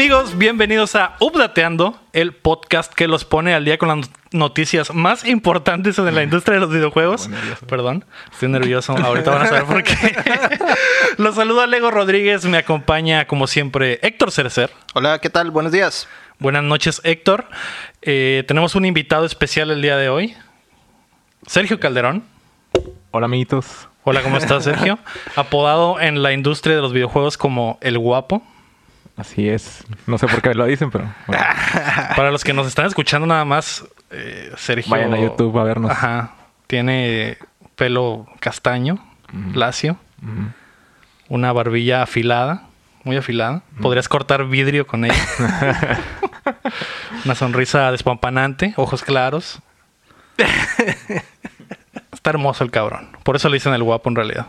¿Qué tal amigos? Bienvenidos a Updateando, el podcast que los pone al día con las noticias más importantes en la industria de los videojuegos. Perdón, estoy nervioso. Ahorita van a saber por qué. los saluda Lego Rodríguez, me acompaña como siempre Héctor Cerecer. Hola, ¿qué tal? Buenos días. Buenas noches Héctor. Eh, tenemos un invitado especial el día de hoy. Sergio Calderón. Hola amiguitos. Hola, ¿cómo estás Sergio? Apodado en la industria de los videojuegos como El Guapo. Así es. No sé por qué lo dicen, pero. bueno. Para los que nos están escuchando nada más, eh, Sergio. Vayan a YouTube a vernos. Ajá. Tiene pelo castaño, lacio, Ujú. una barbilla afilada, muy afilada. Podrías cortar vidrio con ella. una sonrisa despampanante, ojos claros. Está hermoso el cabrón. Por eso le dicen el guapo en realidad.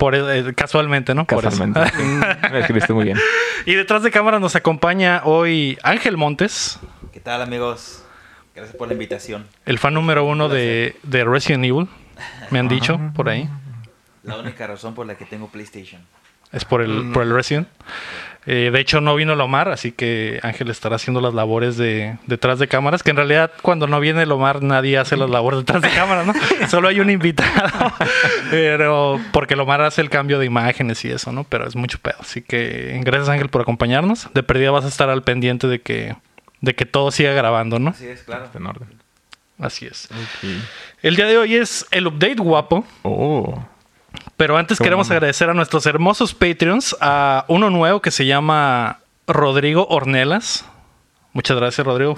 Por, eh, casualmente, ¿no? Por eso. Casualmente. Lo escribiste muy bien. y detrás de cámara nos acompaña hoy Ángel Montes, ¿Qué tal amigos? Gracias por la invitación. el fan número uno de, de Resident Evil. Me han dicho por ahí. La única razón por la que tengo PlayStation. Es por el, por el Resident. Eh, de hecho, no vino Lomar, así que Ángel estará haciendo las labores de detrás de cámaras. Que en realidad, cuando no viene Lomar, nadie hace las labores detrás de cámaras, ¿no? Solo hay un invitado. Pero porque Lomar hace el cambio de imágenes y eso, ¿no? Pero es mucho pedo. Así que gracias, Ángel, por acompañarnos. De perdida vas a estar al pendiente de que, de que todo siga grabando, ¿no? Así es, claro. Está en orden. Así es. El día de hoy es el update guapo. Oh. Pero antes Qué queremos bueno. agradecer a nuestros hermosos Patreons, a uno nuevo que se llama Rodrigo Ornelas. Muchas gracias, Rodrigo.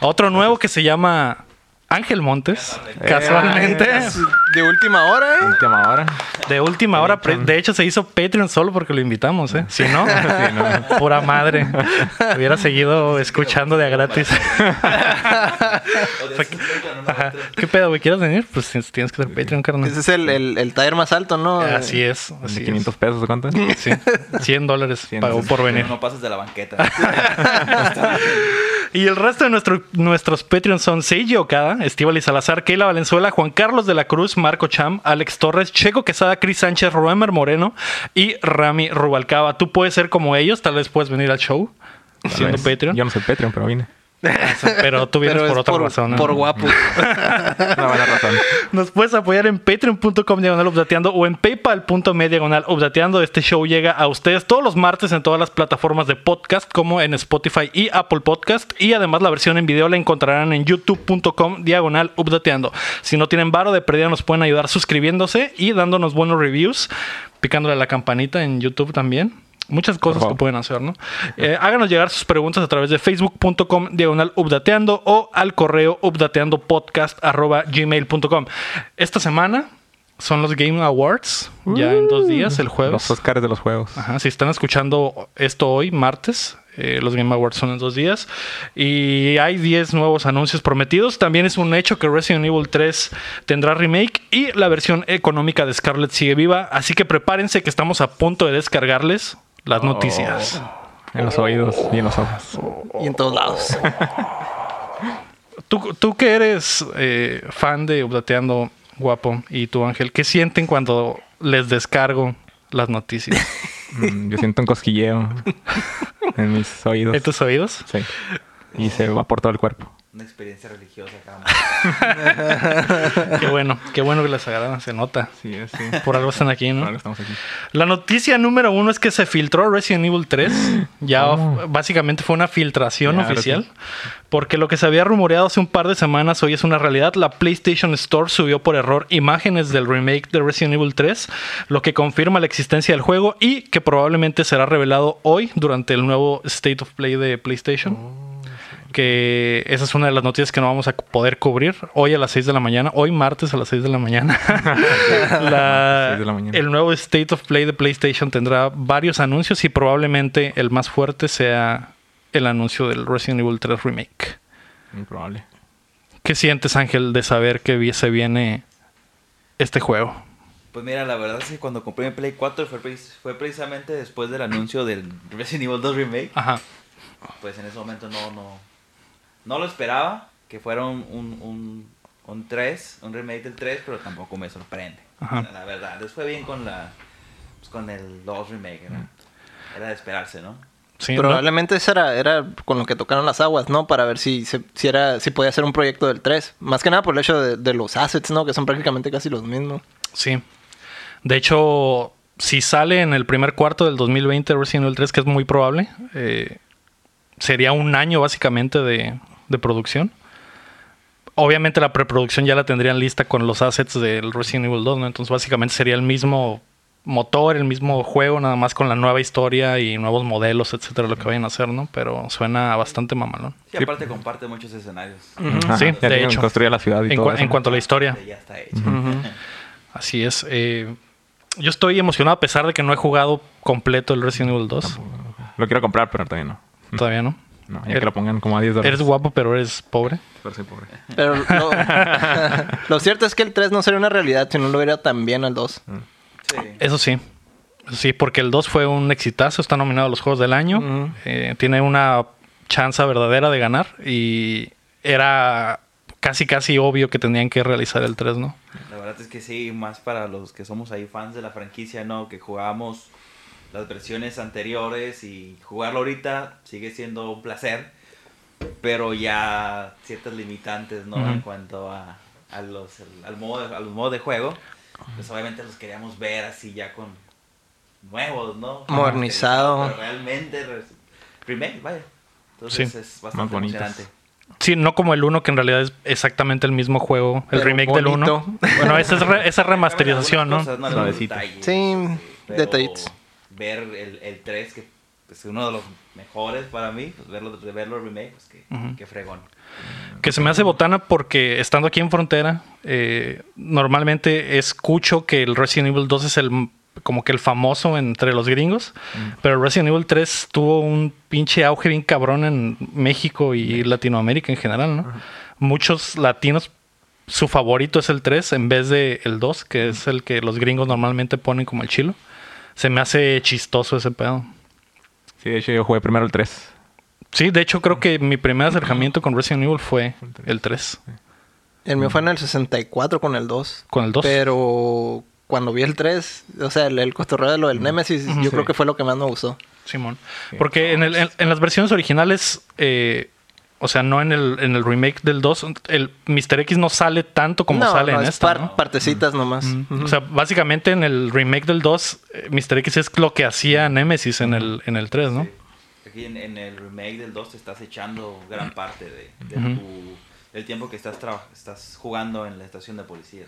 A otro nuevo que se llama Ángel Montes. Casualmente. De última hora, ¿eh? Última hora. De última hora. De hecho, se hizo Patreon solo porque lo invitamos, ¿eh? Si no, pura madre. Hubiera seguido escuchando de a gratis. ¿Qué pedo, güey? ¿Quieres venir? Pues tienes que ser Patreon, carnal. Ese es el, el, el taller más alto, ¿no? Así es. Así De es. 500 pesos, ¿o ¿cuánto? Sí, 100 dólares 100 pagó por venir. No pasas de la banqueta. Y el resto de nuestro- nuestros Patreons son Seiji Okada, Estíbal y Salazar, Keila Valenzuela, Juan Carlos de la Cruz, Marco Cham, Alex Torres, Checo Quesada, Cris Sánchez, Roemer Moreno y Rami Rubalcaba. Tú puedes ser como ellos, tal vez puedes venir al show siendo vez. Patreon, Yo no soy Patreon, pero vine. Pero tú vienes Pero por otra por, razón. ¿no? Por guapo. Una buena razón. Nos puedes apoyar en patreon.com diagonal updateando o en paypal.me diagonal updateando. Este show llega a ustedes todos los martes en todas las plataformas de podcast como en Spotify y Apple Podcast. Y además la versión en video la encontrarán en youtube.com diagonal updateando. Si no tienen varo de pérdida nos pueden ayudar suscribiéndose y dándonos buenos reviews, picándole a la campanita en YouTube también. Muchas cosas que pueden hacer, ¿no? Eh, háganos llegar sus preguntas a través de facebook.com diagonal updateando o al correo updateandopodcast arroba gmail.com. Esta semana son los Game Awards, ya en dos días, el jueves. Los Oscars de los juegos. Ajá, si están escuchando esto hoy, martes, eh, los Game Awards son en dos días. Y hay 10 nuevos anuncios prometidos. También es un hecho que Resident Evil 3 tendrá remake y la versión económica de Scarlet sigue viva. Así que prepárense que estamos a punto de descargarles las noticias. En los oídos y en los ojos. Y en todos lados. Tú, tú que eres eh, fan de Updateando Guapo y tú Ángel, ¿qué sienten cuando les descargo las noticias? Mm, Yo siento un cosquilleo en mis oídos. ¿En tus oídos? Sí. Y se va por todo el cuerpo. Una experiencia religiosa acá. Qué bueno, qué bueno que les agrada, se nota. Sí, sí. Por algo están aquí, Por ¿no? algo estamos aquí. La noticia número uno es que se filtró Resident Evil 3. Ya Oh. básicamente fue una filtración oficial. sí. Porque lo que se había rumoreado hace un par de semanas hoy es una realidad. La PlayStation Store subió por error imágenes del remake de Resident Evil 3, lo que confirma la existencia del juego y que probablemente será revelado hoy durante el nuevo State of Play de PlayStation. Oh, Que esa es una de las noticias que no vamos a poder cubrir hoy a las 6 de la mañana, hoy martes a las 6 de la mañana. La- 6 de la mañana. el nuevo State of Play de PlayStation tendrá varios anuncios y probablemente el más fuerte sea el anuncio del Resident Evil 3 Remake. Muy probable. ¿Qué sientes, Ángel, de saber que se viene este juego? Pues mira, la verdad es que cuando compré mi Play 4 fue, fue precisamente después del anuncio del Resident Evil 2 Remake. Ajá. Pues en ese momento no, no, no lo esperaba, que fuera un, un, un, un 3, un remake del 3, pero tampoco me sorprende. Ajá. La verdad, les fue bien con la pues, con el 2 remake, ¿no? era de esperarse, ¿no? Sí, ¿no? Probablemente esa era, era con lo que tocaron las aguas, ¿no? Para ver si, se- si, era, si podía ser un proyecto del 3. Más que nada por el hecho de, de los assets, ¿no? Que son prácticamente casi los mismos. Sí. De hecho, si sale en el primer cuarto del 2020 Resident Evil 3, que es muy probable, eh, sería un año básicamente de, de producción. Obviamente la preproducción ya la tendrían lista con los assets del Resident Evil 2, ¿no? Entonces básicamente sería el mismo motor, el mismo juego, nada más con la nueva historia y nuevos modelos, etcétera, lo que vayan a hacer, ¿no? Pero suena bastante mamalón. Sí, aparte comparte muchos escenarios. Ajá, Sí, ya de hecho. construida la ciudad y En, todo cua- eso. en cuanto a la historia. Ya está hecho. Así es. eh, yo estoy emocionado a pesar de que no he jugado completo el Resident Evil 2. Lo quiero comprar, pero todavía no. Todavía no. No, ya que lo pongan como a 10 dólares. Eres guapo, pero eres pobre. Pero soy pobre. Pero lo, lo cierto es que el 3 no sería una realidad si no lo hubiera tan bien al 2. Sí. Eso sí. Eso sí, porque el 2 fue un exitazo. Está nominado a los Juegos del Año. Eh, tiene una chance verdadera de ganar. Y era casi, casi obvio que tenían que realizar el 3, ¿no? La verdad es que sí, más para los que somos ahí fans de la franquicia, ¿no? Que jugábamos las versiones anteriores y jugarlo ahorita sigue siendo un placer, pero ya ciertas limitantes, ¿no? En cuanto a, a los, al modo, de- a los modos de juego, pues obviamente los queríamos ver así ya con nuevos, ¿no? Modernizado. Realmente, re- remake, vaya. Entonces Sí. es bastante emocionante. Sí, no como el 1, que en realidad es exactamente el mismo juego. El Pero remake del 1. bonito. Bueno, esa es, re- esa es remasterización, ¿no? Cosas, Sí, pero detallitos. Ver el, el 3, que es uno de los mejores para mí, pues verlo, verlo remake, pues que, que fregón. Que se me hace botana porque estando aquí en frontera, eh, normalmente escucho que el Resident Evil 2 es el como que el famoso entre los gringos, pero Resident Evil 3 tuvo un pinche auge bien cabrón en México y Latinoamérica en general, ¿no? Muchos latinos su favorito es el 3 en vez de el 2, que es el que los gringos normalmente ponen como el chilo. Se me hace chistoso ese pedo. Sí, de hecho yo jugué primero el 3. Sí, de hecho creo que mi primer acercamiento con Resident Evil fue el 3. El mío fue en el 64 con el 2. Con el 2. Pero cuando vi el 3, o sea, el, el cotorreo de lo del Nemesis, yo Sí. creo que fue lo que más me gustó. Simón. Porque en, el- en- en las versiones originales, eh, o sea, no en el, en el remake del 2, el Mr. X no sale tanto como no, sale no, en es esta. par- ¿no? partecitas nomás. Ujú. Ujú. O sea, básicamente en el remake del 2, eh, Mr. X es lo que hacía Nemesis en el, en el 3, ¿no? Sí. Aquí en, en el remake del 2 te estás echando gran parte de, tu- del tiempo que estás, estás jugando en la estación de policía.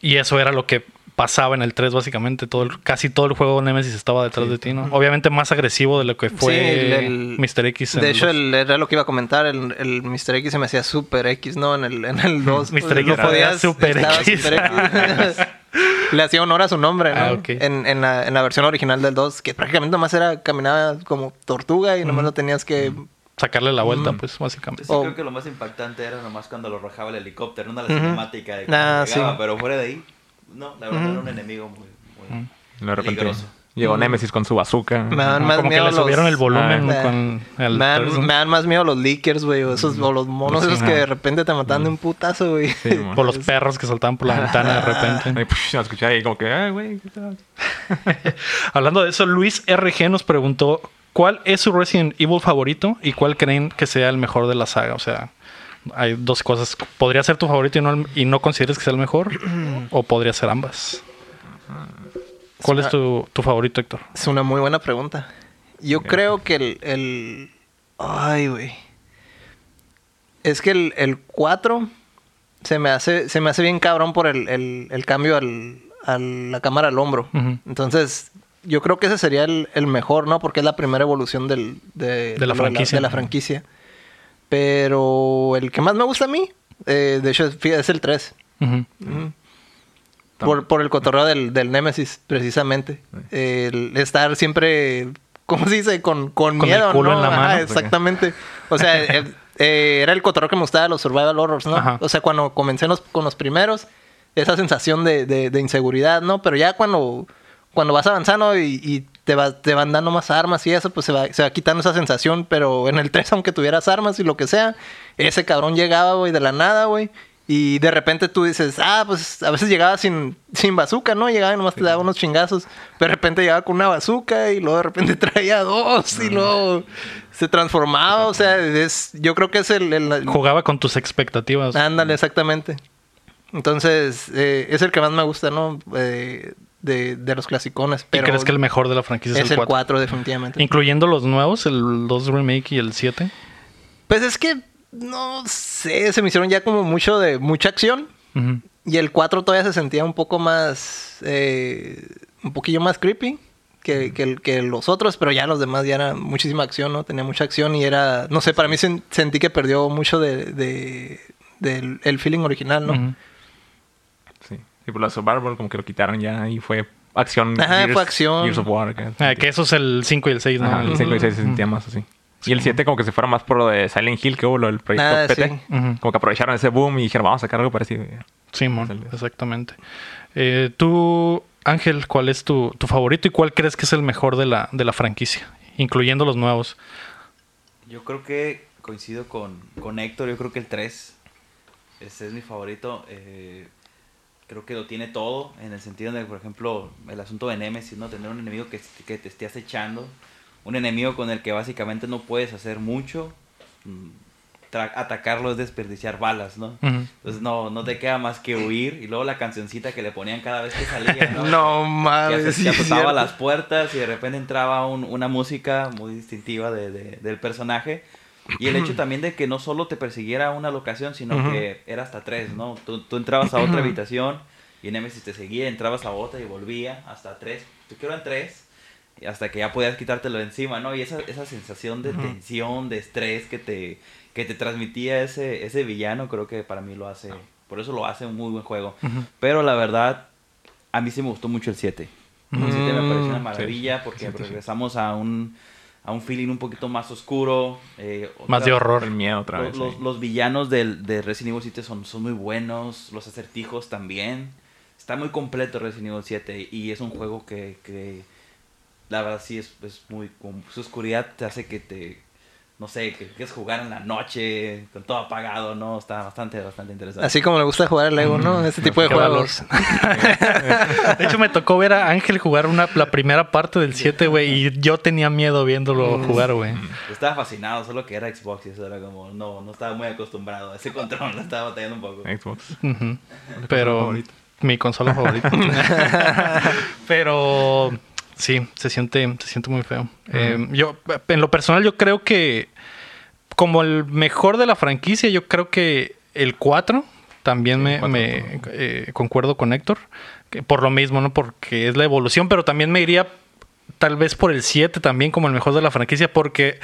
Y eso era lo que pasaba en el 3, básicamente. Todo el- casi todo el juego Nemesis estaba detrás de ti, ¿no? Obviamente más agresivo de lo que fue Sí, el- el- Mr. X. en De el hecho, 2. el- era lo que iba a comentar. El, el Mr. X se me hacía super X, ¿no? En el, en el 2. Mr. X no podías, Super X. Super X. Le hacía honor a su nombre, ¿no? Ah, en, en la, en la versión original del 2, que prácticamente nomás era, caminaba como tortuga y nomás lo tenías que... Sacarle la vuelta, Mm. pues, básicamente. Yo sí Oh. creo que lo más impactante era nomás cuando lo arrojaba el helicóptero, no la cinemática de Ah, llegaba, sí. pero fuera de ahí, no, la verdad era un enemigo muy, muy Y de repente peligroso. llegó Nemesis con su bazooka. Me dan más Como que le los- subieron el volumen Ah. con el me, dan, 3, ¿no? me dan más miedo los leakers, güey, o, esos, o los monos Sí, esos no. que de repente te matan de un putazo, güey. Sí. Por los perros que saltaban por la ventana de repente. Psh, lo escuché ahí como que, ay, güey, ¿qué tal? Hablando de eso, Luis RG nos preguntó cuál es su Resident Evil favorito y cuál creen que sea el mejor de la saga. O sea, hay dos cosas. ¿Podría ser tu favorito y no, y no consideres que sea el mejor? ¿O podría ser ambas? ¿Cuál es tu, tu favorito, Héctor? Es una muy buena pregunta. Yo creo que el, el... Ay, güey. Es que el, el 4 se me hace, se me hace bien cabrón por el, el- el cambio al, a la cámara al hombro. Entonces, yo creo que ese sería el, el mejor, ¿no? Porque es la primera evolución del, de, De la franquicia. de la franquicia. Pero el que más me gusta a mí, eh, de hecho, es, el 3. Ujú. Ujú. Por, por el cotorreo del, del Némesis, precisamente. El estar siempre, ¿cómo se dice? Con, con, Con el miedo, culo ¿no? en la Ajá, mano. exactamente. O sea, eh, eh, era el cotorreo que me gustaba de los survival horrors, ¿no? Ajá. O sea, cuando comencé los- con los primeros, esa sensación de, de- de inseguridad, ¿no? Pero ya cuando, cuando vas avanzando y, y te, va- te van dando más armas y eso, pues se va, se va quitando esa sensación. Pero en el 3, aunque tuvieras armas y lo que sea, ese cabrón llegaba, güey, de la nada, güey. Y de repente tú dices, ah, pues a veces llegaba sin, sin bazooka, ¿no? Llegaba y nomás te daba unos chingazos. Pero de repente llegaba con una bazooka y luego de repente traía dos y luego se transformaba. O sea, es, yo creo que es el... el- Jugaba con tus expectativas. Ándale, exactamente. Entonces, eh, es el que más me gusta, ¿no? Eh, de, de los clasicones. ¿Y Pero crees que el mejor de la franquicia es el 4, definitivamente. Incluyendo los nuevos, el 2 Remake y el 7. Pues es que, no sé, se me hicieron ya como mucho de mucha acción. Y el 4 todavía se sentía un poco más, eh, un poquillo más creepy que, que, el- que los otros, pero ya los demás ya era muchísima acción, ¿no? Tenía mucha acción y era, no sé, para mí sen- sentí que perdió mucho de, de- del el feeling original, ¿no? Y por la Survival como que lo quitaron ya y fue acción. Ajá, fue acción. Gears of War. acá. Ah, que eso es el 5 y el 6, ¿no? Ajá, El- el 5 y 6 se sentía más así. Y el 7 como que se fuera más por lo de Silent Hill que hubo, lo del proyecto Ah, PT. sí. Como que aprovecharon ese boom y dijeron, vamos a sacar algo parecido. Simón, Salió. exactamente. Eh, tú, Ángel, ¿cuál es tu, tu favorito y cuál crees que es el mejor de la, de la franquicia? Incluyendo los nuevos. Yo creo que coincido con, con Héctor, yo creo que el 3. Ese es mi favorito. eh, creo que lo tiene todo, en el sentido de, por ejemplo, el asunto de Nemesis, ¿no? Tener un enemigo que, que te esté acechando. Un enemigo con el que básicamente no puedes hacer mucho. mm, atacarlo es desperdiciar balas, ¿no? Ujú. Entonces no, no te queda más que huir. Y luego la cancioncita que le ponían cada vez que salía, ¿no? No mames. sí es azotaba cierto. las puertas y de repente entraba un- una música muy distintiva de- de- del personaje. Y el hecho también de que no solo te persiguiera una locación, sino Ujú. que era hasta tres, ¿no? Tú, tú entrabas a otra habitación y Nemesis te seguía, entrabas a otra y volvía hasta tres. Te quiero en tres. Hasta que ya podías quitártelo de encima, ¿no? Y esa, esa sensación de tensión, de estrés que te, que te transmitía ese, ese villano, creo que para mí lo hace. Por eso lo hace un muy buen juego. Pero la verdad, a mí sí me gustó mucho el 7. El 7 me pareció una Mm, maravilla porque regresamos a un, a un feeling un poquito más oscuro. eh, Más de horror. El miedo otra Los, vez. los- sí. los villanos del, de Resident Evil 7 son, son muy buenos, los acertijos también. Está muy completo Resident Evil 7 y es un juego que, que la verdad sí es, es muy... con su oscuridad te hace que te... No sé, que quieres jugar en la noche con todo apagado, ¿no? Está bastante, bastante interesante. Así como le gusta jugar al Lego, ¿no? Este tipo de juegos. De hecho, me tocó ver a Ángel jugar una, la primera parte del 7, güey, y yo tenía miedo viéndolo jugar, güey. Estaba fascinado, solo que era Xbox y eso era como... No, no estaba muy acostumbrado a ese control, lo estaba batallando un poco. Xbox. Ujú. Pero favorita? mi consola favorita. Pero sí, se siente, se siente muy feo. Eh, yo, en lo personal, yo creo que como el mejor de la franquicia, yo creo que el 4 también me, cuatro, me, cuatro. eh, concuerdo con Héctor. que por lo mismo, ¿no? Porque es la evolución, pero también me iría tal vez por el 7 también como el mejor de la franquicia porque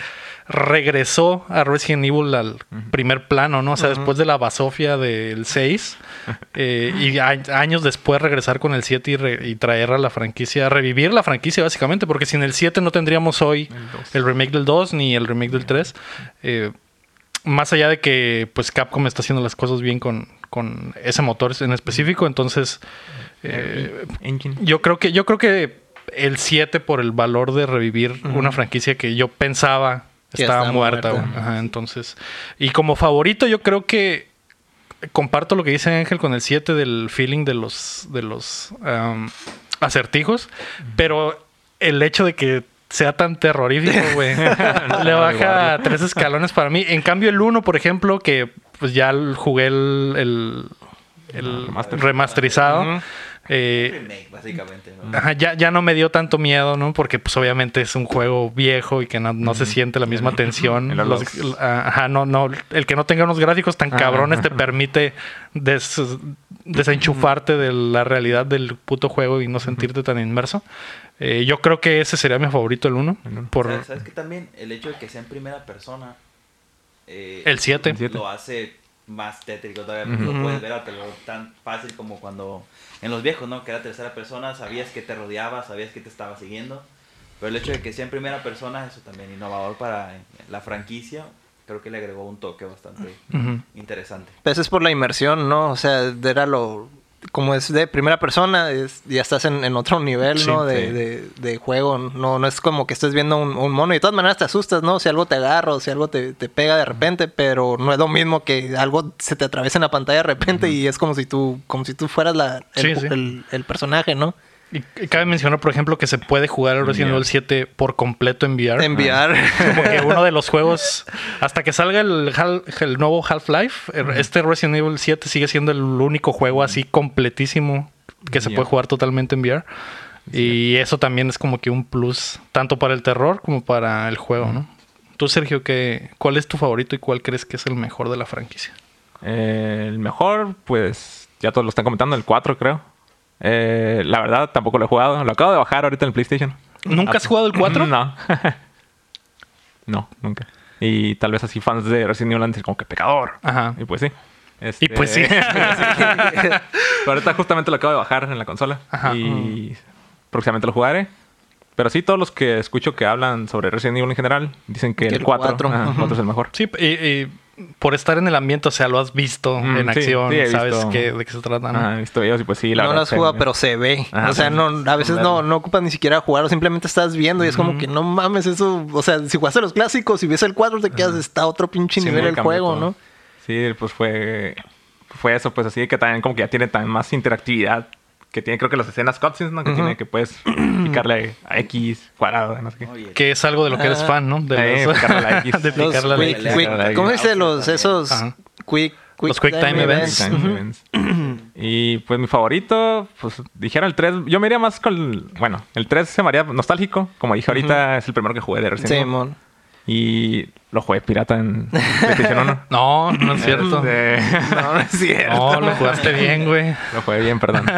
regresó a Resident Evil al primer plano, ¿no? O sea, después de la basofia del 6 eh, y a- años después regresar con el 7 y, re- y traer a la franquicia, revivir la franquicia básicamente, porque sin el 7 no tendríamos hoy El remake del 2 ni el remake del 3. Eh, más allá de que pues Capcom está haciendo las cosas bien con, con ese motor en específico, entonces eh, yo creo que yo creo que el 7 por el valor de revivir una franquicia que yo pensaba estaba muerta. muerta. güey. Ajá, entonces, y como favorito yo creo que comparto lo que dice Ángel con el 7 del feeling de los de los am, acertijos, pero el hecho de que sea tan terrorífico, güey, le baja tres escalones para mí. En cambio, el 1, por ejemplo, que pues ya jugué el, el, el Remaster. remasterizado. Eh, remake, básicamente, ¿no? Ajá, ya, ya no me dio tanto miedo, ¿no? Porque pues obviamente es un juego viejo y que no, no se siente la misma tensión. Los- Outlaws. ajá, no, no. El que no tenga unos gráficos tan Ajá. cabrones te permite des- desenchufarte de la realidad del puto juego y no sentirte tan inmerso. Eh, yo creo que ese sería mi favorito, el 1. El uno. Por ¿Sabes, sabes que también el hecho de que sea en primera persona eh, el 7. El siete. lo hace más tétrico todavía lo puedes ver a tan fácil como cuando en los viejos, ¿no? Que era tercera persona, sabías que te rodeaba, sabías que te estaba siguiendo. Pero el hecho de que sea en primera persona, eso también innovador para la franquicia, creo que le agregó un toque bastante Ujú. interesante. Pues es por la inmersión, ¿no? O sea, era lo... como es de primera persona, es- ya estás en, en otro nivel, Sí, ¿no? De, sí. de- de juego. No, no es como que estés viendo un, un mono y de todas maneras te asustas, ¿no? Si algo te agarra o si algo te, te pega de repente, pero no es lo mismo que algo se te atraviesa en la pantalla de repente y es como si tú, como si tú fueras la, el, Sí, el- el personaje, ¿no? Y cabe mencionar, por ejemplo, que se puede jugar el Resident VR. Evil 7 por completo en VR. Enviar. Como que uno de los juegos, hasta que salga el, el nuevo Half-Life, el- este Resident Evil 7 sigue siendo el único juego así completísimo que se puede jugar totalmente en VR. Y eso también es como que un plus, tanto para el terror como para el juego, ¿no? Tú, Sergio, ¿qué, ¿cuál es tu favorito y cuál crees que es el mejor de la franquicia? Eh, el mejor, pues ya todos lo están comentando, el 4 creo. Eh, la verdad, tampoco lo he jugado. Lo acabo de bajar ahorita en el PlayStation. ¿Nunca has jugado el 4? No. no, nunca. Y tal vez así fans de Resident Evil decir como que pecador. Ajá. Y pues sí. Y pues sí. Pero ahorita justamente lo acabo de bajar en la consola. Ajá. Y próximamente lo jugaré. Pero sí, todos los que escucho que hablan sobre Resident Evil en general dicen que, Que el el 4, cuatro, ajá, el ujú. 4 es el mejor. Sí, y, y por estar en el ambiente, o sea, lo has visto Mm, en sí, acción, sí, sabes visto. qué- de qué se trata, ¿no? He visto videos y pues sí, la no verdad. lo has se- jugado, pero se ve. Ajá, o sea, sí. no, a veces no, no ocupas ni siquiera jugar, o simplemente estás viendo y es como que no mames, eso. O sea, si jugaste los clásicos y ves el 4, te quedas, está otro pinche Sí, nivel el juego, todo. ¿no? Sí, pues fue, fue eso, pues así que también como que ya tiene también más interactividad que tiene creo que las escenas cutscenes, ¿no? Que tiene que puedes picarle a X, cuadrado, no sé qué. Oye, Que es algo de lo que eres Ah. fan, ¿no? De Eh, los- picarle a la X. de Los picarle a la X. quick- ¿Cómo se dice los esos Ajá. quick, quick Los quick time events. Time events. Y pues mi favorito, pues dijera el 3. Yo me iría más con. el- bueno, el 3 se me haría nostálgico. Como dije ahorita, es el primero que jugué de Evil. Simón. Y lo jugué pirata en PlayStation 1. No, no es cierto. Este, No, no es cierto. No, lo jugaste bien, güey. lo jugué bien, perdón.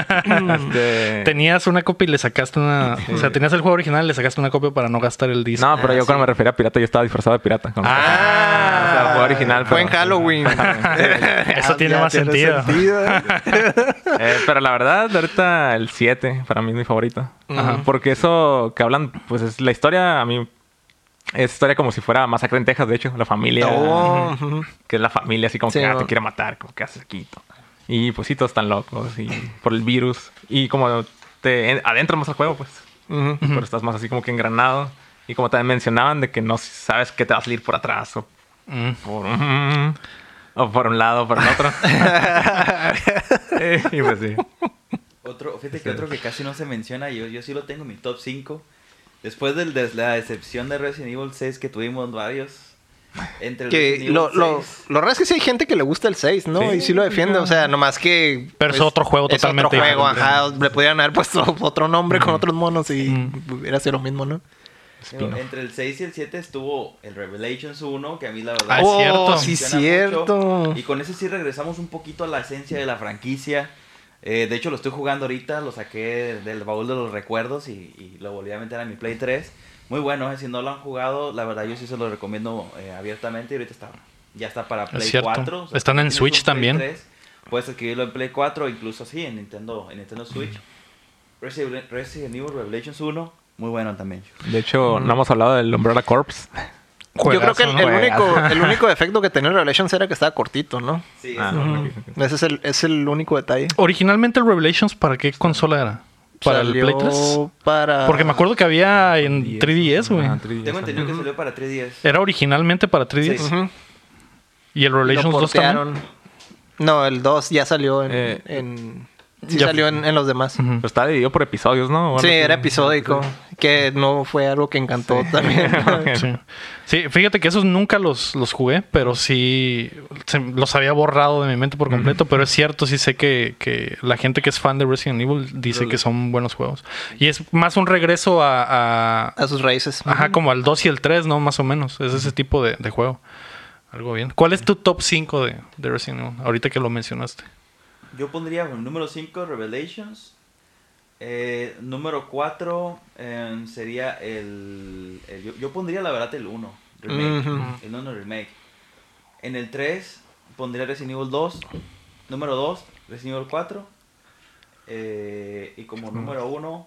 Este, Tenías una copia y le sacaste una... O sea, tenías el juego original y le sacaste una copia para no gastar el disco. No, pero Ah, yo cuando sí. me refería a pirata, yo estaba disfrazado de pirata. Como- Ah. o sea, el juego original. Fue pero- en Halloween. Eso Ya- tiene ya más sentido. Eh, pero la verdad, ahorita el 7 para mí es mi favorito. Ajá. Porque eso que hablan, pues es la historia, a mí es historia como si fuera Masacre en Texas, de hecho, la familia. Oh. Que es la familia, así como Sí, que ah, ¿no? te quiere matar, como que haces aquí. y pues sí, todos están locos y por el virus. Y como te en- adentras más al juego, pues. Ujú. Pero estás más así como que engranado. Y como también mencionaban de que no sabes que te va a salir por atrás o Mm. por, o por un lado o por el otro. Y pues sí. Otro, fíjate que otro que casi no se menciona, yo, yo sí lo tengo en mi top 5. Después del- de la decepción de Resident Evil 6 que tuvimos varios. Entre Que lo, lo, 6, lo raro es que sí hay gente que le gusta el 6, ¿no? Sí. y sí lo defiende, o sea, nomás que... pues, Pero es otro juego totalmente Es otro juego, ajá. Le pudieran haber puesto otro nombre con otros monos y Mm. hubiera sido lo mismo, ¿no? entre el 6 y el 7 estuvo el Revelations 1, que a mí la verdad Ah, es cierto. Oh, sí, cierto. mucho. Y con ese sí regresamos un poquito a la esencia de la franquicia. Eh, de hecho, lo estoy jugando ahorita, lo saqué del baúl de los recuerdos y, y lo volví a meter a mi Play 3. Muy bueno, eh, si no lo han jugado, la verdad yo sí se lo recomiendo eh, abiertamente. Y ahorita está, ya está para Play cierto. 4. o sea, Están en Switch también. 3, puedes adquirirlo en Play 4, incluso así en Nintendo, en Nintendo Switch. Resident, Resident Evil Revelations 1, muy bueno también. De hecho, no hemos hablado del Umbrella Corps. Yo creo que el, Juegazo, el único, el único defecto que tenía el Revelations era que estaba cortito, ¿no? Sí, Ah, no, ¿no? no, no. Ese es el, es el único detalle. Originalmente el Revelations, ¿para qué consola era? ¿Para el Play 3? Salió Para... Porque me acuerdo que había en 3DS, güey. 3DS, Tengo entendido que salió para 3DS. Era originalmente para 3DS. Sí. Ujú. Y el Revelations 2 también. No, el 2 ya salió en... Eh, en- sí ya- salió en, en los demás. Ujú. Pero está dividido por episodios, ¿no? Sí, era episódico. Que no fue algo que encantó también. Sí. Sí, fíjate que esos nunca los, los jugué, pero sí se- los había borrado de mi mente por completo. Pero es cierto, sí sé que, que la gente que es fan de Resident Evil dice que son buenos juegos. Y es más un regreso a, a- a sus raíces. Ajá, como al 2 y el 3, ¿no? Más o menos. Es ese tipo de, de juego. Algo bien. ¿Cuál es tu top 5 de, de Resident Evil? Ahorita que lo mencionaste. Yo pondría el número 5 Revelations. Eh, número 4 sería el, el- yo, yo pondría la verdad el 1. Remake. Ujú. El 1 remake. En el 3 pondría Resident Evil 2. Número 2, Resident Evil 4. Eh, y como número 1,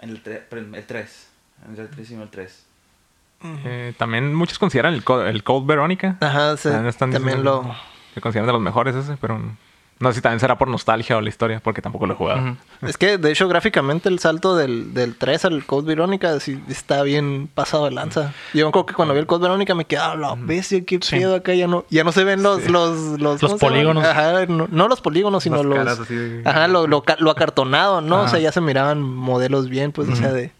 en el 3. El 3. En el Resident Evil 3. Eh, también muchos consideran el, Co- el Code Verónica. Ajá, están también diciendo lo... que consideran de los mejores ese, pero No sé si también será por nostalgia o la historia, porque tampoco lo he jugado. Es que, de hecho, gráficamente el salto del, del 3 al Code Verónica sí está bien pasado de lanza. Yo creo que cuando vi el Code Verónica me quedaba la bestia, qué Sí. pedo acá. Ya no, ya no se ven los... Los, los, polígonos. Ajá, no, no los polígonos, sino Las los... caras así de- Ajá, lo, lo, lo acartonado, ¿no? O sea, ya se miraban modelos bien, pues, o sea, de...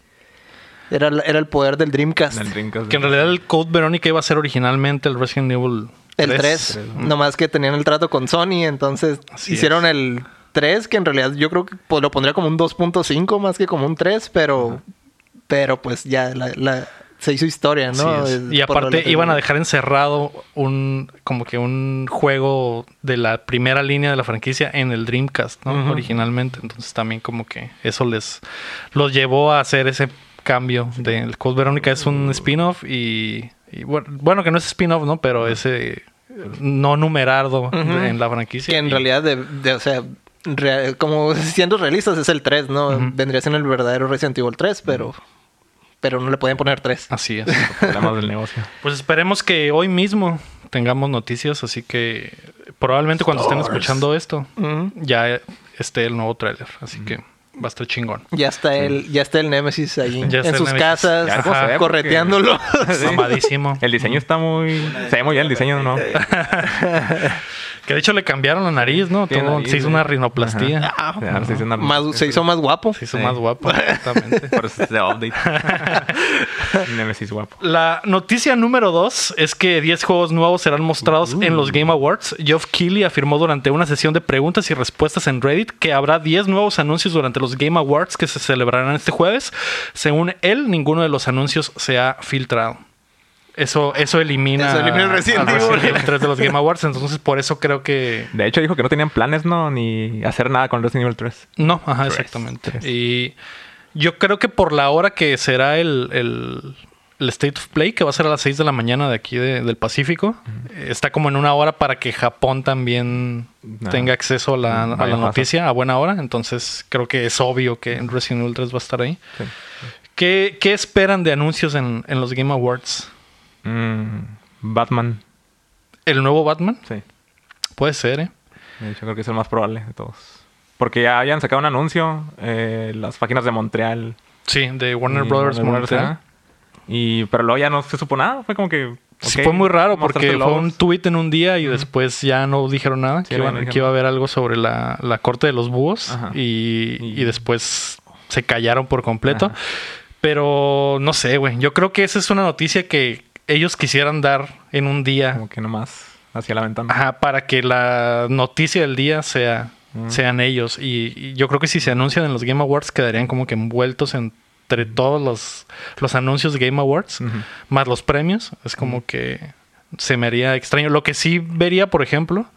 Era, era el poder del Dreamcast. En el Dreamcast. Que en realidad el Code Verónica iba a ser originalmente el Resident Evil El 3, 3. nomás que tenían el trato con Sony, entonces Así hicieron es. el 3, que en realidad yo creo que pues, lo pondría como un 2.5 más que como un 3, pero pero pues ya la, la- se hizo historia, ¿no? Y aparte iban a dejar encerrado un como que un juego de la primera línea de la franquicia en el Dreamcast, ¿no? Originalmente. Entonces también como que eso les los llevó a hacer ese cambio del Code Verónica es un spin-off y, y bueno, bueno, que no es spin-off, ¿no? Pero ese no numerado en la franquicia. que en Y- realidad de, de- o sea, como siendo realistas es el 3, ¿no? Vendría siendo el verdadero Resident Evil 3, pero pero no le podían poner 3. Así es. Problemas del negocio. Pues esperemos que hoy mismo tengamos noticias, así que probablemente cuando estén escuchando esto ya esté el nuevo tráiler, así que va a estar chingón. Ya está el ya está el Nemesis ahí en sus Nemesis. casas porque- correteándolo. Mamadísimo. El diseño está muy... Se ve muy bien el diseño, ¿no? Que de hecho le cambiaron la nariz, ¿no? Tiene Todo- nariz, se hizo una. Sí, ahora se hizo una- Más- se hizo más guapo. Se hizo Sí. más guapo, exactamente. Por eso es de update. Nemesis guapo. La noticia número dos es que 10 juegos nuevos serán mostrados en los Game Awards. Geoff Keighley afirmó durante una sesión de preguntas y respuestas en Reddit que habrá 10 nuevos anuncios durante los Game Awards que se celebrarán este jueves. Según él, ninguno de los anuncios se ha filtrado. Eso, eso elimina, Eso elimina el Resident a Evil. Evil 3 de los Game Awards. Entonces, por eso creo que De hecho, dijo que no tenían planes, ¿no? Ni hacer nada con Resident Evil 3. No, ajá, exactamente. Y yo creo que por la hora que será el, el- el State of Play, que va a ser a las 6 de la mañana de aquí de- del Pacífico, está como en una hora para que Japón también tenga acceso a la, a la noticia a buena hora. Entonces creo que es obvio que Resident Evil 3 va a estar ahí. Sí. ¿Qué, qué esperan de anuncios en, en los Game Awards? Mm, Batman. ¿El nuevo Batman? Sí. Puede ser, ¿eh? Hecho, creo que es el más probable de todos. Porque ya habían sacado un anuncio. eh, las páginas de Montreal. Sí, de Warner Brothers Warner Montreal. Y, pero luego ya no se supo nada. Fue como que. Sí, fue muy raro porque fue un tweet en un día y después ya no dijeron nada. Sí, que, iban- iba a haber algo sobre la, la corte de los búhos y, Y- y después se callaron por completo. Ajá. Pero no sé, güey. Yo creo que esa es una noticia que ellos quisieran dar en un día Como que nomás hacia la ventana. ajá, para que la noticia del día sea, Mm. sean ellos. Y, y yo creo que si se anuncian en los Game Awards quedarían como que envueltos entre todos los, los anuncios de Game Awards más los premios. Es como que se me haría extraño. Lo que sí vería, por ejemplo,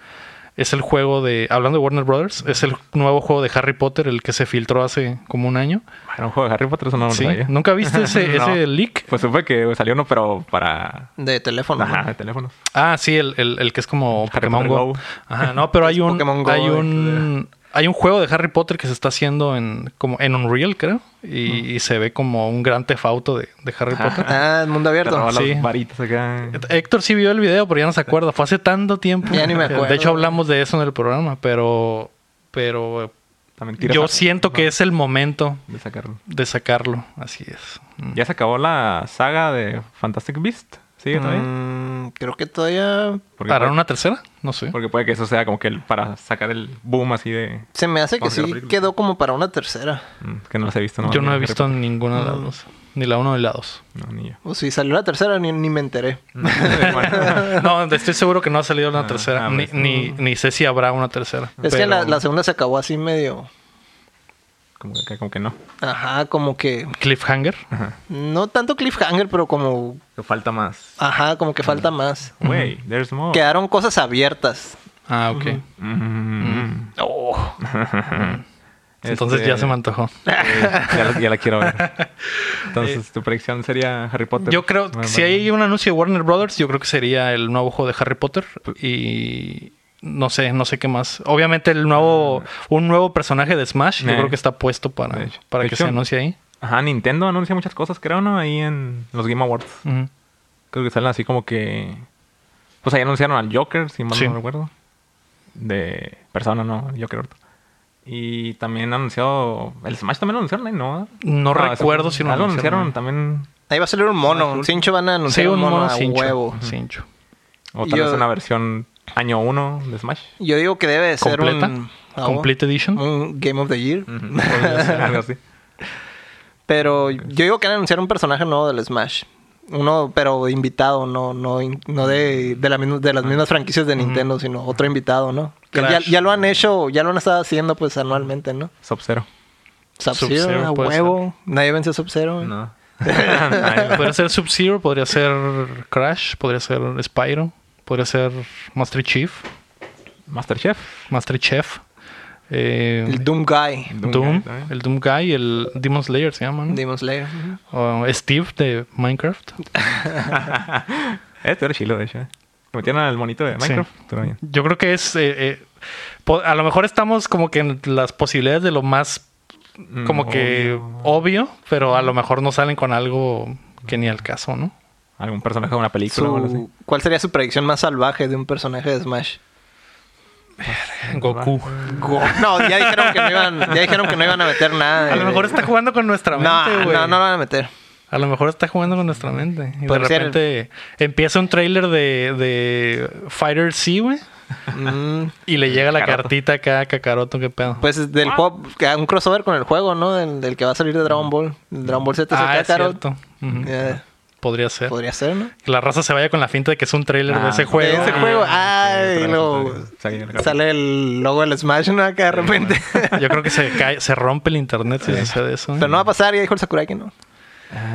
es el juego de. Hablando de Warner Brothers, es el nuevo juego de Harry Potter, el que se filtró hace como un año. Era un juego de Harry Potter, eso no lo Sí. sabía. ¿Nunca viste ese, No. ese leak? Pues supe que salió uno, pero para. De teléfono. Ajá, ¿no? de teléfonos. Ah, sí, el, el- el que es como Harry Pokémon Go. Go. Ajá, no, pero hay un, Pokémon Go, hay eh. un, hay un juego de Harry Potter que se está haciendo en, como en Unreal, creo, y, y se ve como un gran tefauto de, de Harry Potter. Ah, el mundo abierto. Sí. las varitas acá. Héctor sí vio el video, pero ya no se acuerda. Fue hace tanto tiempo. Ya ni me acuerdo. De hecho, hablamos de eso en el programa, pero, pero yo a- siento que es el momento De sacarlo. de sacarlo. Así es. Mm. Ya se acabó la saga de Fantastic Beast. ¿Sigue todavía? Mm, creo que todavía Porque ¿Harán puede, una tercera? No sé. porque puede que eso sea como que el- para sacar el boom así de... se me hace que sí quedó como para una tercera. mm, Que no las he visto. Yo no he visto ninguna de las Mm. dos. Ni la uno ni la dos. No, ni yo. O si salió la tercera ni, ni me enteré. Bueno, No, estoy seguro que no ha salido una Ah, tercera. ah, ni, pues, ni, ni sé si habrá una tercera. Es que la, la segunda se acabó así medio. como, que, como que no. Ajá, como que. Cliffhanger. Ajá. No tanto cliffhanger, pero como. Falta más. Ajá, como que falta más. Wey, there's more. Quedaron cosas abiertas. Ah, ok. Mm. Oh. Entonces Este, ya se me antojó. eh, ya, la, ya la quiero ver. Entonces, tu predicción sería Harry Potter. Yo creo que Bueno, si hay un anuncio de Warner Brothers, yo creo que sería el nuevo juego de Harry Potter. Y no sé, no sé qué más. Obviamente el nuevo, un nuevo personaje de Smash, yo Eh. creo que está puesto para, para que hecho- se anuncie ahí. Ajá, Nintendo anuncia muchas cosas, creo, ¿no? Ahí en los Game Awards. Creo que salen así como que... Pues ahí anunciaron al Joker, si mal Sí. no recuerdo. de persona, ¿no? Creo. Y también anunció. El Smash también lo anunciaron, ahí, ¿no? No Ah, recuerdo si lo ah, lo anunciaron. anunciaron también. Ahí va a salir un mono. Un cincho van a Sí, anunciar un un mono, mono a cincho. huevo. cincho. O tal Yo- vez una versión año 1 de Smash. Yo digo que debe de ser ¿Completa? un... Complete Edition. Un Game of the Year. Podría ser algo así. Pero yo digo que van a anunciar un personaje nuevo del Smash. Uno, pero invitado, no, no, no de, de, la misma- de las mismas franquicias de Nintendo, sino otro invitado, ¿no? Que ya, Crash. ya lo han hecho, ya lo han estado haciendo pues anualmente, ¿no? Sub-Zero. Sub-Zero, puede huevo. Nadie vence a Sub-Zero. No. Podría ser Sub-Zero, podría ser Crash, podría ser Spyro, podría ser Master Chief, Masterchef. Master Chef, eh, El Doom Guy. Doom, Doom Guy el Doom Guy, el Demon Slayer se llama, ¿no? Demon Slayer. O Steve de Minecraft. Este era chilo, de hecho. eh. Metieron al monito de Minecraft. Yo creo que es. eh, eh, a lo mejor estamos como que en las posibilidades de lo más. Como Mm, que obvio. obvio, pero a lo mejor no salen con algo que ni al caso, ¿no? Algún personaje de una película o algo así. ¿Cuál sería su predicción más salvaje de un personaje de Smash? Goku. Go- No, ya dijeron que no iban, ya dijeron que no iban a meter nada. A lo de- mejor está jugando con nuestra mente, No, güey. no, no lo van a meter. A lo mejor está jugando con nuestra mente. Y de Puede ser. repente empieza un trailer de, de Fighter C, güey. Mm, Y le llega la Kakaroto. cartita acá a Kakaroto, qué pedo. pues es del juego, que haga un crossover con el juego, ¿no? Del, del que va a salir de Dragon Ball. El Dragon Ball Z ah, es Kakarot. cierto. Ujú. Eh, Podría ser. Podría ser, ¿no? Que la raza se vaya con la finta de que es un trailer de Ah, ese juego. de ese juego. Ay, otra luego. Sale- el logo del Smash, ¿no? Acá de repente. Yo creo que se cae, se rompe el internet si sucede eso. ¿eh? Pero no va a pasar, ya dijo el Sakurai que no.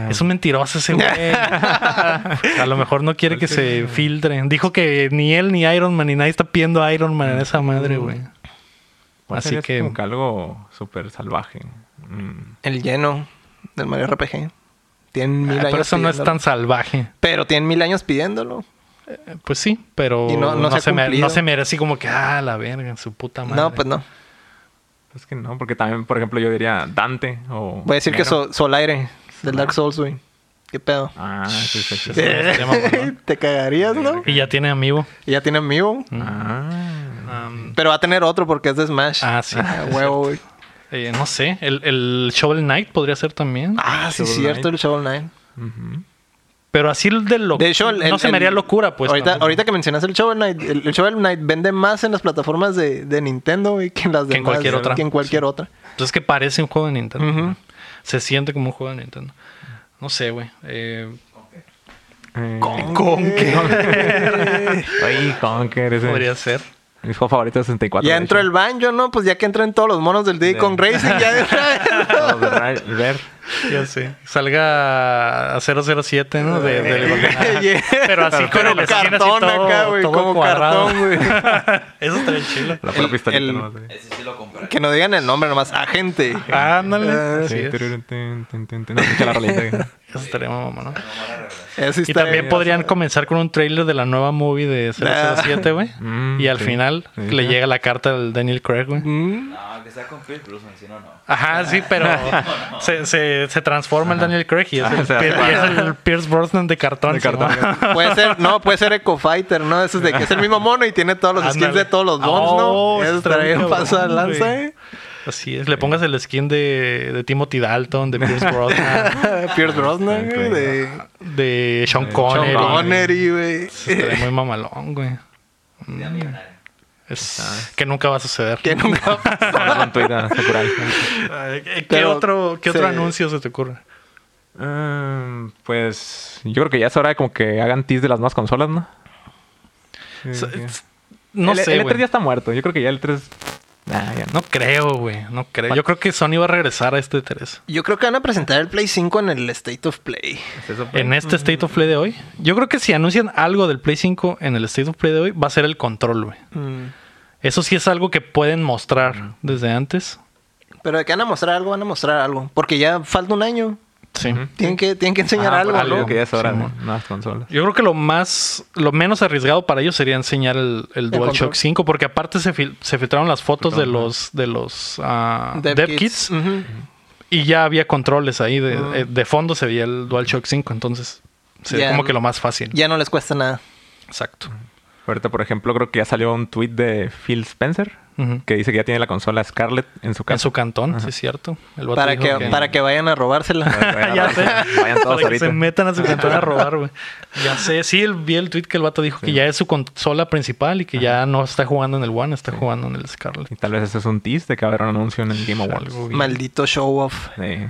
Es un mentiroso ese güey. a lo mejor no quiere que se filtre. Dijo que ni él, ni Iron Man, ni nadie está pidiendo a Iron Man en esa madre, güey. ¿Cuál Así que- como que algo súper salvaje. Mm. El lleno del Mario RPG. Tienen mil Ah, años pero eso no es tan salvaje. Pero tienen mil años pidiéndolo. Eh, Pues sí, pero Y no- no, no se se me, no se me así como que, ah, la verga, su puta madre. No, pues no. Es que no, porque también, por ejemplo, yo diría Dante o... Voy a decir que so- Solaire del Dark Souls, güey. ¿Qué pedo? Ah, sí, sí, sí. Mamalón. Te cagarías, ¿no? Y ya tiene amigo. Y ya tiene amigo. Ah. Um, Pero va a tener otro porque es de Smash. ah, sí. A huevo, güey. Eh, no sé, el, el Shovel Knight podría ser también. Ah, sí, Shovel cierto, Knight. el Shovel Knight. Pero así de lo De hecho, el- no el- se me haría el- locura, pues. ahorita, ahorita que mencionas el Shovel Knight, el, el Shovel Knight vende más en las plataformas de, de Nintendo güey, que en las demás, cualquier otra. Que en cualquier otra. Entonces es que parece un juego de Nintendo. Se siente como un juego de Nintendo. No sé, güey. Eh, Eh, Conker. Ay, Conker. Ese podría ser. Mi juego favorito de 64. Ya entró el banjo, ¿no? Pues ya que entran todos los monos del Diddy Kong Racing, ya de una vez. Ver. Ya sé. Salga a 007, ¿no? De, de- Yeah. Pero así con el así cartón todo- acá, güey, como cuadrado. cartón, güey. Eso estaría chido. La pura El- pistolita el- nomás, eh. Ese sí lo compré. Que no digan el nombre nomás, agente. Ándale. Ah, Así Sí, es. No, escucha la. Eso estaría mamá, ¿no? Eso Y está también bien. podrían comenzar con un trailer de la nueva movie de 007, güey. Mm, y al sí. final Sí, le llega la carta del Daniel Craig, güey. Mm. No, que sea con Pierce Brosnan, si no, no. Ajá, sí, pero se, se, se transforma el Daniel Craig y es Ah, el, se Pier- y es transforma. el Pierce Brosnan de cartón. De ¿sí, cartón. no? Puede ser, no, puede ser Eco Fighter, ¿no? Eso es de que es el mismo mono y tiene todos los skins de todos los bons, Oh, ¿no? Eso estaría bien de lanza. ¿eh? Así es. Le pongas el skin de, de Timothy Dalton, de Pierce Brosnan, Pierce Brosnan, güey, de de Sean Connery. Sean Connery, güey. Estaría muy mamalón, güey. Millonaria. Es que nunca va a suceder. Que nunca Sakurai. Ay, ¿Qué, Pero otro, qué otro anuncio se te ocurre? Ah, pues yo creo que ya es hora de como que hagan tease de las nuevas consolas, ¿no? So-. No el, sé, El E3 güey. ya está muerto. Yo creo que ya el 3... Nah, ya no. No creo, güey. No creo. Yo creo que Sony va a regresar a este 3. Yo creo que van a presentar el Play 5 en el State of Play. ¿Es eso, pues? En este State of Play de hoy. Yo creo que si anuncian algo del Play 5 en el State of Play de hoy, va a ser el control, güey. Mm. Eso sí es algo que pueden mostrar desde antes. Pero de que van a mostrar algo, van a mostrar algo. Porque ya falta un año. Sí. Tienen que, tienen que enseñar Ah, algo, ¿no? digo que ya es hora Simón. de nuevas consolas. Yo creo que lo más, lo menos arriesgado para ellos sería enseñar el, el DualShock control. 5, porque aparte se, fil- se filtraron las fotos de los, de los ah, Dev dev, kits. y ya había controles ahí. De, eh, de fondo se veía el DualShock 5, entonces sería Ya. como que lo más fácil. Ya no les cuesta nada. Exacto. Ahorita, por ejemplo, creo que ya salió un tweet de Phil Spencer que dice que ya tiene la consola Scarlett en su casa. En su cantón, sí es cierto. El Para que, para que vayan a robársela. Vayan, ya sé. vayan todos Para que ahorita. se metan a su cantón a robar, güey. Ya sé. Sí, el- vi el tweet que el vato dijo que ya es su consola principal y que ya no está jugando en el One, está jugando en el Scarlet. Y tal vez ese es un tease de que va a haber un anuncio en el Game Awards. Maldito show off. Sí.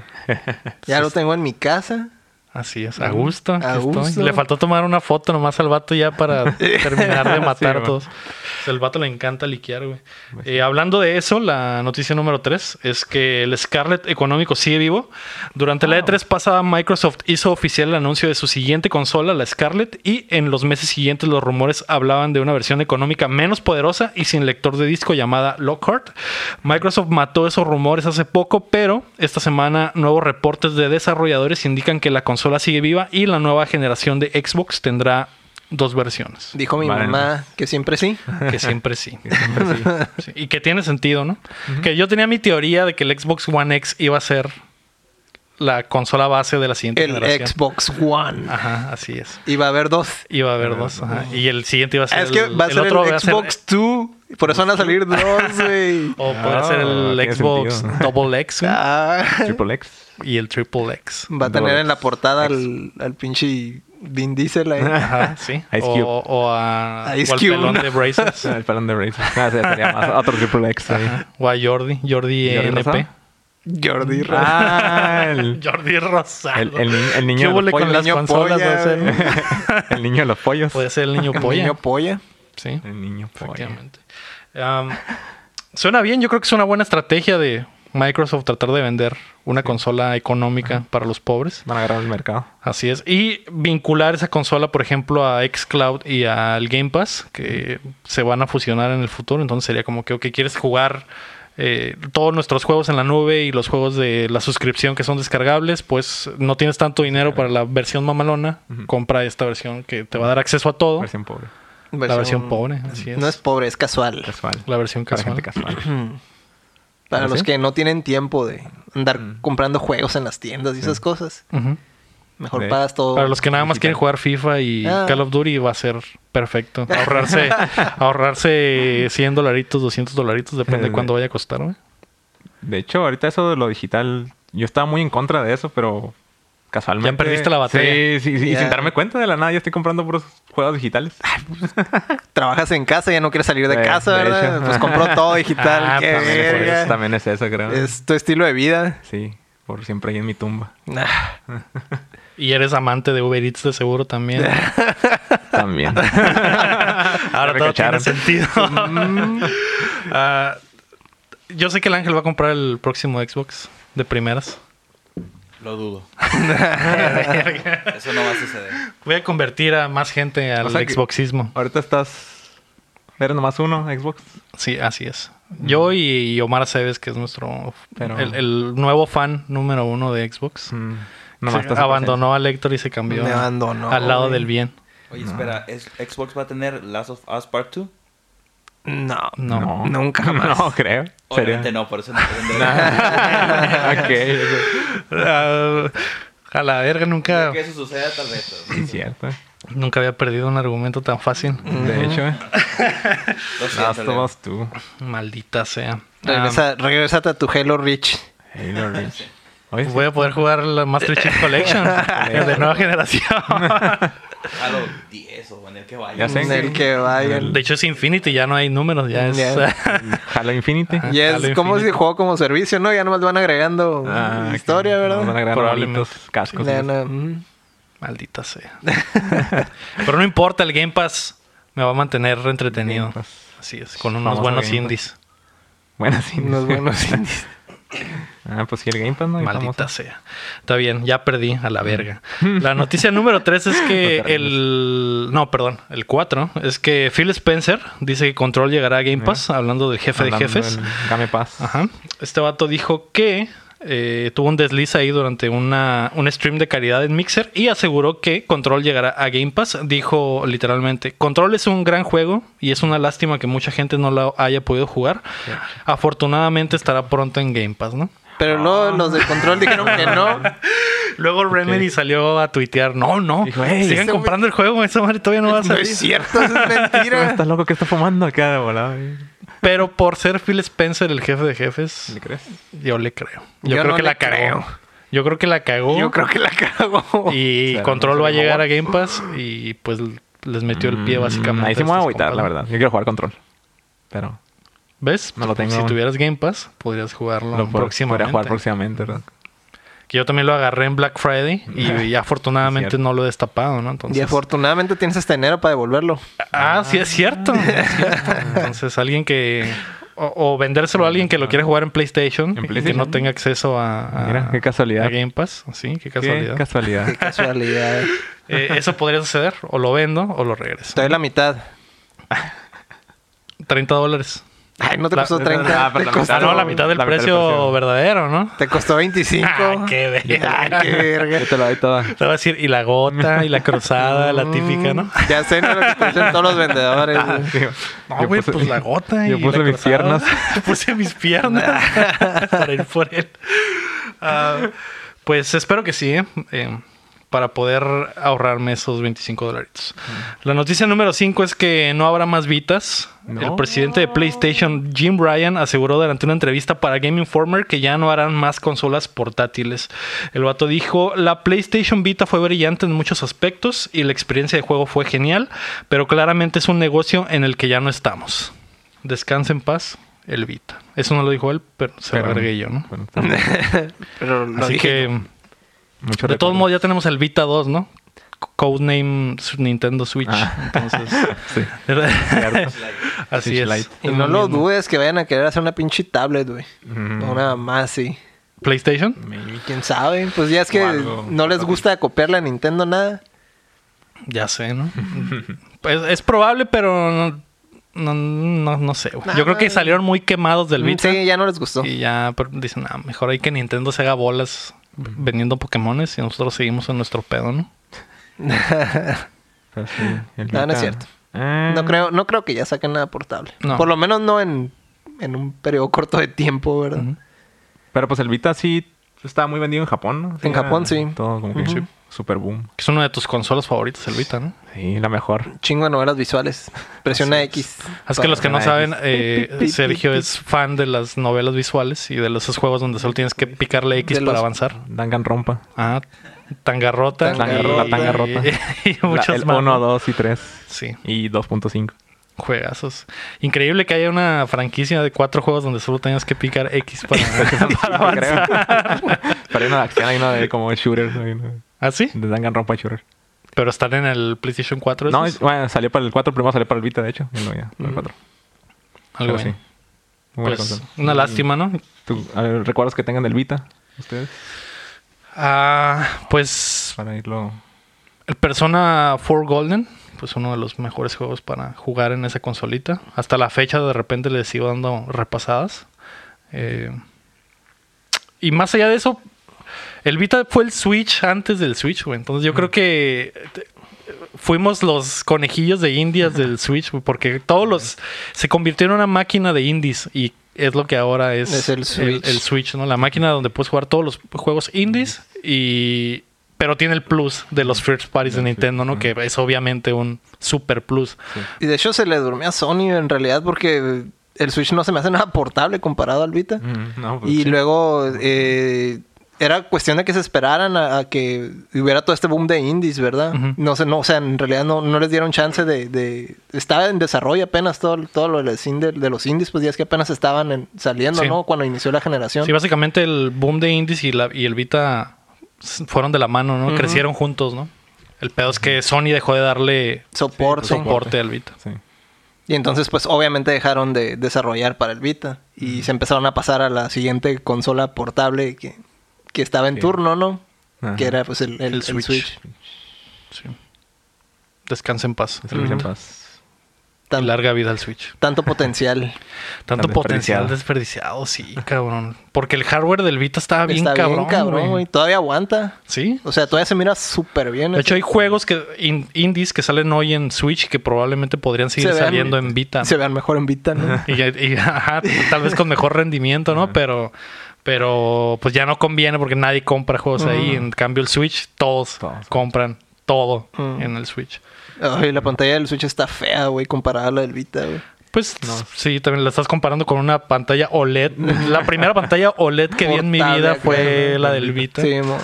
Ya lo tengo en mi casa. Así es, a gusto. A estoy. gusto. Le faltó tomar una foto nomás al vato ya para terminar de matar Sí, a todos. O sea, el vato le encanta liquear, güey. Eh, hablando de eso, la noticia número 3 es que el Scarlet económico sigue vivo. Durante la E3 pasada, Microsoft hizo oficial el anuncio de su siguiente consola, la Scarlet, y en los meses siguientes los rumores hablaban de una versión económica menos poderosa y sin lector de disco llamada Lockhart. Microsoft mató esos rumores hace poco, pero esta semana nuevos reportes de desarrolladores indican que la consola sigue viva y la nueva generación de Xbox tendrá dos versiones. Dijo mi Vale. mamá que siempre sí. Que siempre sí. Sí, Y que tiene sentido, ¿no? Que yo tenía mi teoría de que el Xbox One X iba a ser la consola base de la siguiente El generación. Xbox One. Ajá, así es. Va a haber dos. Iba a haber dos. ajá. Y el siguiente iba a ser Es que el, va a ser el, otro va a ser- Xbox 2. Por eso van a salir dos, güey. o puede Ah, ser el Xbox sentido. Double X Ah, Triple X. y el Triple X. va a tener en la portada al, al pinche Vin Diesel ahí. Ajá, sí. Ice Cube. O, o a, Ice o al Cube, pelón ¿no? de Brazers. El pelón de Razer. Ah, sí, sería más otro Triple X ahí. Ajá. O a Jordi. Jordi, ¿Jordi NP. Rosado? Jordi Ra- Ah, el, Jordi Rosado. el, el, ni- el niño ¿Qué de los con pollos. las Niño consolas? polla, va a ser? güey. El niño de los pollos. Puede ser el niño el polla. niño polla. Sí. El niño polla. Efectivamente. Am, suena bien, yo creo que es una buena estrategia de Microsoft tratar de vender una consola económica para los pobres. Van a agarrar el mercado. Así es. Y vincular esa consola, por ejemplo, a Xcloud y al Game Pass, que se van a fusionar en el futuro. Entonces sería como que, ok, quieres jugar eh, todos nuestros juegos en la nube y los juegos de la suscripción que son descargables, pues no tienes tanto dinero para la versión mamalona. Compra esta versión que te va a dar acceso a todo. Versión pobre. La versión pobre, así es. No es pobre, es casual. Casual. La versión casual. gente casual. Para ¿Ah, los que no tienen tiempo de andar Mm. comprando juegos en las tiendas y esas cosas. Mejor pagas todo. Para los que nada más digital. quieren jugar FIFA y Ah. Call of Duty va a ser perfecto. Ahorrarse, ahorrarse 100 dolaritos, 200 dolaritos, depende de Eh, cuánto vaya a costar, güey. De hecho, ahorita eso de lo digital, yo estaba muy en contra de eso, pero casualmente. Ya perdiste la batalla. Sí, sí, sí. Y sin darme cuenta de la nada, ya estoy comprando puros juegos digitales. Trabajas en casa, ya no quieres salir de Eh, casa, de ¿verdad? hecho. Pues compró todo digital. Ah, qué también. Pues, también es eso, creo. Es tu estilo de vida. Sí, por siempre ahí en mi tumba. Y eres amante de Uber Eats de seguro también. También. Ahora todo tiene sentido. Ah, yo sé que el Ángel va a comprar el próximo Xbox de primeras. Lo dudo. Eso no va a suceder. Voy a convertir a más gente al O sea que- Xboxismo. ahorita estás. Eres nomás uno, Xbox. Sí, así es. Yo y, y Omar Aceves, que es nuestro Pero- el, el nuevo fan número uno de Xbox. Mm, Se nomás estás abandonó a Héctor y se cambió Me a- abandonó, al lado del bien. Oye, espera, ¿es- ¿Xbox va a tener Last of Us Part 2? No, No. Nunca jamás. No, creo. Obviamente no, por eso no ok. Ah, a la verga, nunca, que eso suceda tal vez. Sí, cierto. nunca había perdido un argumento tan fácil. De hecho, eh. Lo 2. Maldita sea. Regresa, regrésate a tu Halo Reach. Halo Reach. Ah, voy a poder jugar la Master Chief Collection de nueva generación. Halo 10 o en el que vaya. Ya sé. En el que vayan. De hecho es Infinity, ya no hay números, ya es... Halo Infinity. Y Halo es como si juego como servicio, ¿no? Ya nomás van agregando Ah, historia. ¿verdad? Van a agregar Probablemente. cascos. A- mm. Maldita sea. Pero no importa, el Game Pass me va a mantener entretenido. Así es, con unos buenos indies. Bueno, sí. Unos buenos indies. Ah, pues sí, el Game Pass, ¿no? Maldita sea. Está bien, ya perdí a la verga. La noticia número 3 es que No el... No, perdón, el 4. Es que Phil Spencer dice que Control llegará a Game Pass, hablando del jefe de jefes. Game Pass. Ajá. Este vato dijo que eh, tuvo un desliz ahí durante una, un stream de calidad en Mixer y aseguró que Control llegará a Game Pass. Dijo literalmente, Control es un gran juego y es una lástima que mucha gente no lo haya podido jugar. Afortunadamente estará pronto en Game Pass, ¿no? Pero luego los de control dijeron que no. Luego Remedy salió a tuitear, no, no, Dijo, "Ey, sigan comprando el juego, esa madre todavía no va a No salir. es cierto, eso es mentira. ¿Estás loco que está fumando acá de volada? güey? Pero por ser Phil Spencer el jefe de jefes, ¿Le crees? yo le creo. Yo, Yo creo no que la cagó. creo. Yo creo que la cagó. Yo creo que la cago. Y O sea, Control no va a llegar a Game Pass y pues les metió el pie Mm, básicamente. Ahí sí me voy a agüitar, la ¿no? verdad. Yo quiero jugar control. Pero ¿Ves? No lo tengo Si tuvieras Game Pass, podrías jugarlo lo pod- próximamente. podría jugar próximamente, ¿verdad? Que yo también lo agarré en Black Friday y afortunadamente no lo he destapado, ¿no? Y Entonces, afortunadamente tienes hasta enero para devolverlo. Ah, sí es cierto. es cierto. Entonces, alguien que. O, o vendérselo a alguien que lo quiere jugar en PlayStation, En y que no tenga acceso a, a- Mira, qué casualidad. a Game Pass. Sí, qué casualidad. Qué casualidad. Qué casualidad. Eh, eso podría suceder. O lo vendo o lo regreso. Te doy la mitad. 30 dólares. Ay, no te La- costó 30. Ah, pero te, la costó, Ah, no, la mitad del la mitad del precio, precio. verdadero, ¿no? te costó 25. Ah, qué verga. Ay, qué verga. Yo te lo doy toda. Te voy a decir, y la gota, y la cruzada, la típica, ¿no? Ya sé, no lo que dicen todos los vendedores. güey. No, Yo güey, puse- pues la gota. yo y puse la mis cruzada. piernas. puse mis piernas para ir por él. Ah, pues espero que sí, ¿eh? Eh, para poder ahorrarme esos 25 dolaritos. La noticia número 5 es que no habrá más Vitas. No. El presidente de PlayStation, Jim Ryan, aseguró durante una entrevista para Game Informer que ya no harán más consolas portátiles. El vato dijo, la PlayStation Vita fue brillante en muchos aspectos y la experiencia de juego fue genial, pero claramente es un negocio en el que ya no estamos. Descansa en paz, el Vita. Eso no lo dijo él, pero se lo agregué yo, ¿no? Bueno. Pero lo Así dije que, yo. Mucho de todos modos, ya tenemos el Vita 2, ¿no? Codename Nintendo Switch. Ah. Entonces, Sí. así Switch es. Lite. Y no lo dudes que vayan a querer hacer una pinche tablet, güey. O Una más, sí. PlayStation. ¿Quién sabe? Pues ya es que algo. no les gusta copiarle a Nintendo nada. Ya sé, ¿no? pues es probable, pero no, no, no, no sé. Yo creo que salieron muy quemados del Vita. Sí, ya no les gustó. Y ya dicen, ah, mejor hay que Nintendo se haga bolas vendiendo Pokémones y nosotros seguimos en nuestro pedo, ¿no? Sí, No, no es cierto. Eh, No creo, no creo que ya saquen nada portable. No. Por lo menos no en, en un periodo corto de tiempo, ¿verdad? Pero pues el Vita sí estaba muy vendido en Japón, ¿no? En Japón, sí. Todo como que Ujú. Super boom. Es una de tus consolas favoritas, el Vita, ¿no? Sí, la mejor. Chingo de novelas visuales. Presiona X. Es que los que no Para- saben, eh, Sergio es fan de las novelas visuales y de esos juegos donde solo tienes que picarle X De para avanzar. Danganronpa. Ah, Tangarrota. Tangarrota. y- La Tangarrota. Y, muchos La- el más. 1, 2 y 3. Sí, Y 2.5. juegazos. Increíble que haya una franquicia de cuatro juegos donde solo tengas que picar X para, para avanzar. Pero hay una de acción, hay una de como shooter. hay una ¿Ah, sí? De Danganronpa shooter. Pero están en el PlayStation 4. No, es- bueno, salió para el 4, primero salió para el Vita, de hecho. Y luego ya, para el Mm. 4. Algo Pero así. Pues, una lástima, ¿no? tú, ver, ¿Recuerdos que tengan del Vita? ¿Ustedes? Ah, pues Para irlo... el Persona 4 Golden, pues uno de los mejores juegos para jugar en esa consolita. Hasta la fecha de repente les sigo dando repasadas. Eh, y más allá de eso, el Vita fue el Switch antes del Switch, güey. Entonces yo creo que eh, fuimos los conejillos de indias del Switch, porque todos los se convirtió en una máquina de indies y es lo que ahora es, Es el Switch. el Switch, ¿no? La máquina donde puedes jugar todos los juegos indies y pero tiene el plus de los first parties de Nintendo, ¿no? Que es obviamente un super plus. Y de hecho se le durmió a Sony en realidad porque el Switch no se me hace nada portable comparado al Vita. Mm, no, pues Y sí. luego eh, era cuestión de que se esperaran a, a que hubiera todo este boom de indies, ¿verdad? No sé, no, o sea, en realidad no, no les dieron chance de, de- Estaba en desarrollo apenas todo, todo lo de, de los indies, pues ya es que apenas estaban en- saliendo, Sí. ¿no? Cuando inició la generación. Sí, básicamente el boom de indies y, la, y el Vita fueron de la mano, ¿no? Crecieron juntos, ¿no? El pedo es que Sony dejó de darle soporte. soporte al Vita. Sí. Y entonces, pues obviamente dejaron de desarrollar para el Vita. Y se empezaron a pasar a la siguiente consola portable que, que estaba en Sí. turno, ¿no? Ajá. Que era pues el, el- El el Switch. Switch. Sí. Descansa en paz. Lucha en paz. Tan- larga vida al Switch. tanto potencial. Tanto Tan potencial desperdiciado. sí, cabrón. Porque el hardware del Vita estaba bien Está cabrón, bien cabrón, güey. Todavía aguanta. Sí. O sea, todavía se mira súper bien. De hecho, hay juegos que in- indies que salen hoy en Switch que probablemente podrían seguir Se vean- saliendo en Vita. Se vean mejor en Vita, ¿no? Y, y, ajá, tal vez con mejor rendimiento, ¿no? Pero Pero pues ya no conviene porque nadie compra juegos ahí. En cambio el Switch, todos, Todos. compran todo en el Switch. Ay, la pantalla del Switch está fea, güey, comparada a la del Vita, güey. Pues sí, también la estás comparando con una pantalla OLED. La primera pantalla OLED que vi en mi vida fue la del Vita. Sí, mon.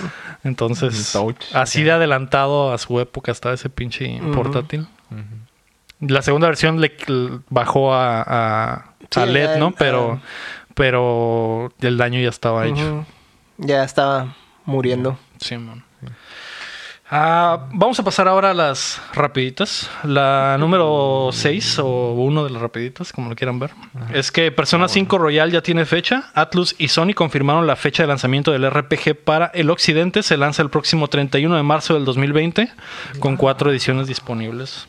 Entonces, touch. así de adelantado a su época estaba ese pinche portátil. La segunda versión le bajó a, a, Sí, a LED, ¿no? Pero, pero el daño ya estaba hecho. Ya estaba muriendo. Sí, man. Ah, vamos a pasar ahora a las rapiditas. La número 6 o uno de las rapiditas, como lo quieran ver, es que Persona 5 Royal ya tiene fecha. Atlus y Sony confirmaron la fecha de lanzamiento del RPG para el occidente. Se lanza el próximo 31 de marzo del 2020 con cuatro ediciones disponibles.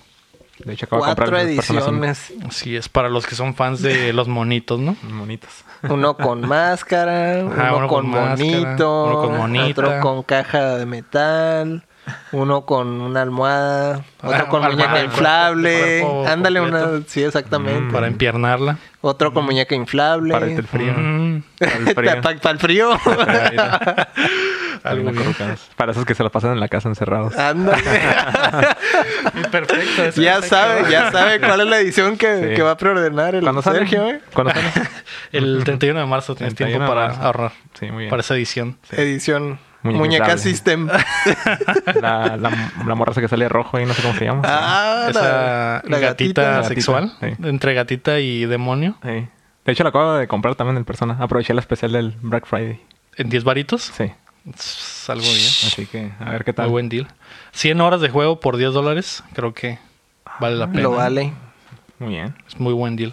De hecho, acabo de comprar Cuatro cinco. ediciones. Así es, para los que son fans de los monitos, ¿no? Monitos. Uno con máscara, Ajá, uno, uno con, con máscara, monito, uno con monita. otro con caja de metal, uno con una almohada, otro Ah, con almohada, muñeca cuerpo- inflable. cuerpo Ándale, completo. una. Sí, exactamente. Para empiernarla. Otro con muñeca inflable. Para el frío. Mm, Para el frío. Para el frío. Algo. Para esos que se lo pasan en la casa encerrados. Ándale. perfecto. ya sabe, ya sabe cuál es la edición que, Sí. que va a preordenar el ¿Cuándo sale? Sergio, eh. ¿Cuándo sale? El 31 de marzo tienes 31 tiempo para marzo. ahorrar. Sí, muy bien. Para esa edición. Edición Muñeca. System. La, la, la morra esa que sale rojo ahí, no sé cómo se llama. ah, la- Esa la gatita, Gatita, sexual. sí. Entre gatita y demonio. Sí. De hecho, la acabo de comprar también en persona. Aproveché la especial del Black Friday. En 10 varitos. Sí. Es algo bien. Así que, a ver qué tal. Muy buen deal. 100 horas de juego por 10 dólares. Creo que vale la pena. Lo vale. Muy bien. Es muy buen deal.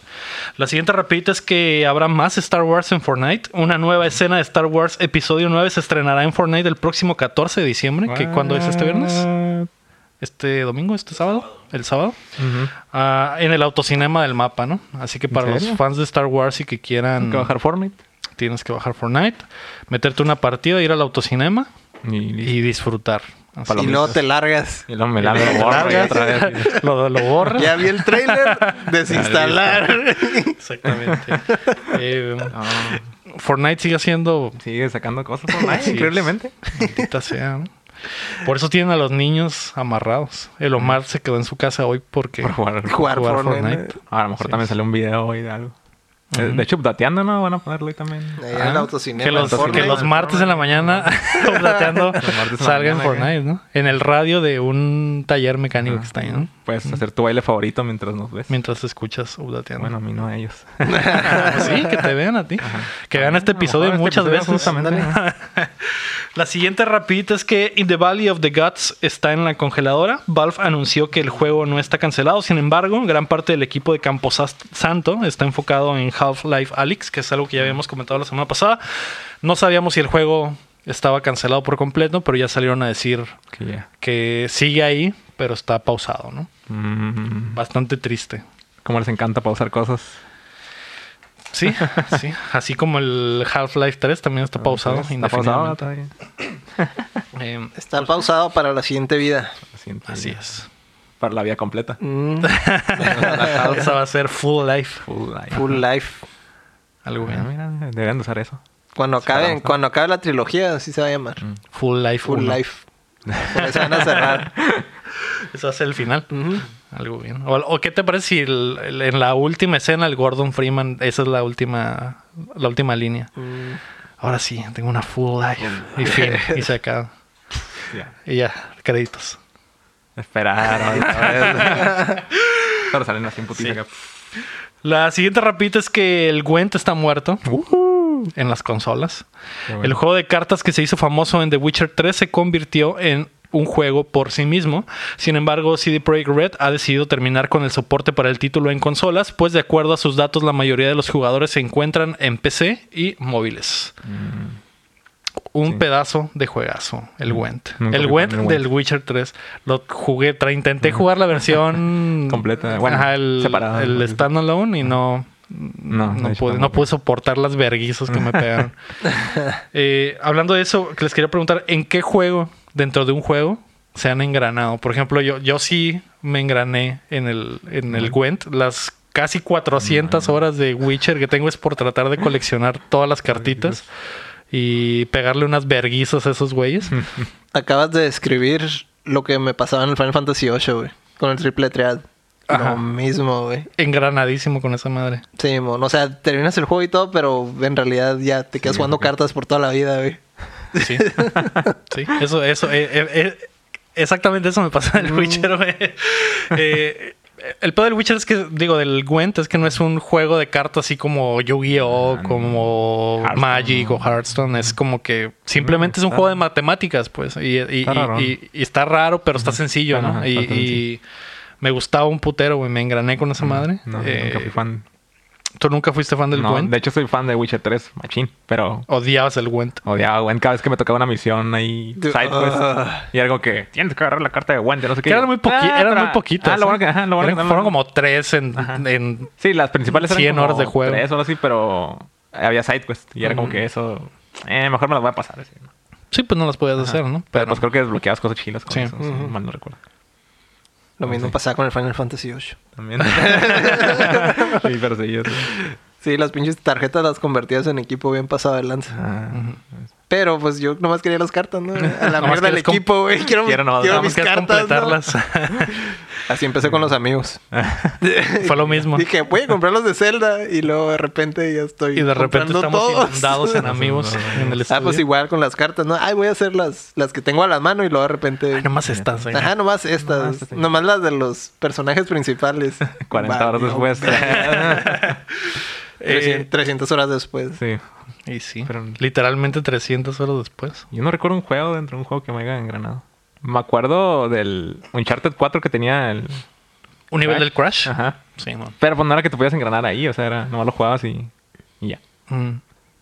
La siguiente rapidita es que habrá más Star Wars en Fortnite. Una nueva escena de Star Wars Episodio 9 se estrenará en Fortnite el próximo 14 de diciembre. ¿Que ¿Cuándo es este viernes? What? ¿Este domingo? ¿Este sábado? ¿El sábado? Ah, en el autocinema del mapa, ¿no? Así que para los fans de Star Wars y que quieran... que bajar Fortnite. Tienes que bajar Fortnite, meterte una partida, ir al autocinema Y, y disfrutar. Así. Y Palomitas. luego te largas. Y luego me la Lo borro y largas, otra vez. lo, lo borras. Ya vi el trailer. Desinstalar. Exactamente. Eh, Ah, Fortnite sigue siendo sigue sacando cosas Fortnite, increíblemente. maldita sea. ¿no? Por eso tienen a los niños amarrados. El Omar se quedó en su casa hoy porque Por jugar. Jugar Jugar Fortnite. Fortnite. A lo mejor Sí. también sale un video hoy de algo. Eh, De hecho, dateando, ¿no? Van a ponerlo hoy también. Ahí Ah, en el autocinema. que los, Fortnite. que los martes en la mañana la salga en mañana, Fortnite, ¿no? En el radio de un taller mecánico que está ahí, ¿no? Puedes hacer tu baile favorito mientras nos ves. Mientras escuchas Updateando. Bueno, a mí no a ellos. sí, que te vean a ti. Que vean este episodio este muchas episodio veces. justamente. La siguiente rapidita es que In the Valley of the Gods está en la congeladora. Valve anunció que el juego no está cancelado. Sin embargo, gran parte del equipo de Camposas- Santo está enfocado en Half-Life Alyx, que es algo que ya habíamos comentado la semana pasada. No sabíamos si el juego estaba cancelado por completo, pero ya salieron a decir que sigue ahí, pero está pausado, ¿no? Mm, Bastante triste. Como les encanta pausar cosas. Sí, sí. Así como el Half-Life 3 también está pausado Está pausado. Eh, Está pausado para la siguiente vida. Lo siento, así ya. es. Para la vía completa. Mm, Esa va a ser full life. Full life. full life. Algo Ah, bien. mira, deberían de usar eso. Cuando acabe, cuando acabe la trilogía, así se va a llamar. Full life. Full uno. life. Por eso van a cerrar. Eso va a ser el final. Ujú. Algo bien. O, o qué te parece si el- el- en la última escena el Gordon Freeman, esa es la última, la última línea. Mm, Ahora sí, tengo una full life. Y fin. Y se acaba. Y ya, créditos. Esperar. Pero salen así en putiza acá. La siguiente rapidita es que el Gwent está muerto en las consolas. Bueno. El juego de cartas que se hizo famoso en The Witcher 3 se convirtió en un juego por sí mismo. Sin embargo, CD Projekt Red ha decidido terminar con el soporte para el título en consolas, pues de acuerdo a sus datos la mayoría de los jugadores se encuentran en PC y móviles. Un Sí. pedazo de juegazo, el Gwent. Nunca el Gwent. del Witcher 3. Lo jugué, intenté jugar la versión Completa, bueno, Ajá, el, standalone y no, No, pude, no tampoco. pude soportar las verguizos que me pegaron. Eh, hablando de eso, les quería preguntar, ¿en qué juego, dentro de un juego, se han engranado? Por ejemplo, yo, yo sí me engrané en el, en el Gwent. Las casi 400 horas de Witcher que tengo es por tratar de coleccionar todas las cartitas. y pegarle unas verguizas a esos güeyes. Acabas de describir lo que me pasaba en el Final Fantasy VIII, güey. Con el triple triad. Ajá. Lo mismo, güey. Engranadísimo con esa madre. Sí, mon. O sea, terminas el juego y todo, pero en realidad ya te quedas jugando cartas por toda la vida, güey. Sí. sí. Eso, eso. eh, eh, eh, exactamente eso me pasa en el Witcher, güey. Eh, el pedo del Witcher es que, digo, del Gwent es que no es un juego de cartas así como Yu-Gi-Oh!, Ah, como Hearthstone, Magic o Hearthstone. Es como que simplemente es un está- juego de matemáticas, pues. Y, y- Está y- raro. y- está raro, pero está sencillo, ¿no? Ajá, y, me gustaba un putero, güey. Me engrané con esa madre. No, Eh, nunca fui fan. ¿Tú nunca fuiste fan del No, Gwent? de hecho soy fan de Witcher 3, machín, pero Odiabas el Gwent. odiaba Gwent cada vez que me tocaba una misión ahí, side quest, ah. y algo que tienes que agarrar la carta de Gwent, no sé qué. Que eran muy, poqui- Ah, eran pero- muy poquitas. Ah, lo bueno ¿eh? que, ajá, lo bueno Eran- que- fueron como tres en, en Sí, las principales eran 100 como horas de juego. tres o así, pero había side quest y era como que eso, eh, mejor me las voy a pasar. así, ¿no? Sí, pues no las podías hacer, ¿no? Pero pues creo que desbloqueabas cosas chilas con Sí. eso, si Ujú. mal no recuerdo. Lo mismo sí. pasaba con el Final Fantasy VIII. También. sí, sí. Sí, las pinches tarjetas las convertías en equipo bien pasado de lanza. Ah, Pero pues yo nomás quería las cartas, ¿no? A la mierda el quieres com- equipo, güey. Quiero, Quiero nomás- quiero nomás mis quieres cartas. ¿no? completarlas. Así empecé con los amigos. Fue lo mismo. Dije, voy a comprar los de Zelda y luego de repente ya estoy Y de repente comprando estamos todos. inundados en amigos en el Ah, estudio. pues igual con las cartas, ¿no? Ay, voy a hacer las, las que tengo a la mano y luego de repente... Ay, nomás estas, ¿eh? Ajá, nomás estas. Nomás las de los personajes principales. 40 horas después. verga. Eh, 300, 300 horas después. sí. Y sí, Pero- literalmente 300 horas después. Yo no recuerdo un juego dentro de un juego que me haya engranado. Me acuerdo del Uncharted 4 que tenía el... ¿Un nivel Crash. del Crash? Ajá. Sí, no. Pero pues no era que te podías engranar ahí, o sea, era nomás lo jugabas y, y ya. Mm.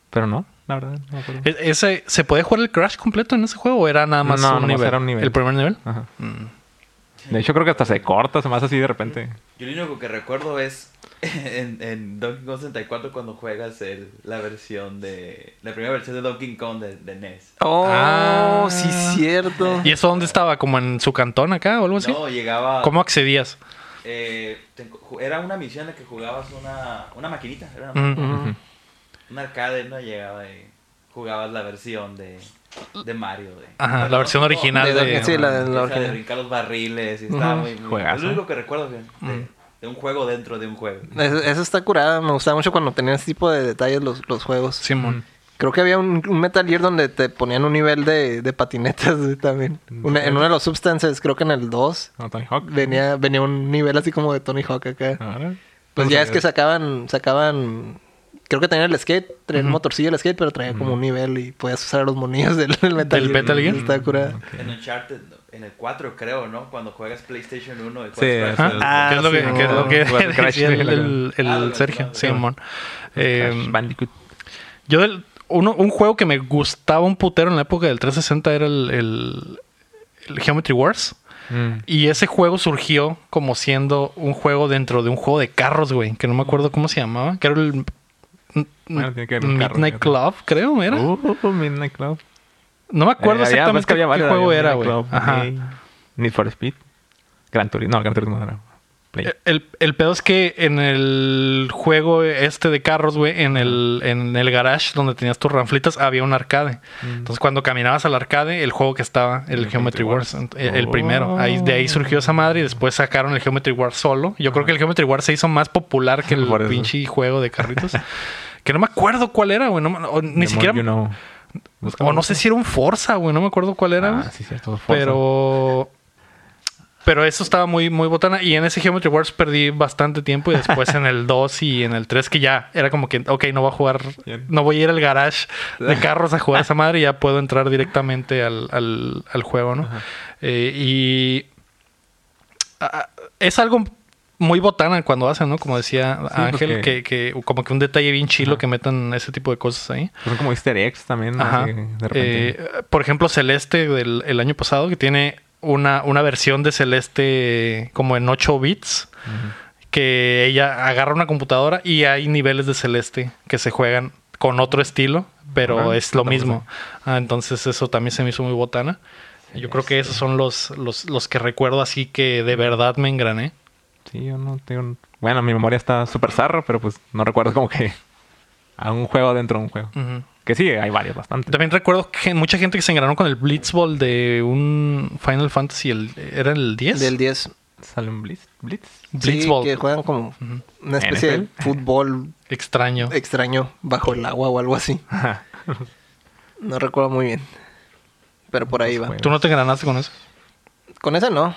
Pero no, la verdad, no me acuerdo. ¿E- ¿Ese, ¿Se puede jugar el Crash completo en ese juego o era nada más, No, un, nivel? era un nivel. ¿El primer nivel? Ajá. Mm. De hecho, creo que hasta se corta, se me hace así de repente. Yo lo único que recuerdo es en, en Donkey Kong 64 cuando juegas el- la versión de... La primera versión de Donkey Kong de, de NES. Oh, Ah. sí, cierto. ¿Y eso dónde estaba? ¿Como en su cantón acá o algo así? No, llegaba... ¿Cómo accedías? eh, te- era una misión en la que jugabas una, una maquinita. Era una, Mm. Una arcade, ¿no? Llegaba y jugabas la versión de, de Mario. De, Ajá, la versión original De- de... sí, la de la brincar los barriles y estaba Ujú. muy, muy- Juegazo. Es lo único que recuerdo de. De un juego dentro de un juego. Eso, eso está curada. Me gustaba mucho cuando tenían ese tipo de detalles los, los juegos. Simón. Creo que había un, un Metal Gear donde te ponían un nivel de, de patinetas también. Una- en uno de los substances, creo que en el 2, No, Tony Hawk. venía, venía un nivel así como de Tony Hawk acá. Ahora. Pues No ya es que sacaban, sacaban, creo que tenían el skate, traía el Ujú. motorcillo el skate, pero traía como un nivel y podías usar a los monillos del, del Metal ¿Del Metal Gear? Está curada. En Uncharted, en el 4 creo, ¿no? Cuando juegas PlayStation 1 y Sí, sí. Ah, ¿Qué es lo que, sí, qué es lo no. que Jugar Crash, decía el, sí, el- el Ah, Sergio? Eh, Crash Bandicoot. yo del- uno, un juego que me gustaba un putero en la época del 360 era el, el, el Geometry Wars. Mm. Y ese juego surgió como siendo un juego dentro de un juego de carros, güey. Que no me acuerdo cómo se llamaba. Que era el... Bueno, tiene que ver con carros, Midnight. Club, creo, era. Uh, Midnight Club. No me acuerdo Eh, exactamente ves que había qué juego había era, güey. Ajá. eh, Need for Speed. Gran Turismo. No, Gran Turismo no era. Play. Eh, El, el pedo es que en el juego este de carros, güey, en el, en el garage donde tenías tus ranflitas, había un arcade. Entonces, cuando caminabas al arcade, el juego que estaba, el El Geometry Wars, Wars. el, el primero. Ahí, de ahí surgió esa madre y después sacaron el Geometry Wars solo. Yo creo que el Geometry Wars se hizo más popular que el pinche juego de carritos. que no me acuerdo cuál era, güey. no ni The siquiera... more you know. O no sé si era un Forza, güey. No me acuerdo cuál era. Ah, sí, cierto. Forza. Pero. Pero eso estaba muy, muy botana. Y en ese Geometry Wars perdí bastante tiempo. Y después en el 2 y en el 3, que ya era como que, ok, no voy a jugar. No voy a ir al garage de carros a jugar esa madre. Y ya puedo entrar directamente al, al, al juego, ¿no? Eh, y. ah, es algo muy botana cuando hacen, ¿no? Como decía Ángel, porque- que, que como que un detalle bien chilo que metan ese tipo de cosas ahí. Son como easter eggs también. de repente. Eh, por ejemplo, Celeste del el año pasado, que tiene una, una versión de Celeste como en 8 bits, que ella agarra una computadora y hay niveles de Celeste que se juegan con otro estilo, pero Ajá. es lo mismo. Ah, entonces eso también se me hizo muy botana. Yo creo que esos son los, los, los que recuerdo así que de verdad me engrané. Sí, yo no tengo... Bueno, mi memoria está súper zarra, pero pues no recuerdo como que... A un juego dentro de un juego. Que sí, hay varios, bastante. También recuerdo que mucha gente que se engranó con el Blitzball de un Final Fantasy, el, ¿era el 10? Del 10. ¿Sale un Blitz? ¿Blitz? Sí, Blitzball. que juegan como una especie de fútbol Extraño. extraño bajo el agua o algo así. No recuerdo muy bien. Pero por ahí va. ¿Tú no te engranaste con eso? Con ese no.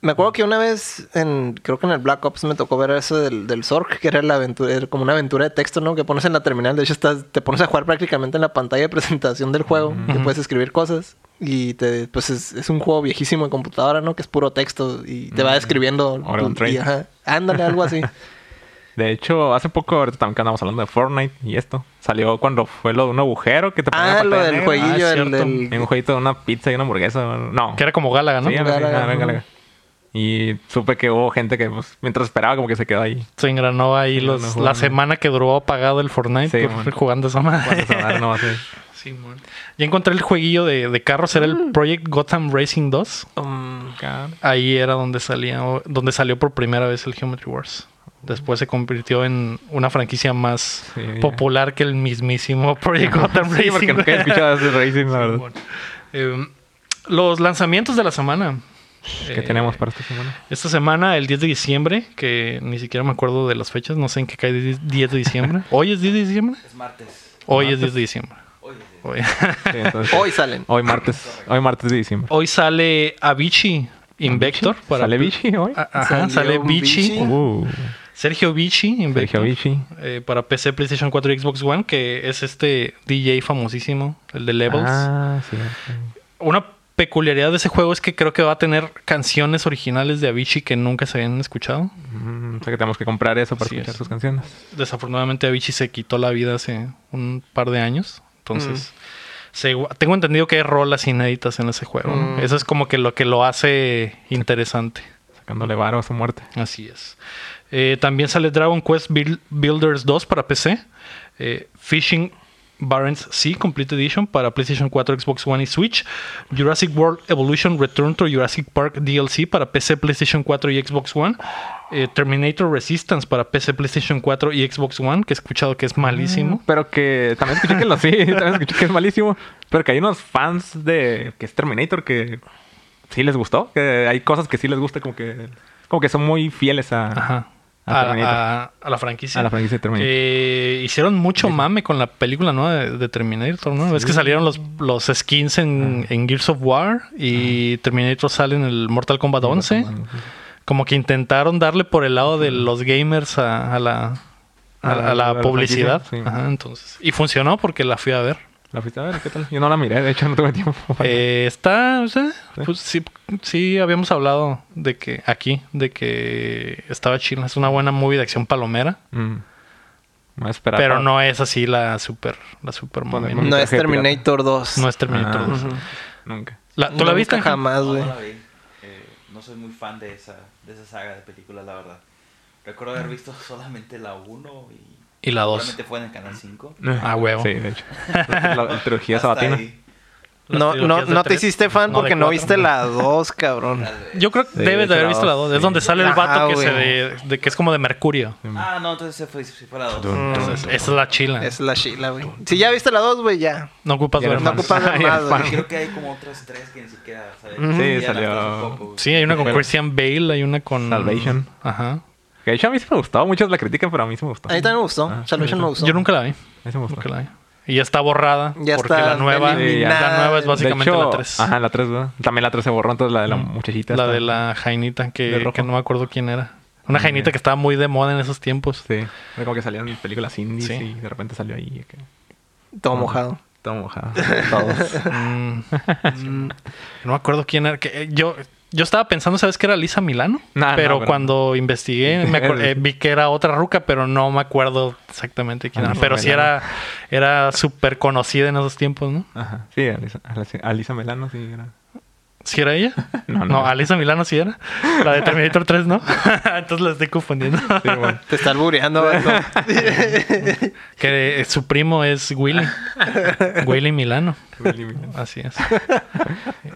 Me acuerdo que una vez, en, creo que en el Black Ops me tocó ver eso del, del Zork, que era la aventura, era como una aventura de texto, ¿no? Que pones en la terminal. De hecho, estás, te pones a jugar prácticamente en la pantalla de presentación del juego. Que puedes escribir cosas. Y te, pues es, es un juego viejísimo de computadora, ¿no? Que es puro texto. Y te va describiendo. Oregon y, ajá, ándale, algo así. De hecho, hace poco, ahorita también que andamos hablando de Fortnite y esto, salió cuando fue lo de un agujero que te ponía ah, lo del negra. jueguillo, Ah, el del... Un jueguito de una pizza y una hamburguesa. No. Que era como Gálaga, ¿no? Sí, Galaga. Galaga. Y supe que hubo gente que pues, mientras esperaba como que se quedó ahí. Se engranó ahí Sí, los, la semana que duró apagado el Fortnite Sí, por- man. jugando esa madre. no. Sí, man. Ya encontré el jueguillo de, de carros, era el Project Gotham Racing 2. um, Ahí era donde salía, donde salió por primera vez el Geometry Wars. Después se convirtió en una franquicia más Sí. popular que el mismísimo Project Gotham Sí, Racing. porque nunca he escuchado ese Racing, la verdad. Bueno. Eh, los lanzamientos de la semana. ¿Qué Eh, tenemos para esta semana? Esta semana, el 10 de diciembre, que ni siquiera me acuerdo de las fechas, no sé en qué cae 10 de diciembre. ¿Hoy es 10 de diciembre? Es martes. Hoy es 10 de diciembre. Hoy, Sí, entonces, hoy salen. hoy martes. Hoy martes de diciembre. Hoy sale Avicii Invector. para- ¿Sale Vichy hoy? Ah, Ajá, sale. Vichy. Uh, Sergio Vichy Invector. Sergio Vichy. eh, para PC, PlayStation 4 y Xbox One, que es este DJ famosísimo, el de Levels. Ah, sí. Una peculiaridad de ese juego es que creo que va a tener canciones originales de Avicii que nunca se habían escuchado. Mm, o sea que tenemos que comprar eso para Así escuchar es. sus canciones. Desafortunadamente Avicii se quitó la vida hace un par de años. Entonces, se- tengo entendido que hay rolas inéditas en ese juego. ¿no? Mm. Eso es como que lo que lo hace interesante. Sacándole varo a su muerte. Así es. Eh, también sale Dragon Quest Build- Builders 2 para PC. eh, Fishing Barents Sea Complete Edition para PlayStation 4, Xbox One y Switch. Jurassic World Evolution Return to Jurassic Park DLC para PC, PlayStation 4 y Xbox One. Eh, Terminator Resistance para PC, PlayStation 4 y Xbox One, que he escuchado que es malísimo. Pero que también escuché que lo sí, también escuché que es malísimo. Pero que hay unos fans de que es Terminator que sí les gustó. Que hay cosas que sí les gusta, como que como que son muy fieles a, Ajá. A A, Terminator. a- a la franquicia. A la franquicia de Terminator. Que hicieron mucho mame con la película nueva de, de Terminator, ¿no? Es que salieron los, los skins en, en Gears of War y Terminator sale en el Mortal Kombat 11. Como que intentaron darle por el lado de los gamers a, la, la- la- publicidad. sí. Ajá, entonces. Y funcionó porque la fui a ver. ¿La fuiste a ver? ¿Qué tal? Yo no la miré, de hecho no tuve tiempo. Eh, está, o sea, pues sí, sí habíamos hablado de que aquí, de que estaba chila. Es una buena movie de acción palomera. Mm. Voy a esperar Pero para- no es así la super, la super movie, ¿no? No es. Terminator 2. No es Terminator Ah, 2. Nunca. La- ¿Tú la viste? jamás, No, güey. no la vi. Eh, no soy muy fan de esa, de esa saga de películas, la verdad. Recuerdo haber visto solamente la 1 y... Y la 2. Probablemente fue en el canal 5. Ah, huevo. Sí, de hecho. la, la trilogía Hasta sabatina. No, no, no te tres. hiciste fan No, porque no viste la 2, cabrón. Yo creo que Sí, debes de haber la visto la dos, 2. Es sí. donde sale el Ajá, vato que, se de, de que es como de mercurio. Ah, no, entonces se fue, se fue la 2. Entonces, esa es la chila. Es la chila, güey. Si ya viste la 2, güey, ya. No ocupas Ya ver más. No ocupas ver más, güey. Creo que hay como otras tres que ni siquiera. Ujú. Sí, salió- poco. Sí, hay una con Pero- Christian Bale, hay una con... Salvation. Ajá. Que de hecho a mí sí me gustó. Muchos la critican, pero a mí sí me gustó. A mí también me gustó. Ah, Salvation me gustó. Yo nunca la vi. A mí sí me gustó. Nunca la vi. Y ya está borrada. Ya porque está la nueva, eliminada. la nueva es básicamente hecho, la 3. Ajá, la 3, ¿verdad? También la 3 se borró, entonces la de la muchachita. La de la Jainita, que, que no me acuerdo quién era. Una Jainita que estaba muy de moda en esos tiempos. Sí. Era como que salían películas indies Sí. y de repente salió ahí. que- Todo mojado. Todo mojado. Todos. Mm, mm, no me acuerdo quién era. Que, eh, yo, yo estaba pensando, ¿sabes qué era Lisa Milano? No, no, pero cuando investigué, me eh, vi que era otra ruca, pero no me acuerdo exactamente quién Ah, era. Pero sí era, era súper conocida en esos tiempos, ¿no? Ajá. Sí, Alisa, Alisa Melano, sí. Era. ¿Sí era ella? No, no. No, Alisa Milano sí era. La de Terminator 3, ¿no? Entonces la estoy confundiendo. Sí, bueno. Te está albureando, que eh, su primo es Willy. Willy Milano. Willy Milano. Así es.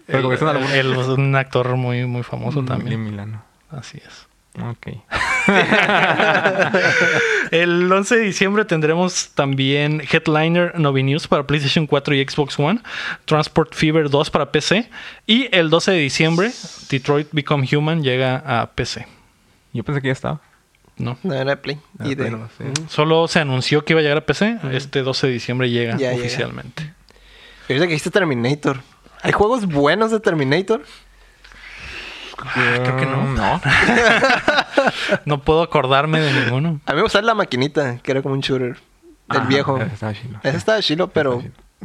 Pero un albur. Él es un actor muy, muy famoso Willy también. Milano. Así es. Ok. El 11 de diciembre tendremos también Headliner Novi News para PlayStation 4 y Xbox One, Transport Fever 2 para PC y el 12 de diciembre Detroit Become Human llega a PC. Yo pensé que ya estaba. ¿no? No era Play. Ah, Y de- bueno, sí. Ujú. Solo se anunció que iba a llegar a PC. Este 12 de diciembre llega Ya llega. oficialmente. Ahorita que dijiste Terminator. ¿Hay juegos buenos de Terminator? Creo que no. No. No puedo acordarme de ninguno. A mí me gustaba la maquinita, que era como un shooter. Del Ajá, viejo. ese estaba chido. Ese estaba chilo, pero...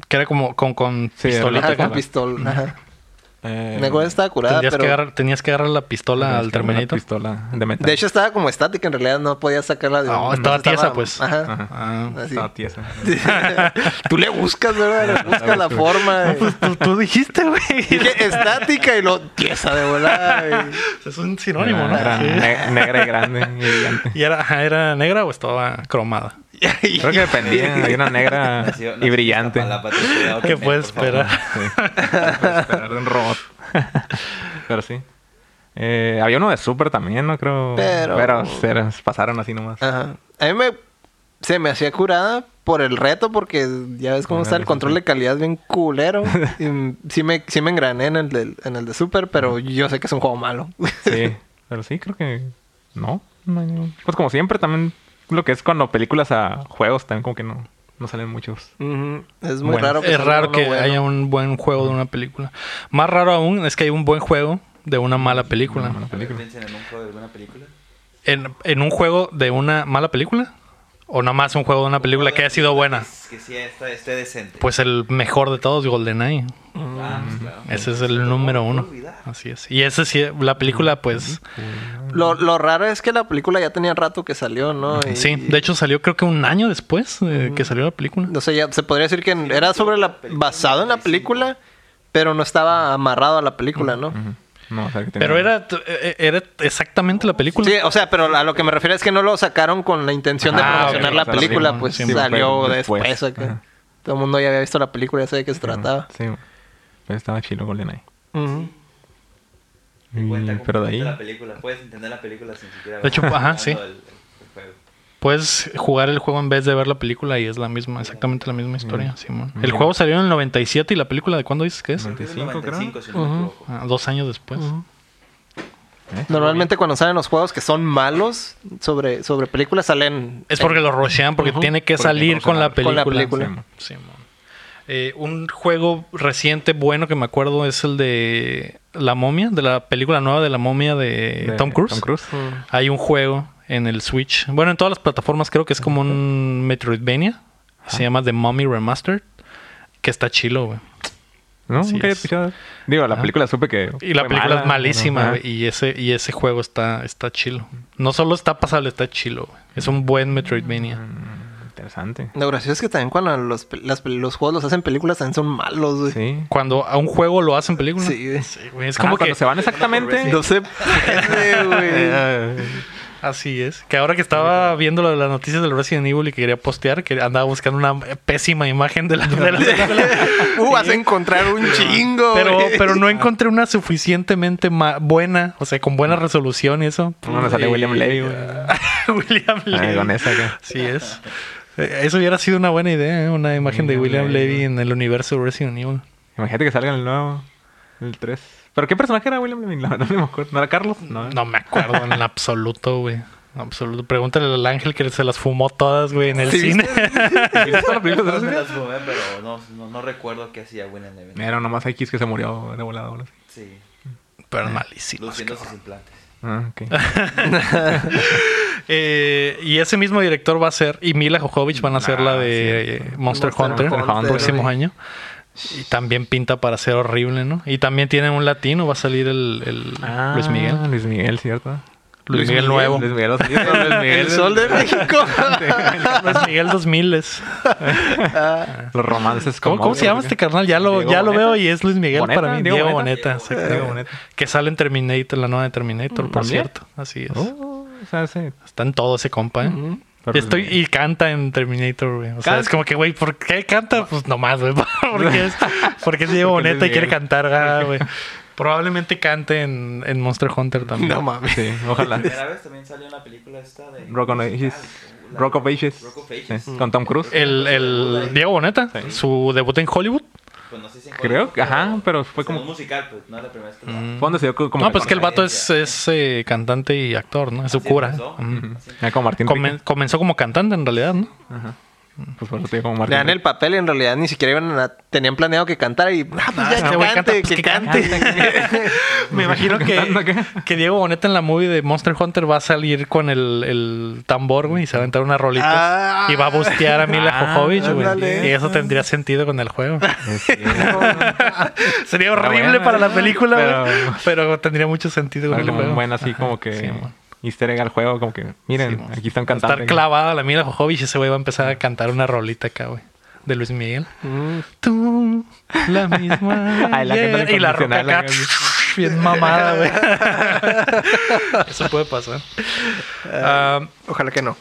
Que era como con, con Sí, pistolita. Ajá, pistola. Ajá. Eh, Me acuerdo que estaba curada, Tendrías, pero... que agarrar, tenías que agarrar la pistola tenías al Terminator. pistola de metal. De hecho, estaba como estática. En realidad no podía sacarla de... No, un- estaba tiesa, pues. Ajá. Ajá. Ah. Estaba tiesa. Tú le buscas, ¿verdad? Le buscas la forma. eh. Tú, tú dijiste, güey. Dije estática y lo tiesa de volada. Es un sinónimo, ¿no? Era Sí. ne- negra y grande y brillante. ¿Y era negra o estaba cromada? Creo que dependía. Hay una negra y brillante. ¿Qué puedes esperar? Sí. Puedes esperar de un robot. Pero sí. Eh, había uno de Super también, no creo. Pero- Pero se pasaron así nomás. Ajá. A mí me... Se me hacía curada por el reto porque ya ves cómo está el control de calidad bien culero. Y sí, me, sí me engrané en el, del- en el de Super, pero yo sé que es un juego malo. Sí. Pero sí, creo que. No. Pues como siempre, también lo que es cuando películas a juegos, también como que no, no salen muchos. Es muy Bueno, raro que Es raro que bueno. haya un buen juego de una película. Más raro aún es que hay un buen juego de una mala película. Una mala película. en un juego de película. ¿En, en un juego de una mala película? ¿O nada más un juego de una película que haya sido buena? Que sí esté, esté decente. Pues el mejor de todos, GoldenEye. Ah, pues claro. Ese es el número no uno. olvidar. Así es. Y ese sí, la película, pues. Lo, lo raro es que la película ya tenía rato que salió, ¿no? Y- Sí, de hecho salió creo que un año después de que salió la película. No sé, ya se podría decir que era sobre la... basado en la película, pero no estaba amarrado a la película, ¿no? No, o sea, que tenía- Pero era, eh, era exactamente la película. Sí, o sea, pero a lo que me refiero es que no lo sacaron con la intención de Ah, promocionar la o sea, película, sí, pues sí, salió después. después. Todo el mundo ya había visto la película, ya sabía de qué se trataba. Sí. Pero estaba chido GoldenEye. Ujú. Te cuenta Pero de ahí. la película. Puedes entender la película sin siquiera De hecho, ajá, sí. el- el- el juego. Puedes jugar el juego en vez de ver la película y es la misma, exactamente la misma historia, Simón. El Mm. juego salió en el 97 y la película de cuándo dices que es? Creo que es 95, creo. 95, si no me Ujú. equivoco. Ah, dos años después. ¿Eh? Normalmente cuando salen los juegos que son malos sobre, sobre películas salen... Es porque lo rushean, porque tiene que Porque salir con la película. Con la película. Simón. Eh, un juego reciente bueno que me acuerdo es el de La momia, de la película nueva de La momia de, De Tom Cruise. Tom Cruise. Mm. Hay un juego en el Switch. Bueno, en todas las plataformas creo que es como un Metroidvania. Se llama The Mummy Remastered. Que está chilo, güey. No, Así nunca había es. escuchado. Digo, la película supe que. Y la película mala, es malísima. Y ese, y ese juego está, está chilo. No solo está pasable, está chilo, güey. Es un buen Metroidvania. Mm, Interesante. Lo gracioso es que también cuando los, las los juegos los hacen películas también son malos, güey. Sí. Cuando a un juego lo hacen película. Sí, güey. güey. Es Ah, como cuando que se van exactamente. No se puede, güey. Eh, así es. Que ahora que estaba viendo lo de las noticias del Resident Evil y que quería postear, que andaba buscando una pésima imagen de la, de la película. Uh, vas a encontrar un chingo, Pero, güey. pero no encontré una suficientemente buena, o sea, con buena resolución y eso. No, me sale William Levy, güey. William Ay, Levy. con esa acá. Sí es. Eh, Eso hubiera sido una buena idea, ¿eh? una imagen de William Levy. En el universo de Resident Evil. Imagínate que salga en el nuevo. El 3. ¿Pero qué personaje era William Levy? No me acuerdo. ¿No era Carlos? No. No me acuerdo en absoluto, güey. En absoluto. Pregúntale al ángel que se las fumó todas, güey, en el Sí, cine. ¿Viste toda la película de No me Resident las fumé, pero no, no, no recuerdo qué hacía William Levy. Era nomás X que se murió de volado. Sí, Pero malísimo. luciendo sus implantes. Ah, ok. Eh, y ese mismo director va a ser, y Mila Jovovich van a ser la Ah, de eh, Monster, Monster Hunter, Hunter, el próximo año. Y también pinta para ser horrible, ¿no? Y también tiene un latino, va a salir el, el Ah, Luis Miguel. Luis Miguel, ¿cierto? Luis, Luis Miguel Miguel. nuevo. Luis Miguel, Luis Miguel. El sol de México. Luis Miguel 2000 es. Los romances. ¿Cómo, con cómo se llama este carnal? Ya lo, Diego ya lo veo y es Luis Miguel Boneta, para mí. Diego Diego, Boneta. Diego Boneta. Que sale en Terminator, la nueva de Terminator, por ¿También? cierto. Así es. Oh, o sea, sí. Está en todo ese compa, ¿eh? Pero Estoy, y canta en Terminator, güey. O sea, es como que, güey, ¿por qué canta? Pues nomás, güey. Porque es, porque es Diego Boneta y quiere cantar, ah, güey. Probablemente cante en, en Monster Hunter también. No mames. Sí, ojalá. La primera vez también salió en la película esta de... Rock on Ages. La- Rock of Ages. Rock of Ages. Sí, Con Tom Cruise. El, el Diego Boneta, Sí. su debut en Hollywood. Pues no sé si en Creo Hollywood, que, ajá, pero fue como. un musical, pues no es la primera vez que lo hago. Fue donde se dio como. No, pues que el vato es, es eh, cantante y actor, ¿no? Es su cura. Así Ya como Martín. Comen- Rica. comenzó como cantante en realidad, ¿no? Ajá. Pues por eso te digo como Le dan el papel y en realidad ni siquiera iban a... Tenían planeado que cantara y... Ah, pues ya ese que cante, pues, que que cante. Me imagino ¿Cantando que, Diego Boneta en la movie de Monster Hunter va a salir con el, el tambor, güey, y se va a aventar una rolita. Ah. y va a bustear a Mila Ah, güey. ándale. Y eso tendría sentido con el juego. Sería horrible buena, para la película, Pero- güey. Pero tendría mucho sentido con el juego. así Ajá, como que. sí. Easter egg al juego, como que. Miren, Sí, aquí están cantando. Estar clavada la Mila Jovovich y ese güey va a empezar a cantar una rolita acá, güey. De Luis Miguel. Mm. Tú, la misma. Ay, la y la roca acá, bien mamada, güey. Eso puede pasar. Ojalá que no.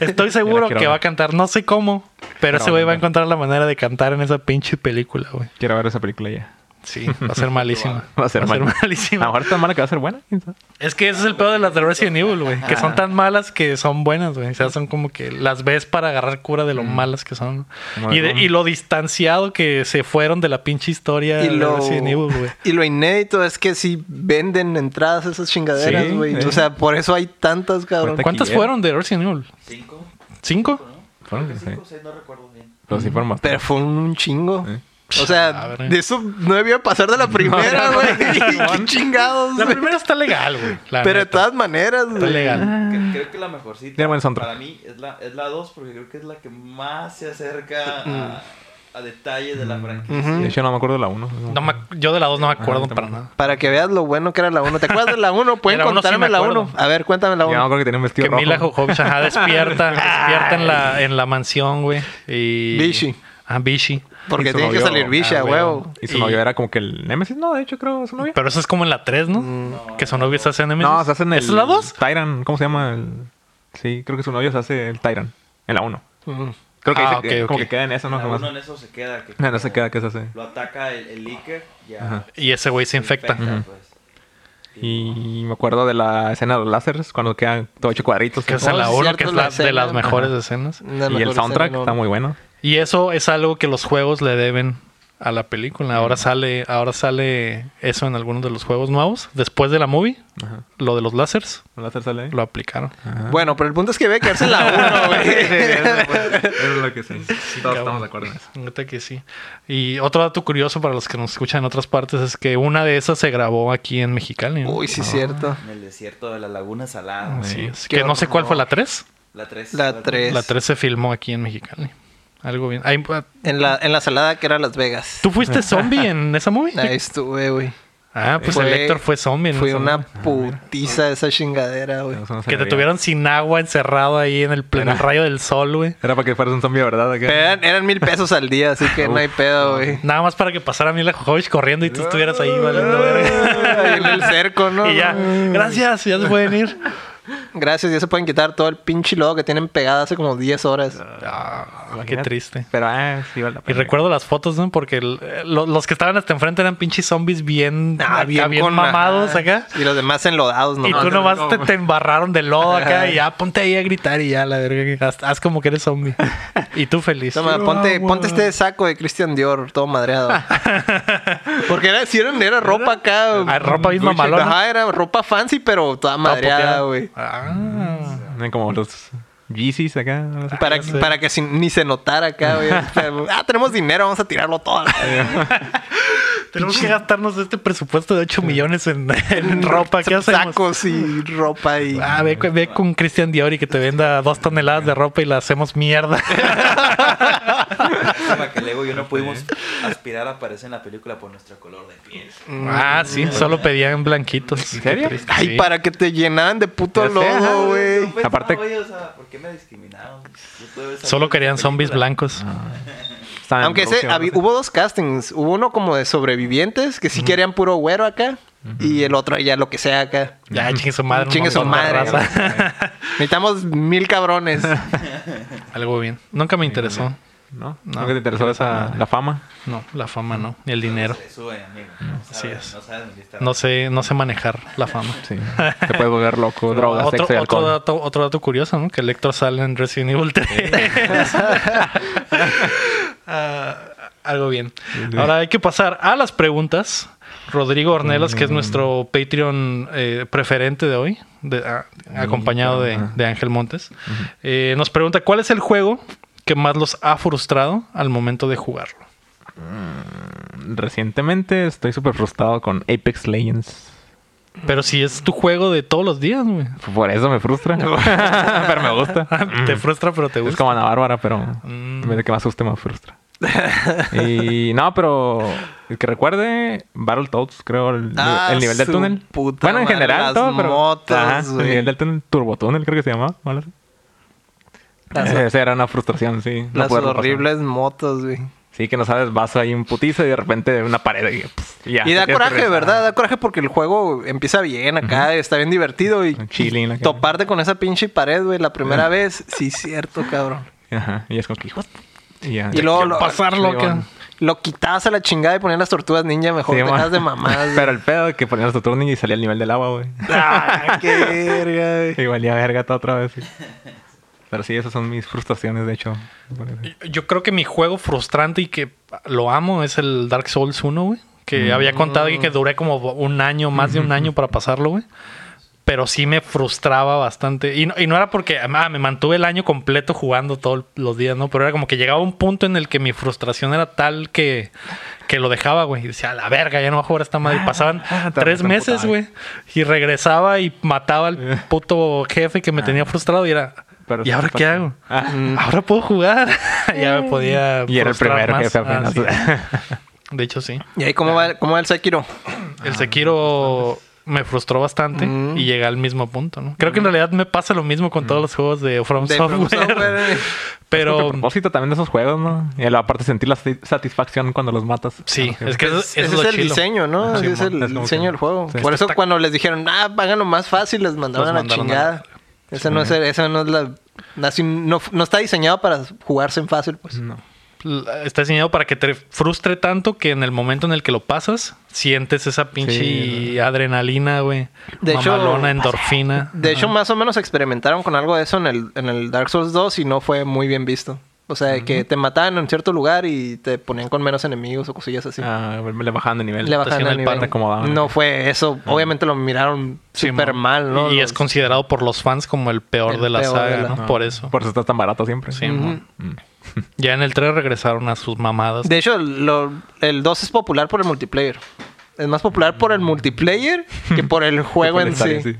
estoy seguro que ver. va a cantar, no sé cómo, pero Pero ese güey va a encontrar la manera de cantar en esa pinche película, güey. Quiero ver esa película ya. Sí, va a ser malísima. Va a ser, mal. A malísima. mejor está mala que va a ser buena. Es que ese es el peor de las de Resident Evil, güey. Que son tan malas que son buenas, güey. O sea, son como que las ves para agarrar cura de lo malas que son. Y, de- y lo distanciado que se fueron de la pinche historia Y de lo, Resident Evil, güey. y lo inédito es que sí venden entradas esas chingaderas, Sí, güey. eh. O sea, por eso hay tantas, cabrón. ¿Cuántas fueron de Resident Evil? Cinco. ¿Cinco? ¿no? Fueron, Creo que cinco sí. o seis, no recuerdo bien. Fueron más. Pero fue un chingo. O A sea, de eso no debía pasar de la primera, güey. no. Qué chingados, La primera está legal, güey. Pero de todas maneras, Está güey. legal. Cre- Creo que la mejorcita para mí es la, es la 2 porque creo que es la que más se acerca Mm. a, a detalle de la franquicia. Ujú. De hecho, no me acuerdo de la 1. No me- yo de la dos no me acuerdo Ah, para tampoco. nada. Para que veas lo bueno que era la 1. ¿Te acuerdas de la 1? Pueden De la uno sí contarme me la acuerdo. 1. A ver, cuéntame la Yo me 1. acuerdo que tenía un vestido Que Mila. Jovovich ajá, despierta, despierta en la, en la mansión, güey. Y... Vichy. Ah, Vichy. Porque tiene que salir bicha, Ah, huevo. Y su Y- novio era como que el Nemesis. No, de hecho, creo su novio. Pero eso es como en la 3, ¿no? Mm. que su novio se hace Nemesis. No, se hace en el. ¿Esa es la 2? Tyran. ¿Cómo se llama? El... Sí, creo que su novio se hace el Tyran. En la 1. Mm. Creo que Ah, dice que- ok, como que queda en eso, ¿no? La Jamás- uno en eso se queda. Que No, no se queda que se hace. Lo ataca el, el. Ya Ajá. Y ese güey se infecta. Pues. Y me acuerdo de la escena de los láseres cuando quedan todo hecho cuadritos. Que es Oh, en la sí, 1, cierto, que es la la, de las mejores Ajá. escenas. Y el soundtrack escena, está no. muy bueno. Y eso es algo que los juegos le deben a la película. Ahora sale, ahora sale eso en algunos de los juegos nuevos. Después de la movie, Ajá. lo de los lásers, ¿El láser sale ahí? lo aplicaron. Bueno, pero el punto es que ve que en la 1, güey. Es lo que sí. Todos cabrón. estamos de acuerdo en eso. Neta que sí. Y otro dato curioso para los que nos escuchan en otras partes es que una de esas se grabó aquí en Mexicali. ¿no? Uy, sí, cierto. En el desierto de la Laguna Salada. Así es. Que no sé cuál fue la 3. La 3. La tres. La 3 se filmó aquí en Mexicali. Algo bien. Ay, En la, en la salada que era Las Vegas. ¿Tú fuiste zombie en esa movie? Ahí estuve, güey. Ah, pues Fue- el Héctor fue zombie. en Fue esa una movie. putiza esa chingadera, güey. No Que te tuvieron sin agua encerrado ahí en el, en el rayo del sol, güey. Era para que fueras un zombie, ¿verdad? Eran, eran mil pesos al día, así que no hay pedo, güey. Nada más para que pasara Mila Jovovich corriendo y tú estuvieras ahí valiendo verga. Ahí en el cerco, ¿no? Y ya, gracias, ya se pueden ir. Gracias, ya se pueden quitar todo el pinche lodo que tienen pegado hace como 10 horas. Ah, qué triste. Pero, ah, sí vale la Y recuerdo las fotos, ¿no? Porque el- eh, lo- los que estaban hasta enfrente eran pinches zombies bien, acá, bien, con- mamados ajá. acá. Y los demás enlodados, ¿no? Y tú nomás te, te embarraron de lodo acá y ya ponte ahí a gritar y ya, la verga. Haz, haz como que eres zombie. Y tú feliz. Toma, ponte, ponte este saco de Christian Dior, todo madreado. Porque era, si era, era ropa acá. Ah, ropa mamalona. Ajá, era ropa fancy, pero toda madreada, güey. Ah. Como los Yeezys acá. no sé. Para, sé. para que sin- ni se notara acá, güey. ah, tenemos dinero, vamos a tirarlo todo. Tenemos que gastarnos este presupuesto de 8 millones en, en ropa. ¿Qué hacemos? Sacos y ropa y... Ah, ve, ve con Christian Dior y que te venda dos toneladas de ropa y la hacemos mierda. Lástima que luego yo no pudimos aspirar a aparecer en la película por nuestro color de piel. ah, sí, solo pedían blanquitos. ¿En serio? Ay, sí. para que te llenaban de puto lodo, güey. No, pues, Aparte- no, güey, o sea, ¿por qué me discriminaron? Solo querían zombies blancos. Estaban en Aunque ese, hubo dos castings. Hubo uno como de sobrevivientes, que sí querían puro güero acá. Y el otro ya lo que sea acá. Ya, chingue su madre. Chingue su madre. raza. Necesitamos mil cabrones. Algo bien. Nunca me interesó. ¿No? No, ¿No, te interesó esa, la fama? No, la fama no, ni el dinero. Se le sube, amigo. No Así es. No sé, no sé manejar la fama. Sí. Te puedes volver loco, drogas, otro, sexo y otro, alcohol. dato, otro dato curioso, ¿no? Que Electro sale en Resident Evil 3. Ah, algo bien. Ahora hay que pasar a las preguntas. Rodrigo Ornelas, Mm. que es nuestro Patreon eh, preferente de hoy, de- a- acompañado de, Ángel Montes, eh, nos pregunta cuál es el juego que más los ha frustrado al momento de jugarlo. Recientemente estoy súper frustrado con Apex Legends. Pero si es tu juego de todos los días, güey. Por eso me frustra. pero me gusta. te frustra, pero te Es gusta. como Ana Bárbara, pero Mm. en vez de que me asuste, me frustra. y no, pero el que recuerde, Battletoads, creo, el, Ah, el nivel del túnel. puta bueno, en madre, general, las todo, pero. motos, Ajá, el nivel del túnel, Turbotúnel, creo que se llamaba. Las, Esa era una frustración, sí. no las poderlo pasar. horribles motos, güey. Sí, que no sabes, vas ahí un putizo y de repente una pared y, ya. Y da que coraje. ¿verdad? Da coraje porque el juego empieza bien acá, está bien divertido y, Chilling, y que- toparte con esa pinche pared, güey, la primera vez, sí, cierto, cabrón. Ajá, y es como que. Y ya. Y luego lo, pasarlo bueno. lo quitabas a la chingada y ponías las tortugas ninja, mejor Sí, dejas de mamadas. güey. Pero el pedo es que ponías tu turno y salía el nivel del agua, güey. Ah, qué verga, güey. Y valía verga todo otra vez. sí. Pero sí, esas son mis frustraciones, de hecho. Yo creo que mi juego frustrante y que lo amo es el Dark Souls 1, güey. Que Mm. había contado y que duré como un año, más de un año para pasarlo, güey. Pero sí me frustraba bastante. Y no, y no era porque ah, me mantuve el año completo jugando todos los días, ¿no? Pero era como que llegaba un punto en el que mi frustración era tal que, que lo dejaba, güey. Y decía, a la verga, ya no voy a jugar esta madre. Y pasaban Ah, tres meses, güey. Y regresaba y mataba al puto jefe que me tenía frustrado. Y era, Pero ¿y ahora qué hago? Ah. Ahora puedo jugar. ya me podía. Y era el frustrar primer más. jefe Ah, apenas. sí. De hecho, sí. ¿Y ahí cómo va, cómo va el Sekiro? El Sekiro me frustró bastante Mm. y llega al mismo punto, ¿no? Creo que en realidad me pasa lo mismo con todos los juegos de From De Software. From Software. El Pero propósito también de esos juegos, ¿no? Y aparte sentir la sati- satisfacción cuando los matas. sí, Ah, es que eso, Es- eso ese es es lo el chilo. diseño, ¿no? Es el Es diseño que- del juego. sí. Por eso Está- cuando les dijeron, ah, háganlo más fácil, les mandaron a la chingada. Ese no es, el- ese no es la... así no, no está diseñado para jugarse en fácil, pues. No. Está diseñado para que te frustre tanto que en el momento en el que lo pasas, sientes esa pinche Sí, adrenalina, güey. De hecho- Mamalona, endorfina. De hecho, más o menos experimentaron con algo de eso en el, en el Dark Souls 2 y no fue muy bien visto. O sea, que te mataban en cierto lugar y te ponían con menos enemigos o cosillas así. Ah, le bajaban de nivel. Le bajaban el nivel. acomodaban. No fue eso. Obviamente lo miraron súper mal, ¿no? Y Los- es considerado por los fans como el peor El de la peor saga, de la- ¿no? Ah, Por eso. Por eso está tan barato siempre. Sí, mon. Ya en el 3 regresaron a sus mamadas. De hecho, lo- el 2 es popular por el multiplayer. Es más popular por el multiplayer que por el juego en sí.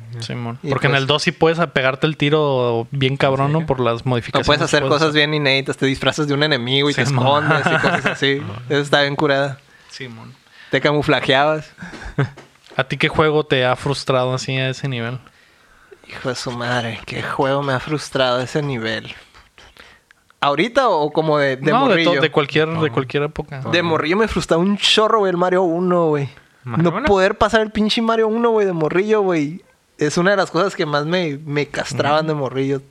Y Porque en pues- el 2 sí puedes pegarte el tiro bien cabrón, ¿no? Por las No modificaciones. puedes hacer cosas bien inéditas, te disfrazas de un enemigo y te Sí, escondes y cosas así. Eso está bien curada. Simón. Te camuflajeabas. ¿A ti qué juego te ha frustrado así a ese nivel? Hijo de su madre, qué juego me ha frustrado a ese nivel. ¿Ahorita o como de, de no, de, morrillo? to- de cualquier, de cualquier época. De morrillo me frustraba un chorro, güey, el Mario 1, güey. ¿Mario No uno? poder pasar el pinche Mario 1, güey, de morrillo, güey. Es una de las cosas que más me, me castraban de morrillo.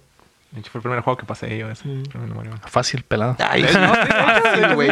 De hecho, fue el primer juego que pasé yo. Ese. Mm. Mario. Fácil, pelado. Ay, no, sí, güey.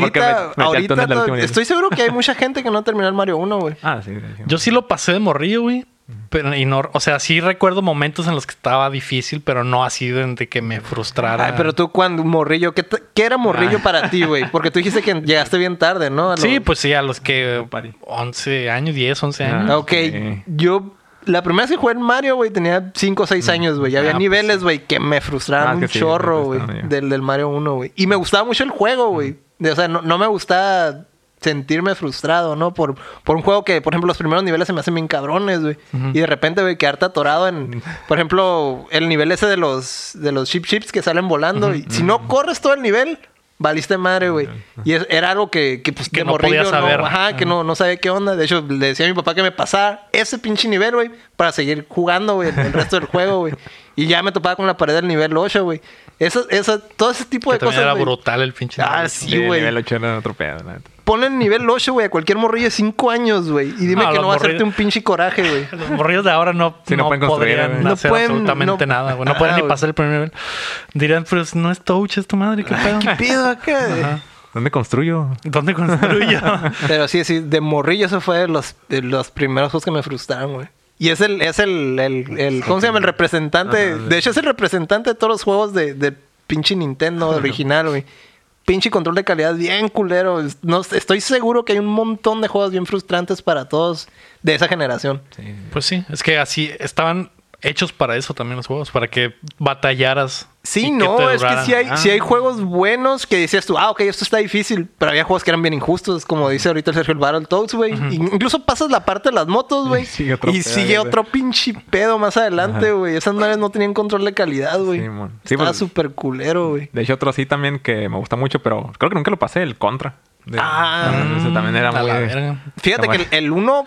porque me- Ahorita, ahorita estoy seguro que hay mucha gente que no terminó el Mario 1, güey. Ah, sí. hecho. Yo sí lo pasé de morrillo, güey. Pero, y no, o sea, sí recuerdo momentos en los que estaba difícil, pero no así de, de que me frustrara. Ay, pero tú cuando morrillo, ¿qué, te- qué era morrillo Ah. para ti, güey? Porque tú dijiste que llegaste bien tarde, ¿no? Sí, pues sí, a los que No pare. 11 años, 10, 11 Ah. años. Ok, Ok. yo... La primera vez que jugué en Mario, güey, tenía 5 o 6 años, güey. Había Ah, pues niveles, güey, que me frustraban Ah, un sí, chorro, güey. Del, del Mario 1, güey. Y me gustaba mucho el juego, güey. O sea, no, no me gustaba sentirme frustrado, ¿no? Por, por un juego que, por ejemplo, los primeros niveles se me hacen bien cabrones, güey. Y de repente, güey, quedarte atorado en... Por ejemplo, el nivel ese de los, de los chip chips que salen volando. Y si no corres todo el nivel... Valiste madre, güey. Y es- era algo que, que pues, Que de no morrillo podías saber. ajá, que no, no sabía qué onda. De hecho, le decía a mi papá que me pasara ese pinche nivel, güey, para seguir jugando, güey, el resto del juego, güey. Y ya me topaba con la pared del nivel 8, güey. Eso, eso, todo ese tipo Que de cosas. era brutal el pinche. Ah, nivel. sí, Sí, güey. nivel 8 era otro pedo, la neta. Ponle el nivel 8, güey, a cualquier morrillo de 5 años, güey. Y dime No, que no va a hacerte un pinche coraje, güey. Los morrillos de ahora no, Sí, no no, pueden construir, podrían hacer pueden- absolutamente no- nada, güey. No pueden ni pasar el primer nivel. Dirán, pero no es touch esta madre, ¿qué pedo? ¿Qué pido acá? Ajá. ¿Dónde construyo? ¿Dónde construyo? Pero sí, sí, de morrillo eso fue de los, de los primeros juegos que me frustraron, güey. Y es el, es el, el, el- ¿cómo se llama? El representante. Ajá, de hecho, es el representante de todos los juegos de, de pinche Nintendo original, güey. Pinche control de calidad bien culero. No, estoy seguro que hay un montón de juegos bien frustrantes para todos de esa generación. Pues sí, es que así estaban hechos para eso también los juegos, para que batallaras. Sí, no, es que sí hay, Ah. sí hay juegos buenos que decías tú, ah, ok, esto está difícil, pero había juegos que eran bien injustos, como dice ahorita el Sergio el Battletoads, güey. Incluso pasas la parte de las motos, güey. Sigue otro y pedo, sigue otro pinche pedo más adelante, güey. Esas madres no tenían control de calidad, güey. Sí, mon. Sí, Estaba pues- súper culero, güey. De hecho, otro así también que me gusta mucho, pero creo que nunca lo pasé, el Contra. De- Ah. ese también era muy... Fíjate que el 1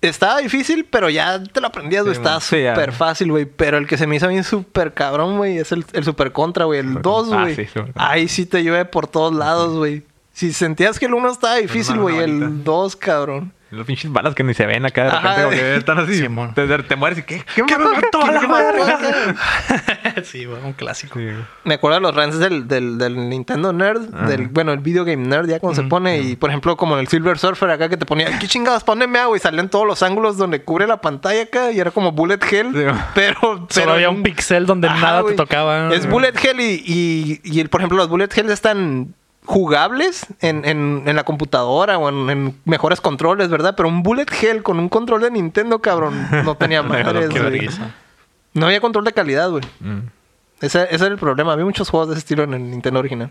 estaba difícil, pero ya te lo aprendías, güey. Sí, estaba. Sí, súper fácil, güey. Pero el que se me hizo a mí súper cabrón, güey, es el, el super contra, güey. El Super 2, contra. Ah, güey. sí, super contra. Ahí sí te llueve por todos lados, güey. Si sentías que el 1 estaba difícil, güey, el 2, cabrón. Los pinches balas que ni se ven acá de repente, como que están así. Simón. te, te mueres y ¿qué? ¿Qué me mató a la madre? sí, güey, un clásico. Sí. Me acuerdo de los runs del, del, del Nintendo Nerd, Ajá. del, bueno, el Video Game Nerd, ya cuando se pone, y por ejemplo, como en el Silver Surfer acá que te ponía, ¿qué chingados? Poneme agua y salían todos los ángulos donde cubre la pantalla acá y era como Bullet Hell, Sí. pero, Solo pero había un pixel donde Ajá, nada te tocaba. Es Bullet Hell y, y, y el, por ejemplo, los Bullet Hell están jugables en, en, en la computadora o en, en mejores controles, ¿verdad? Pero un Bullet Hell con un control de Nintendo, cabrón, no tenía madres. No había control de calidad, güey. Mm. Ese, ese era el problema. Había muchos juegos de ese estilo en el Nintendo original.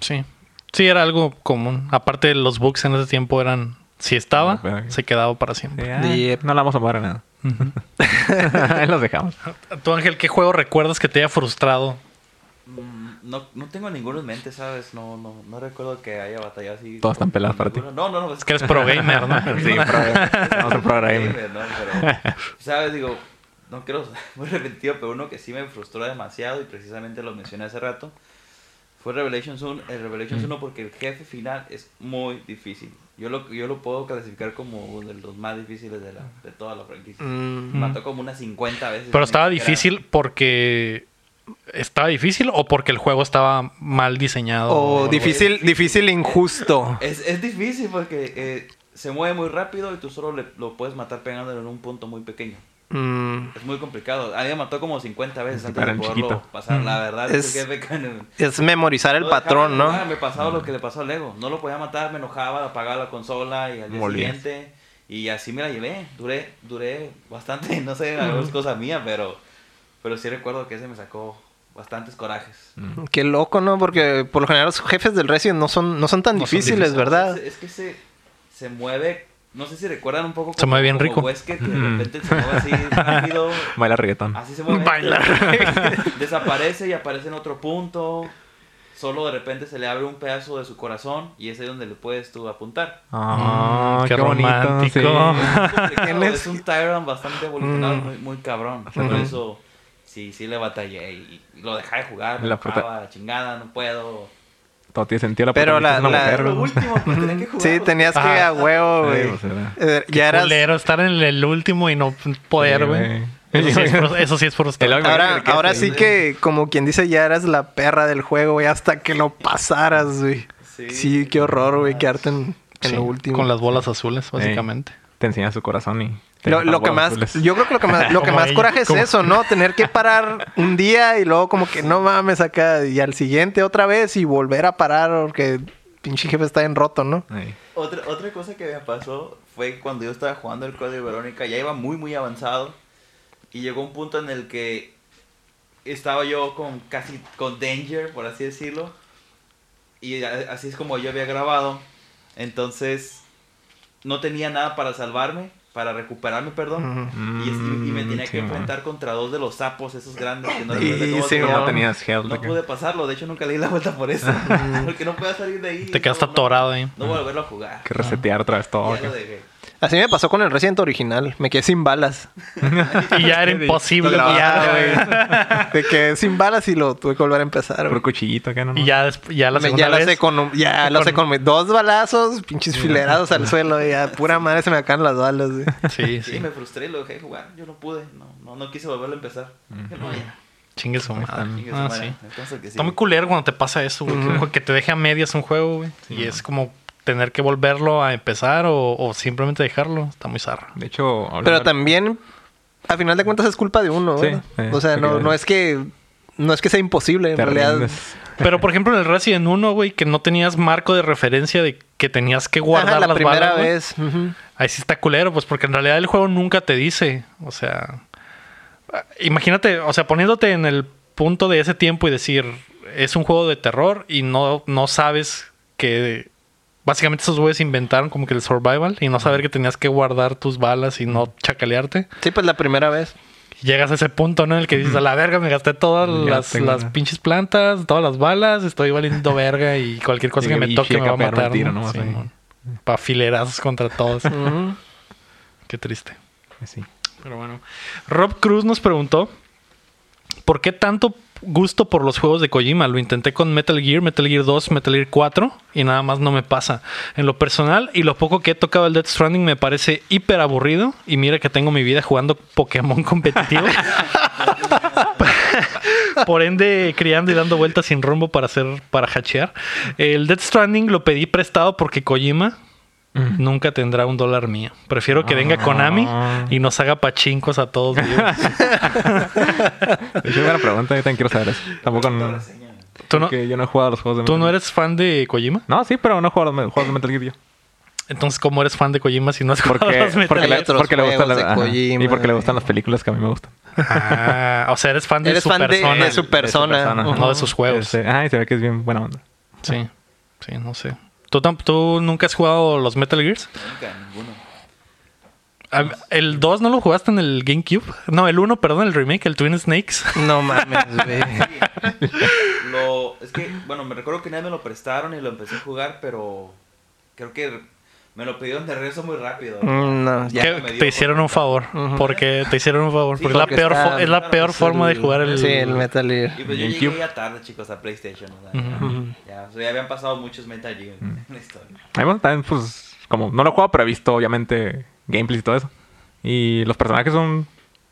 Sí. Sí, era algo común. Aparte, los bugs en ese tiempo eran. Si estaba, Ah, se quedaba para siempre. ah, Yep. No la vamos a a nada. Ahí los dejamos. Tú, Ángel, ¿qué juego recuerdas que te haya frustrado? Mm, No, no tengo ninguno en mente, ¿sabes? No, no, no recuerdo que haya batallado así. Todos están con pelados para ti. No, no, no. Es que eres pro gamer, ¿no? Sí, pro- vamos a probar ahí. gamer, ¿no? Pero, ¿sabes? Digo, no quiero muy repetitivo, pero uno que sí me frustró demasiado y precisamente lo mencioné hace rato fue Revelations 1, el Revelations 1 porque el jefe final es muy difícil. Yo lo, yo lo puedo clasificar como uno de los más difíciles de, la, de toda la franquicia. Mm. Me mató como unas 50 veces. Pero estaba difícil porque. ¿Estaba difícil o porque el juego estaba mal diseñado? O algo difícil, difícil e injusto. Es, es difícil porque eh, se mueve muy rápido y tú solo le- lo puedes matar pegándolo en un punto muy pequeño. Mm. Es muy complicado. A mí me mató como 50 veces antes de poderlo chiquito. pasar. La verdad Es- es, Es memorizar el no patrón, ¿no? Me pasaba lo que le pasó a Lego. No lo podía matar, me enojaba, apagaba la consola y al día Molías. siguiente. Y así me la llevé. Duré, duré bastante, no sé, algunas cosas mías, pero, pero sí recuerdo que ese me sacó bastantes corajes. Mm. Qué loco, ¿no? Porque por lo general los jefes del Resident no son, no son tan No son difíciles. ¿verdad? Es, es que se, se mueve, no sé si recuerdan un poco Se mueve bien rico. Wesker, que de Mm. repente se mueve así rápido. Baila reggaetón. Así se mueve. Desaparece y aparece en otro punto. Solo de repente se le abre un pedazo de su corazón y es ahí donde le puedes tú apuntar. Ah, Mm, qué bonito, romántico. sí. Es complicado, ¿Quién es? es un Tyrant bastante evolucionado, Mm. muy, muy cabrón. Por eso sí, sí le batallé y lo dejé de jugar. Me La chingada, no puedo. Todo tiene sentido la Pero la- la- mujer, Lo ¿no? último, pues tenía que jugar. Sí, tenías que Ajá. a huevo, Sí, güey. pues, era- Eh, ya eras... Culero, estar en el último y no poder, Sí, güey. eso, sí es eso sí es frustrante. El- Ahora, ¿Qué ahora sí que, como quien dice, ya eras la perra del juego, güey, hasta que lo pasaras, güey. Sí, Sí, qué horror, güey, quedarte en, en Sí, lo último. Con las bolas azules, básicamente. Te enseña su corazón y... Lo, lo que más, azules. yo creo que lo que más, lo que más coraje es como- eso, ¿no? Tener que parar un día y luego como que no mames acá y al siguiente otra vez y volver a parar porque pinche jefe está en roto, ¿no? Otra, otra cosa que me pasó fue cuando yo estaba jugando el código Verónica, ya iba muy muy avanzado y llegó un punto en el que estaba yo con casi con danger, por así decirlo, y así es como yo había grabado, entonces no tenía nada para salvarme, para recuperarme, perdón. Ujú. Y, es- y- y me Mm, tenía sí, que man. enfrentar contra dos de los sapos, esos grandes que no Y- sí, man. No tenías health. No pude pasarlo, de hecho nunca le di la vuelta por eso. porque no podía salir de ahí. Te quedaste no, no- atorado ahí. No volverlo a jugar. que resetear otra vez todo. Ya lo dejé. Así me pasó con el Resident original. Me quedé sin balas. Y ya era imposible. Ya, güey. Me quedé sin balas y lo tuve que volver a empezar, Por cuchillito acá, ¿no? Y ya, ya la Me- segunda ya lo vez. sé con ya lo sé con dos balazos, pinches filerados al suelo, y ya pura madre se me caen las balas, güey. Sí, Sí, sí. me frustré y lo dejé de jugar. Yo no pude. No, no, no quise volverlo a empezar. Dije, no, ya. Chingue su madre. Chingue su Ah, madre. sí. Entonces, que Está muy culero cuando te pasa eso, güey. que- Que te deje a medias un juego, güey. y es como tener que volverlo a empezar o, o simplemente dejarlo. Está muy zarra. De hecho, Pero hablando- también, a final de cuentas, es culpa de uno, Sí, sí, o sea, no, es que no es que sea imposible, en te realidad. rindes. Pero por ejemplo en el Resident 1, güey, que no tenías marco de referencia de que tenías que guardar Ajá, la las primera balas, vez. Ahí sí está culero, pues porque en realidad el juego nunca te dice, o sea, imagínate, o sea, poniéndote en el punto de ese tiempo y decir, es un juego de terror y no, no sabes que básicamente esos güeyes inventaron como que el survival y no saber que tenías que guardar tus balas y no chacalearte. Sí, pues la primera vez. Llegas a ese punto, ¿no? En el que dices, a la verga, me gasté todas Ya las, las pinches plantas, todas las balas, estoy valiendo verga y cualquier cosa Y que me toque me va a matar. tiro, ¿no? Sí. Pa' filerazos contra todos. Qué triste. Sí. Pero bueno. Rob Cruz nos preguntó: ¿Por qué tanto gusto por los juegos de Kojima? Lo intenté con Metal Gear, Metal Gear 2, Metal Gear 4 y nada más no me pasa. En lo personal y lo poco que he tocado el Death Stranding me parece hiper aburrido. Y mira que tengo mi vida jugando Pokémon competitivo. Por ende, criando y dando vueltas sin rumbo para hacer, para hachear. El Death Stranding lo pedí prestado porque Kojima nunca tendrá un dólar mío. Prefiero que venga Konami y nos haga pachincos a todos. hecho, buena pregunta. Yo también quiero saber eso. Tampoco... Toda No. ¿Tú, no, yo no he jugado a los juegos de ¿Tú Metal no eres fan de Kojima? No, sí, pero no he jugado a los juegos de Metal Gear yo. Entonces, ¿cómo eres fan de Kojima si no has jugado Porque, los Metal porque, Gear? porque le gustan las- ajá. Y porque le gustan las películas que a mí me gustan. Ah, o sea, eres fan de Eres su fan de- persona. de su persona. No de sus juegos. Este, ah, y se ve que es bien buena onda. Sí, sí, no sé. ¿Tú, ¿Tú nunca has jugado los Metal Gears? Nunca, ninguno. Ah, ¿El 2 no lo jugaste en el GameCube? No, el 1, perdón, el remake, el Twin Snakes. No mames, güey. Lo, es que, bueno, me recuerdo que nadie me lo prestaron y lo empecé a jugar, pero creo que me lo pidieron de regreso muy rápido. Mm, No, ya. Que te hicieron un favor. Ujú. Porque te hicieron un favor. Sí, porque es la peor, es la peor forma de jugar el. Sí, el Metal Gear. Y pues yo llegué ya tarde, chicos, a PlayStation. o sea, ya- Ujú. ya, o sea, ya habían pasado muchos Metal Gear en la historia. También, pues, como no lo he jugado, pero he visto, obviamente, gameplays y todo eso. Y los personajes son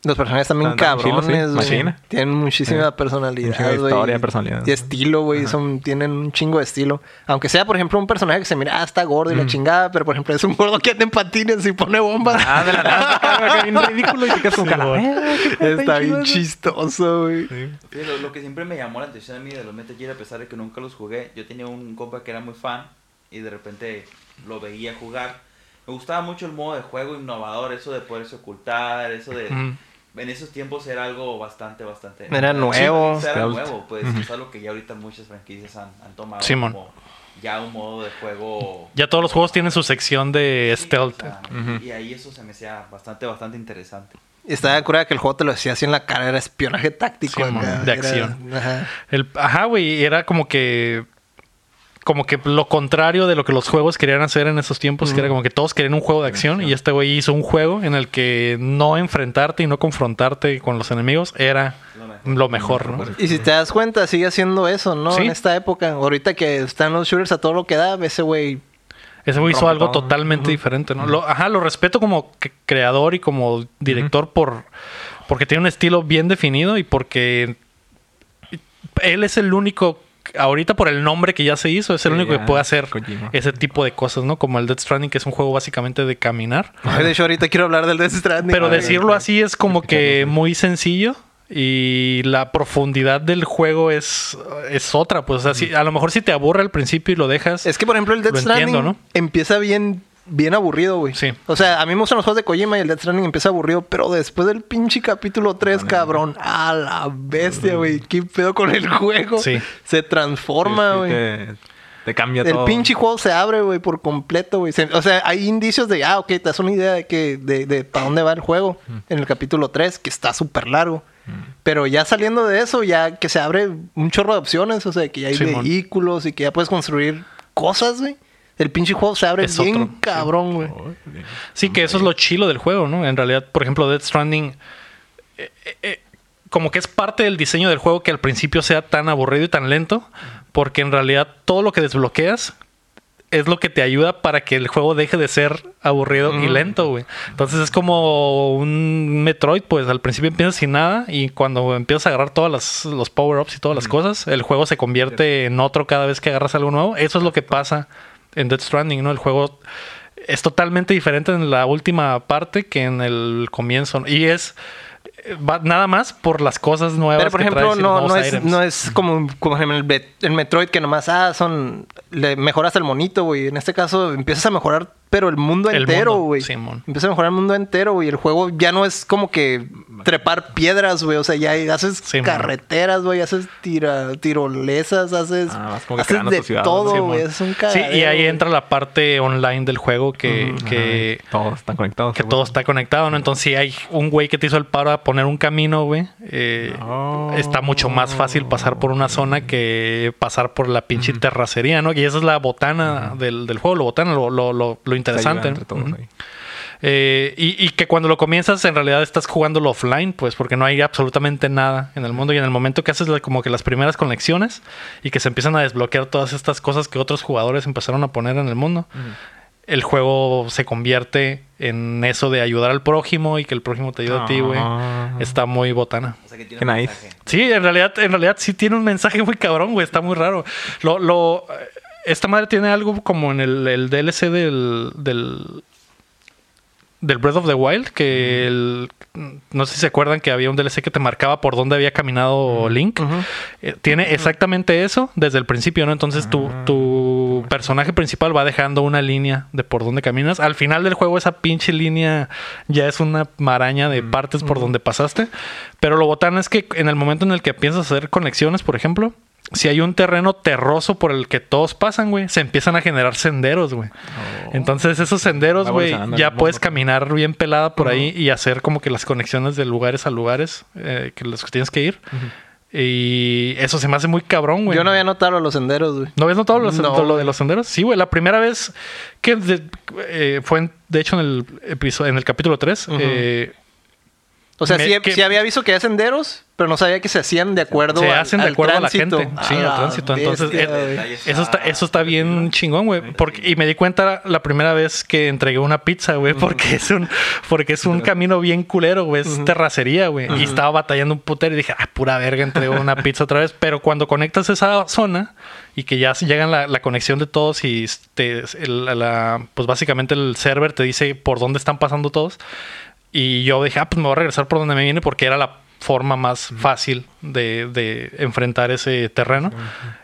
Los personajes también Están- sí. cabrones, güey. Machina. Tienen muchísima Sí. personalidad, güey. historia, personalidad. Y estilo, güey. Son, tienen un chingo de estilo. Aunque sea, por ejemplo, un personaje que se mira, ah, está gordo y la chingada, pero por ejemplo, es un gordo que anda en patines y pone bombas. Ah, de la nada, acá, bien ridículo y te quedas con Sí, cara. güey. "Eh, qué pedo, está bien eso". chistoso, güey. Sí, lo, lo que siempre me llamó la atención a mí de los Metal Gear, a pesar de que nunca los jugué, yo tenía un compa que era muy fan y de repente lo veía jugar. Me gustaba mucho el modo de juego innovador, eso de poderse ocultar, eso de... En esos tiempos era algo bastante, bastante... Era nuevo. Sí, era nuevo, pues es algo que ya ahorita muchas franquicias han, han tomado Simón. como ya un modo de juego... Ya todos los juegos tienen su sección de Sí, stealth. o sea, Ujú. Y ahí eso se me hacía bastante, bastante interesante. Y estaba cura que el juego te lo decía así en la cara, era espionaje táctico. Sí, de era- acción. Ajá. El, ajá, güey, era como que. Como que lo contrario de lo que los juegos querían hacer en esos tiempos, que era como que todos querían un juego de acción, y este güey hizo un juego en el que no enfrentarte y no confrontarte con los enemigos era Lo mejor. ¿no? Y si te das cuenta, sigue haciendo eso, ¿no? Sí. En esta época. Ahorita que están los shooters a todo lo que da, ese güey. Ese güey hizo algo totalmente diferente, ¿no? Lo- ajá, lo respeto como creador y como director por porque tiene un estilo bien definido y porque él es el único ahorita por el nombre que ya se hizo, es el Sí, único que puede hacer Kojima. ese tipo de cosas, ¿no? Como el Death Stranding, que es un juego básicamente de caminar. Ay, de hecho, ahorita quiero hablar del Death Stranding. Pero decirlo así es como que muy sencillo y la profundidad del juego es, es otra. Pues o sea, si- a lo mejor si te aburre al principio y lo dejas. Es que, por ejemplo, el Death Stranding entiendo, ¿no? empieza bien, bien aburrido, güey. Sí. O sea, a mí me gustan los juegos de Kojima y el Death Stranding empieza aburrido, pero después del pinche capítulo 3, cabrón, a la bestia, güey. ¿Qué pedo con el juego? Sí. Se transforma, Sí, güey. Te, te cambia El todo. pinche juego se abre, güey, por completo, güey. Se- O sea, hay indicios de, ah, ok, te das una idea de que, de, de para dónde va el juego en el capítulo 3, que está súper largo. Pero ya saliendo de eso, ya que se abre un chorro de opciones, o sea, que ya hay Simón. vehículos y que ya puedes construir cosas, güey. El pinche juego se abre Es bien otro, cabrón, güey. Sí, que eso es lo chilo del juego, ¿no? En realidad, por ejemplo, Death Stranding, eh, eh, eh, como que es parte del diseño del juego que al principio sea tan aburrido y tan lento, porque en realidad todo lo que desbloqueas es lo que te ayuda para que el juego deje de ser aburrido y lento, güey. Entonces es como un Metroid, pues al principio empiezas sin nada y cuando empiezas a agarrar todos las- los power-ups y todas las cosas, el juego se convierte en otro cada vez que agarras algo nuevo. Eso es lo que pasa en Death Stranding, ¿no? El juego es totalmente diferente en la última parte que en el comienzo. Y es va- nada más por las cosas nuevas. Pero por que ejemplo, traes no, no, es, no es como, como en el Metroid que nomás, ah, son, le mejoras el monito, güey. En este caso empiezas a mejorar, pero el mundo El entero, güey. Simón. Empiezas a mejorar el mundo entero, güey. El juego ya no es como que trepar piedras, güey. O sea, ya haces Simón. carreteras, güey. Haces tira, tirolesas, haces, Ah, como que haces de todo, güey. Es un Sí, cagadero, y ahí entra la parte online del juego que, que, Ajá, todos están conectados. que todo está conectado, ¿no? Entonces, si hay un güey que te hizo el paro a poner un camino, güey, eh, Oh. está mucho más fácil pasar por una zona que pasar por la pinche terracería, ¿no? Y esa es la botana del, del juego, lo botana, lo, lo, lo, interesante. ayudan entre todos Ujú. ahí. Eh, y, y que cuando lo comienzas en realidad estás jugándolo offline, pues porque no hay absolutamente nada en el mundo y en el momento que haces la- como que las primeras conexiones y que se empiezan a desbloquear todas estas cosas que otros jugadores empezaron a poner en el mundo, el juego se convierte en eso de ayudar al prójimo y que el prójimo te ayude a ti, güey. Ah. Está muy botana. O sea que tiene Qué un nice. mensaje. Sí, en realidad, en realidad sí tiene un mensaje muy cabrón, güey. Está muy raro. Lo, lo, esta madre tiene algo como en el, el DLC del, del, del Breath of the Wild, que el- no sé si se acuerdan que había un DLC que te marcaba por dónde había caminado Link. Eh, tiene exactamente eso desde el principio, ¿no? Entonces tu, tu personaje principal va dejando una línea de por dónde caminas. Al final del juego esa pinche línea ya es una maraña de partes por donde pasaste. Pero lo botán es que en el momento en el que a hacer conexiones, por ejemplo, si hay un terreno terroso por el que todos pasan, güey, se empiezan a generar senderos, güey. Entonces esos senderos, güey, ya puedes caminar bien pelada por ahí y hacer como que las conexiones de lugares a lugares eh, que los que tienes que ir. Y eso se me hace muy cabrón, güey. Yo no había notado los senderos, güey. ¿No habías notado los- No, lo de los senderos? Sí, güey. La primera vez que de- eh, fue, en- de hecho, en el episodio, en el capítulo 3. eh, O sea, Me- sí, que- sí había visto que había senderos, pero no sabía que se hacían de acuerdo se al- hacen de al acuerdo a la gente. Sí, al la tránsito. Entonces, bestia, eh, eso está, eso está bien chingón, güey. Porque, y me di cuenta la primera vez que entregué una pizza, güey, porque es un, porque es un camino bien culero, güey. Es terracería, güey. Y estaba batallando un putero y dije, ah, pura verga, entrego una pizza otra vez. Pero cuando conectas esa zona y que ya llegan la, la conexión de todos y te, el- la- pues básicamente el server te dice por dónde están pasando todos. Y yo dije, ah, pues me voy a regresar por donde me viene porque era la forma más fácil de, de enfrentar ese terreno.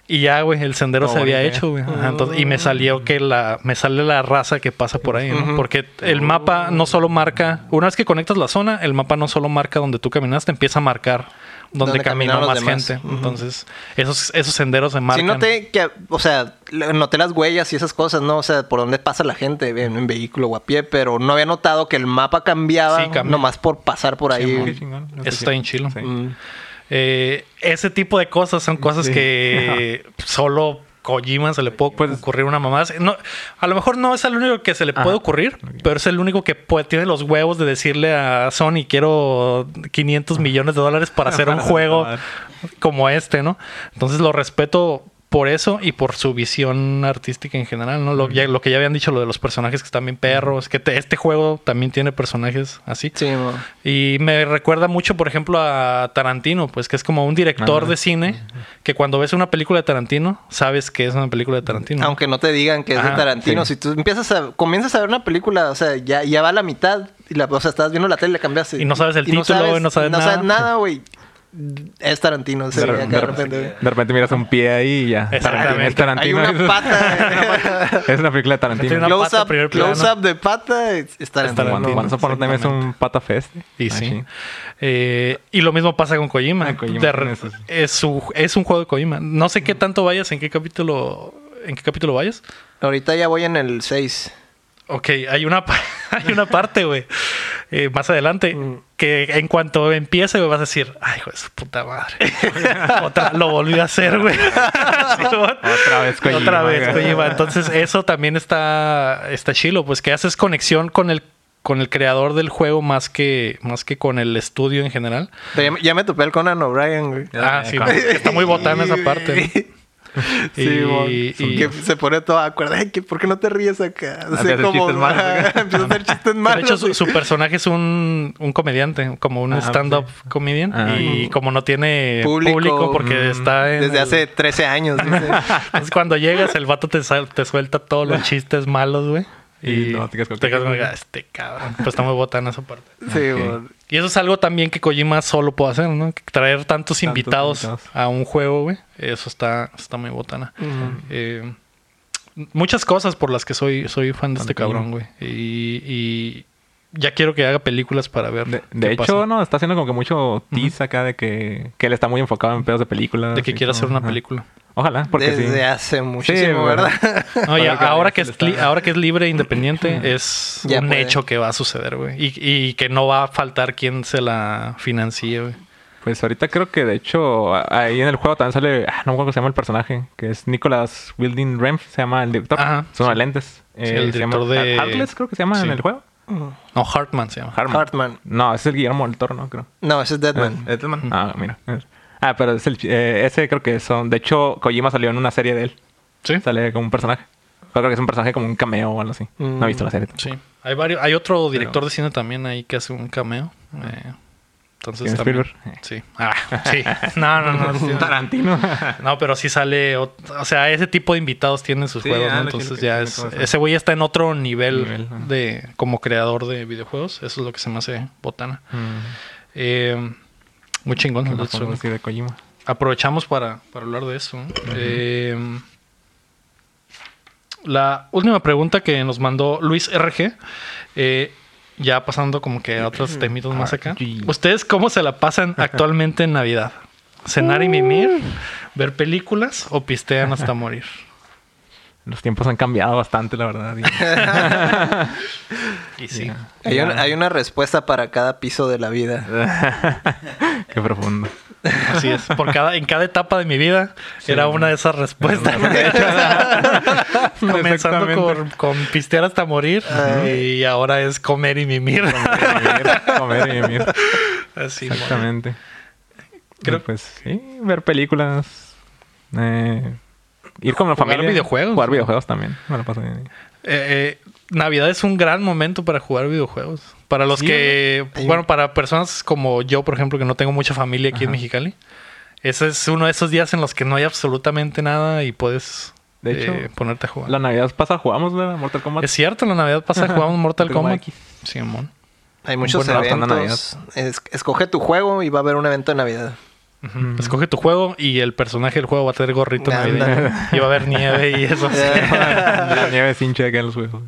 Y ya, güey, el sendero se había hecho, güey. Ajá, entonces- y me salió que la, me sale la raza que pasa por ahí, ¿no? Porque el mapa no solo marca, una vez que conectas la zona, el mapa no solo marca donde tú caminaste, empieza a marcar donde, Donde caminó más demás. gente. Entonces, esos, esos senderos se Sí marcan. noté que, o sea, noté las huellas y esas cosas, ¿no? O sea, por dónde pasa la gente en, en vehículo o a pie, pero no había notado que el mapa cambiaba Sí, cambia. nomás por pasar por ahí. Chingón. Eso está bien chilo. Sí. Mm. Eh, ese tipo de cosas son cosas Sí. que solo Kojima se le puede ocurrir una mamá. No, a lo mejor no es el único que se le puede Ajá. ocurrir, pero es el único que puede- tiene los huevos de decirle a Sony quiero 500 millones de dólares para hacer un juego como este, ¿no? Entonces lo respeto por eso y por su visión artística en general, ¿no? Lo, ya- lo que ya habían dicho, lo de los personajes que están bien perros, que te- este juego también tiene personajes así. Sí. Y me recuerda mucho, por ejemplo, a Tarantino, pues que es como un director de cine que cuando ves una película de Tarantino, sabes que es una película de Tarantino. Aunque no te digan que es de Tarantino, sí. si tú empiezas a, comienzas a ver una película, o sea, ya, ya va a la mitad, y la, o sea, estás viendo la tele la cambiaste. Y no sabes el título, y no sabes nada. nada, güey. Es Tarantino, se De, re- de repente. de repente miras un pie ahí y ya. Exactamente. Es Hay Tarantino. una pata. es una película de Tarantino. Close up, close de pata, es, es Tarantino. Cuando, Upon Time es un pata fest. Y sí. Eh, y lo mismo pasa con Kojima. Ah, sí. su- es un juego de Kojima. No sé qué tanto vayas, en qué capítulo, en qué capítulo vayas. Ahorita ya voy en el 6. Ok, hay una, pa- hay una parte, güey, eh, más adelante, Mm. que en cuanto empiece, güey, vas a decir, ay, hijo de su puta madre. Otra, lo volví a hacer, güey. Otra vez Kojima, Otra vez, güey. Kojima. Entonces, eso también está, está chilo, pues que haces conexión con el, con el creador del juego más que, más que con el estudio en general. Ya, ya me topé el Conan O'Brien, güey. Ah, sí, está muy botana esa parte. Sí, Y- y- que se pone todo acuerdo. Ay, que ¿por qué no te ríes acá? O Empieza a hacer chistes malos, ajá, güey. empieza a hacer chistes De malos. hecho, su, su personaje es un, un comediante, como un Ah, stand-up sí. comedian. Ah. y como no tiene Público, público, porque mm, está en Desde el- hace 13 años. Entonces, cuando llegas, el vato te, sal- te suelta todos los chistes malos, güey. Y Y no, te quedas como te quedas que- como que, "Ah, este cabrón. Pues está muy botana esa parte. Sí, Ok. Y eso es algo también que Kojima solo puede hacer, ¿no? Traer tantos, invitados, invitados. a un juego, güey. Eso está, está muy botana. Eh, muchas cosas por las que soy, soy fan de este cabrón, güey. Y, y ya quiero que haga películas para ver. De, hecho, pasa. no, está haciendo como que mucho tease acá de que, que él está muy enfocado en pedos de películas. de que quiere hacer una ajá. película. Ojalá, porque Desde sí. hace muchísimo, ¿verdad? ¿verdad? No, Ahora que es, ahora que es libre e independiente, es Ya un puede. hecho que va a suceder, güey. Y, y que no va a faltar quien se la financie, güey. Pues ahorita creo que de hecho ahí en el juego también sale, ah, no me acuerdo cómo se llama el personaje, que es Nicholas Wilding Renf, se llama el director. Ajá, Son sí. lentes. Eh, el se llama director de- Heartless, creo que se llama Sí. en el juego. No, Hartman se llama. Hartman. Hartman. No, ese es el Guillermo del Toro, ¿no? Creo. No, ese es Deadman. Deadman. Ah, mira. Ah, pero es el, eh, ese creo que son. De hecho, Kojima salió en una serie de él. Sí. Sale como un personaje. Creo que es un personaje como un cameo o algo así. No he visto la serie. Sí. Hay varios, hay otro director de cine también ahí que hace un cameo. Eh, entonces ¿Steven también- Spielberg? Sí. Ah, sí. No, no, no. sí. Tarantino. No, pero sí sale. O sea, ese tipo de invitados tienen sus Sí, juegos, ¿no? Entonces que ya es. Ese güey está en otro nivel, de como creador de videojuegos. Eso es lo que se me hace botana. Eh, muy chingón. Aprovechamos para, para hablar de eso. ¿no? Eh, la última pregunta que nos mandó Luis RG, eh, ya pasando como que a otros temitos más acá. ¿Ustedes cómo se la pasan actualmente en Navidad? ¿Cenar y mimir? ¿Ver películas o pistean hasta morir? Los tiempos han cambiado bastante, la verdad. y- Y sí. Hay, una, hay una respuesta para cada piso de la vida. Qué profundo. Así es. Por cada, en cada etapa de mi vida era una de esas respuestas. Comenzando con, con pistear hasta morir y ahora es comer y mimir. Comer y mimir. Así. Exactamente. Creo- pues sí, ver películas. eh, ir con la Jugar familia. videojuegos. Jugar videojuegos también. Me lo paso bien. Eh, eh, Navidad es un gran momento para jugar videojuegos. Para los Sí, que, Hay bueno, para personas como yo, por ejemplo, que no tengo mucha familia aquí en Mexicali, ese es uno de esos días en los que no hay absolutamente nada y puedes De eh, ponerte a jugar. La Navidad pasada jugamos, ¿verdad? Mortal Kombat. Es cierto, la Navidad pasada jugamos Mortal Kombat. Simón. Hay muchos eventos. Es- escoge tu juego y va a haber un evento de Navidad. Escoge tu juego y el personaje del juego va a tener gorrito Ándale. navideño. Y va a haber nieve y eso. la nieve sin cheque en los juegos.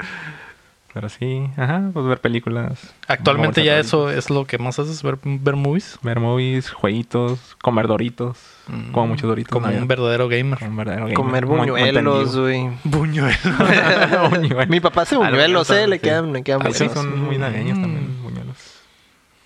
Pero sí, ajá, pues ver películas. Actualmente ya eso es lo que más haces, ver, ver movies. Ver movies, jueguitos, comer doritos. Mm, Como muchos doritos. Como un verdadero gamer. Un verdadero gamer. Comer buñuelos, güey. Buñuelo. Buñuelos. Mi papá hace lo buñuelos, eh. Le sí. quedan, le quedan Ah, sí, son muy navideños Mm. también,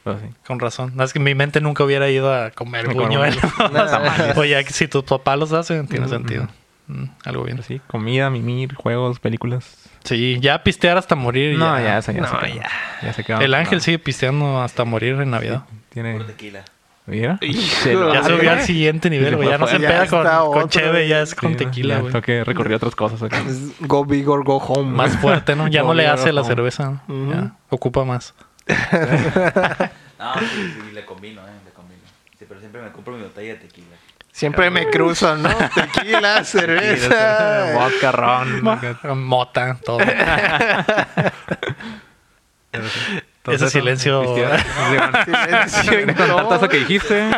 Pero sí. Con razón. No, es que mi mente nunca hubiera ido a comer A comer buñuelos. buñuelos. Oye, si tu papá los hace, tiene Mm, sentido. Mm, algo bien. Pero sí, comida, mimir, juegos, películas. Sí, ya pistear hasta morir. No, ya, ya No, se quedó. ya. Ya se quedó. El ángel No. sigue pisteando hasta morir en Navidad. Tiene... Por tequila. Mira. Ya subió ya. al siguiente nivel, güey. Ya no se Ya pega con, con cheve, ya es con Sí, tequila, ya güey. Tengo que recurrir a otras cosas acá. Go big or go home. Más fuerte, ¿no? Ya no le hace la no. cerveza. ¿no? Ya, ocupa más. No, sí, sí, le combino, eh, le combino. Sí, pero siempre me compro mi botella de tequila. Siempre me cruzo, ¿no? Tequila, cerveza. Vodka, ron. Mota, todo. Entonces, Ese silencio-. Silencio incómodo. eso que dijiste.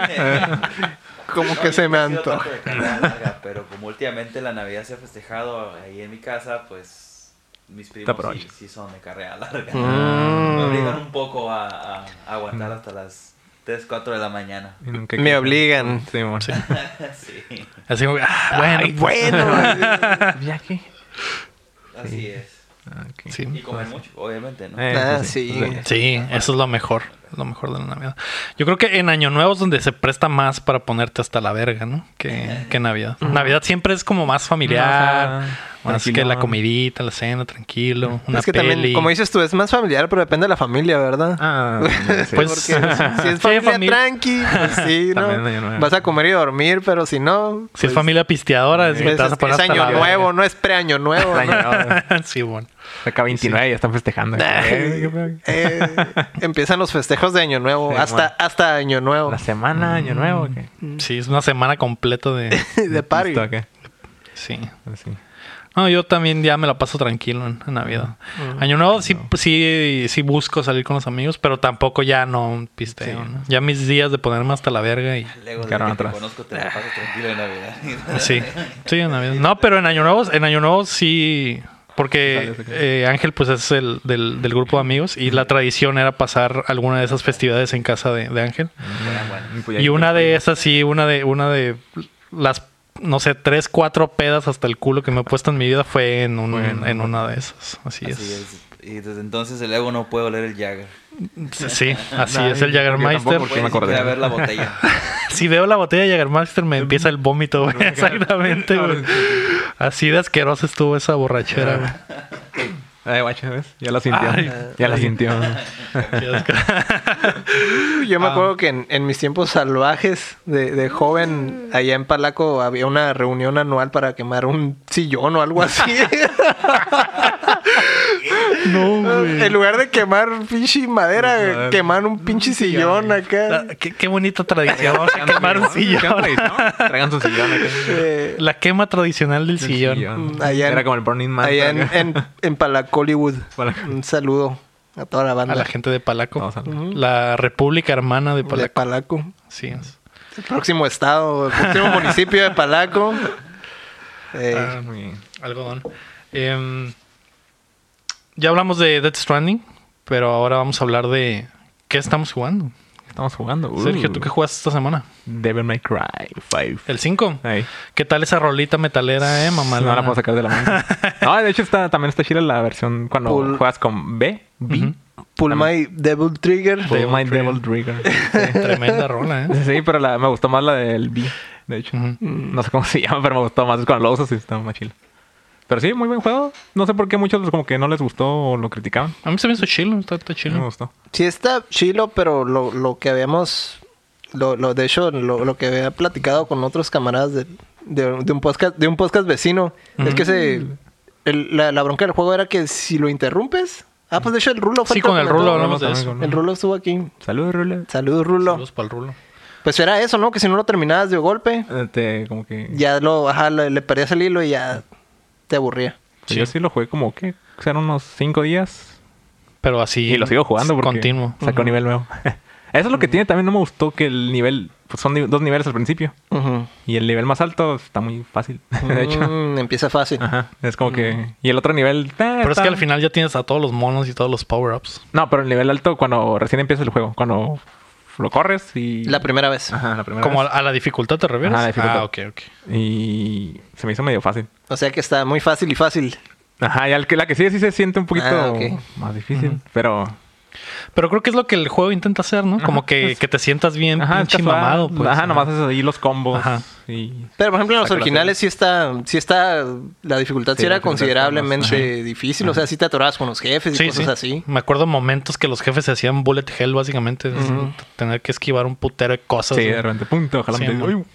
Como que No, se me antoja. pero como últimamente la Navidad se ha festejado ahí en mi casa, pues mis primos sí, sí son de carrera larga. Mm. Me obligan un poco a, a- a aguantar hasta las 3, 4 de la mañana. Me obligan. Sí, mon. Sí. sí, Así como, ah, bueno, Ay, bueno. Viaje. así es. Ah, ok. Sí. Y comer mucho, obviamente, ¿no? Eh, Ah, sí. Sí, eso es lo mejor. Lo mejor de la Navidad. Yo creo que en Año Nuevo es donde se presta más para ponerte hasta la verga, ¿no? Que, que Navidad. Navidad siempre es como más familiar. más que la comidita, la cena, tranquilo. Una es que peli. también, como dices tú, es más familiar, pero depende de la familia, ¿verdad? Ah, sí. Pues- Porque si es Sí, familia familia. tranqui, pues sí, ¿no? También. Vas a comer y dormir, pero si no... Si es pues, familia pisteadora, es, que es, es- es año nuevo, no es pre-año nuevo. ¿no? Sí, bueno. Acá 29 ya están festejando. Eh, empiezan los festejos de año nuevo, Sí, hasta, bueno. hasta año nuevo. La semana, año nuevo. ¿qué? Sí, es una semana completa de... de party. ¿Listo, qué? Sí. Pues sí. No, yo también ya me la paso tranquilo en, en Navidad. Año Nuevo sí, sí, sí busco salir con los amigos, pero tampoco ya no pisteo. Sí. ¿no? Ya mis días de ponerme hasta la verga y... Luego de Quedaron te atrás. conozco te la pasas tranquilo en Navidad. Sí, sí, en Navidad. No, pero en Año Nuevo, en Año Nuevo sí... Porque eh, Ángel pues es el del, del grupo de amigos y la tradición era pasar alguna de esas festividades en casa de, de Ángel. Y una de esas sí, una de, una de las, no sé, tres, cuatro pedas hasta el culo que me he puesto en mi vida fue en, un, Bueno, en una de esas. Así, Así es. es. Y desde entonces el ego no puede oler el Jagger. Sí, así es el Jagermeister. porque Puede me ni siquiera acordé. ver la botella. Si veo la botella de Jagermeister me empieza el vómito, güey. Exactamente, güey. Así de asquerosa estuvo esa borrachera, güey. Ay, guacha, ¿ves? Ya la sintió. Ay. ya la sintió. Yo me acuerdo que en, en mis tiempos salvajes de, de joven, allá en Palaco había una reunión anual para quemar un sillón o algo así. No, güey. en lugar de quemar pinche madera, Madera. quemar un pinche sillón acá. La- qué, qué bonita tradición. Vamos a quemar un sillón. Traigan su sillón acá. Eh, La quema tradicional del sillón. Mm, allá en- Era como el Burning Man. allá en, en, en Palaco, Hollywood. Palaco. Un saludo a toda la banda A la gente de Palaco. La República Hermana de de Palaco. Palaco. Sí es. El próximo estado, el próximo municipio de Palaco. Eh, Ah, Muy bien. Algodón. Em, ya hablamos de Death Stranding, pero ahora vamos a hablar de qué estamos jugando. Estamos jugando. Uh, Sergio, ¿tú qué jugaste esta semana? Devil May Cry 5. ¿El 5? Ahí. ¿Qué tal esa rolita metalera, eh, mamá? No la puedo sacar de la mente. No, de hecho está, también está chida la versión cuando Pull- juegas con B. Pull My Devil Trigger. Pull My Trigger. Devil Trigger. Tremenda rola, ¿eh? Sí, pero la, me gustó más la del B. De hecho. No sé cómo se llama, pero me gustó más. Es cuando lo usas y está más chido. Pero sí, muy buen juego. No sé por qué muchos como que no les gustó o lo criticaban. A mí se me hizo chilo, está, está mí me chilo. gustó. Sí está chilo, pero lo, lo que habíamos... Lo, lo, de hecho, lo, lo que había platicado con otros camaradas de, de, de un podcast de un podcast vecino es que se el- la, la bronca del juego era que si lo interrumpes... Ah, pues de hecho el Rulo fue Sí, con el. Rulo hablamos de eso. El Rulo estuvo aquí. Saludos, Rule. Saludos, Rulo. Saludos para el rulo. Pues era eso, ¿no? Que si no lo terminabas de golpe, Este, como que... ya lo, ajá, le, le perdías el hilo y ya te aburría. Pues Yo sí lo jugué como que eran unos cinco días. Pero así. Y lo sigo jugando porque Continuo. sacó nivel nuevo. Eso es lo que tiene. También no me gustó que el nivel... Pues son dos niveles al principio. Y el nivel más alto está muy fácil. De hecho. Mm, empieza fácil. Ajá. Es como que... Y el otro nivel... eh, Pero es que al final ya tienes a todos los monos y todos los power-ups. No, pero el nivel alto cuando recién empieza el juego. Cuando lo corres y... La primera vez. Ajá, la primera Como a, vez. a la dificultad te refieres. Ajá, la dificultad. Ah, ok, ok. Y se me hizo medio fácil. O sea que está muy fácil y fácil. Ajá, y al que la que sigue sí se siente un poquito Ah, más difícil. Pero... Pero creo que es lo que el juego intenta hacer, ¿no? Como que, es- que te sientas bien Ajá, mamado. Pues. Ajá, nomás es ahí los combos. Ajá. Y... Pero por ejemplo en los originales sí está, sí está, la dificultad sí, era dificultad considerablemente más- difícil. O sea, sí te atorabas con los jefes y Sí, cosas sí. así. Me acuerdo momentos que los jefes se hacían bullet hell, básicamente. Tener que esquivar un putero de cosas. Sí, de repente, punto, ojalá Sí, me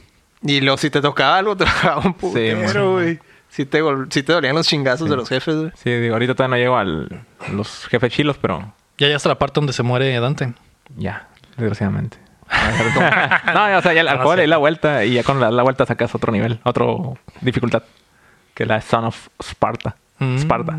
Y luego si te tocaba algo, te tocaba un putero, güey. Sí te, gol- sí te dolían los chingazos de los jefes, güey. Sí, digo, ahorita todavía no llego al los jefes chilos, pero Ya ya hasta la parte donde se muere Dante. ya, desgraciadamente. no, o sea, ya al Ah, juego le di sí. la vuelta y ya con la, la vuelta sacas otro nivel, otro dificultad. Que es la Son of Sparta. Mm. Sparta.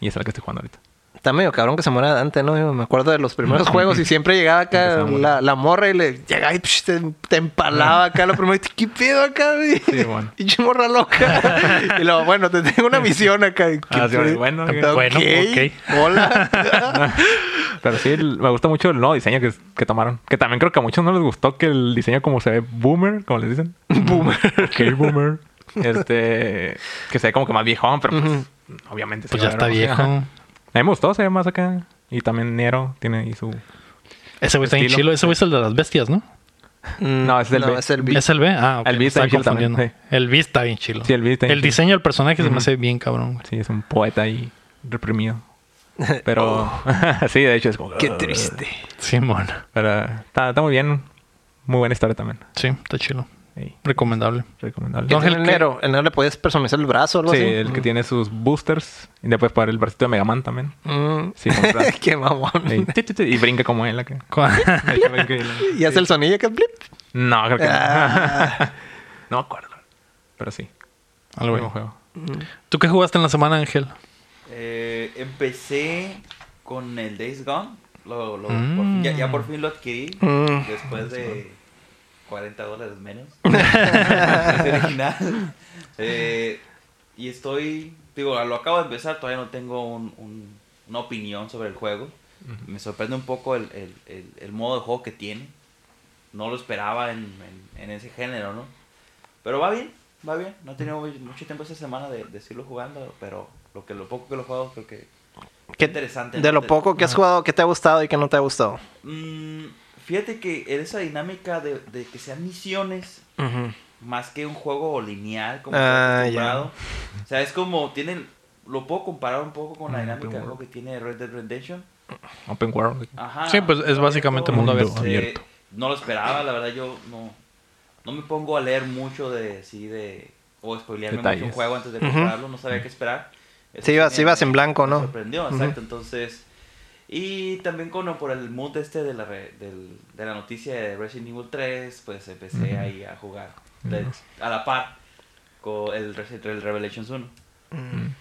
Y esa es la que estoy jugando ahorita. Está medio cabrón que se muera Dante, ¿no? Yo me acuerdo de los primeros juegos y siempre llegaba acá la, la morra y le llegaba y psh, te, te empalaba acá lo primero. y, ¿Qué pedo acá, güey? Sí, bueno. Pinche morra loca. y luego, bueno, te tengo una misión acá. y, ¿qué Ah, sí, bueno. Bueno, ok. Hola. Pero sí, el- me gusta mucho el nuevo diseño que, que tomaron. Que también creo que a muchos no les gustó que el diseño como se ve boomer, como les dicen. Boomer. Ok, boomer. Este, que se ve como que más viejón, pero pues, obviamente. Pues se ya está viejo. ajá. A mí me gustó, se ve más acá. Y también Nero tiene ahí su... Ese güey está bien Estilo. chilo. Ese güey es el de las bestias, ¿no? Mm, No, es el B. es el B. ¿Es el B? Ah. El B está bien chilo también, confundiendo. El B está bien chilo. Sí, el B está bien El chilo. diseño del personaje se me hace bien cabrón, güey. Sí, es un poeta ahí reprimido. Pero sí, de hecho es como... Qué triste. Simón. Pero está, está muy bien. Muy buena historia también. Sí, está chilo. Sí, Recomendable. recomendable. ¿Qué Ángel, tiene el negro? ¿El negro le puedes personalizar el brazo o algo Sí, así? el que tiene sus boosters. Y después para el bracito de Mega Man también. Mm. Sí. Qué mamón. Sí, y brinca como él. acá. Y hace el sonido que blip. No, creo que no. Ah. no me acuerdo. Pero sí. Algo Buen bien. juego. ¿Tú qué jugaste en la semana, Ángel? Eh, empecé con el Days Gone. Lo, lo- Mm. por fin- ya, ya por fin lo adquirí. Mm. Después de 40 dólares menos. Es original. Eh, y estoy. Digo, lo acabo de empezar. Todavía no tengo un- un- una opinión sobre el juego. Me sorprende un poco el, el- el- el modo de juego que tiene. No lo esperaba en, en- en ese género, ¿no? Pero va bien, va bien. No he tenido mu- mucho tiempo esta semana de, de seguirlo jugando, pero lo que lo poco que lo he jugado creo que ¿Qué- interesante. De lo poco que has jugado, ¿qué te ha gustado y qué no te ha gustado? Mm, fíjate que esa dinámica de, de que sean misiones más que un juego lineal como Ah, acostumbrado. O sea, es como tienen lo puedo comparar un poco con la Mm, dinámica de juego que tiene Red Dead Redemption. Open World. Ajá. Sí, pues, es básicamente mundo abierto. Abierto. No lo esperaba, la verdad yo no no me pongo a leer mucho de sí de o spoilearme mucho un Detalles. juego antes de comprarlo, no sabía qué esperar. Eso Sí, ibas- me- ibas en blanco, me ¿no? sorprendió, Ujú. exacto, entonces y también con por el mood este de la re- del- de la noticia de Resident Evil 3, pues empecé ahí a jugar de- a la par con el, el Revelations 1.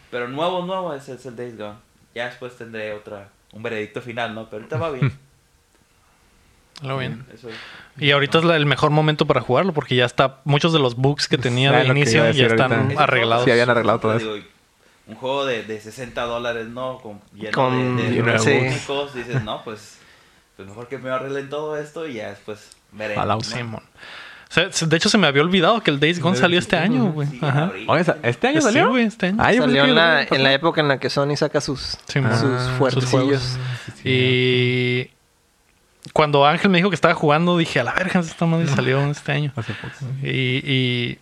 Pero nuevo, nuevo es, es el Days Gone. Ya después tendré otra, un veredicto final, ¿no? Pero ahorita va bien. Algo bien. Eso es. Y ahorita es la- el mejor momento para jugarlo porque ya está. Muchos de los bugs que tenía lo iba inicio ya están ahorita. Arreglados. Sí, habían arreglado todo eso. Un juego de, de 60 dólares, ¿no? Con, lleno Con- de, de técnicos, Dices, no, pues, pues mejor que me arreglen todo esto y ya después veremos. ¿no? Simón. O sea, se- de hecho, se me había olvidado que el Days Gone salió este año, güey. Sí, ¿este año Sí, salió? güey, este año. Ah, Salió en la, en la época en la que Sony saca sus, Simón. sus Ah, fuertecillos. Y cuando Ángel me dijo que estaba jugando, dije, a la verga, esta madre salió este año. Hace poco. Y, y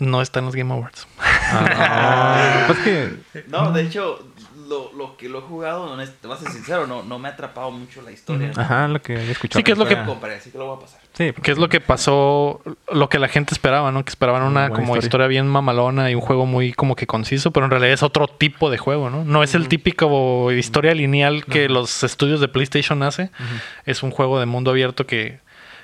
no está en los Game Awards. Ah, pues que... No, de hecho, lo, lo que lo he jugado, te voy a ser sincero, no, no me ha atrapado mucho la historia. ¿no? Ajá, lo que había escuchado. Sí, que es lo que- Pero compré, así que lo voy a pasar. Sí, ¿Qué es lo que pasó? Lo que la gente esperaba, ¿no? Que esperaban una Buena como historia. historia. bien mamalona y un juego muy como que conciso, pero en realidad es otro tipo de juego, ¿no? No es el típico historia lineal que los estudios de PlayStation hace. Es un juego de mundo abierto que,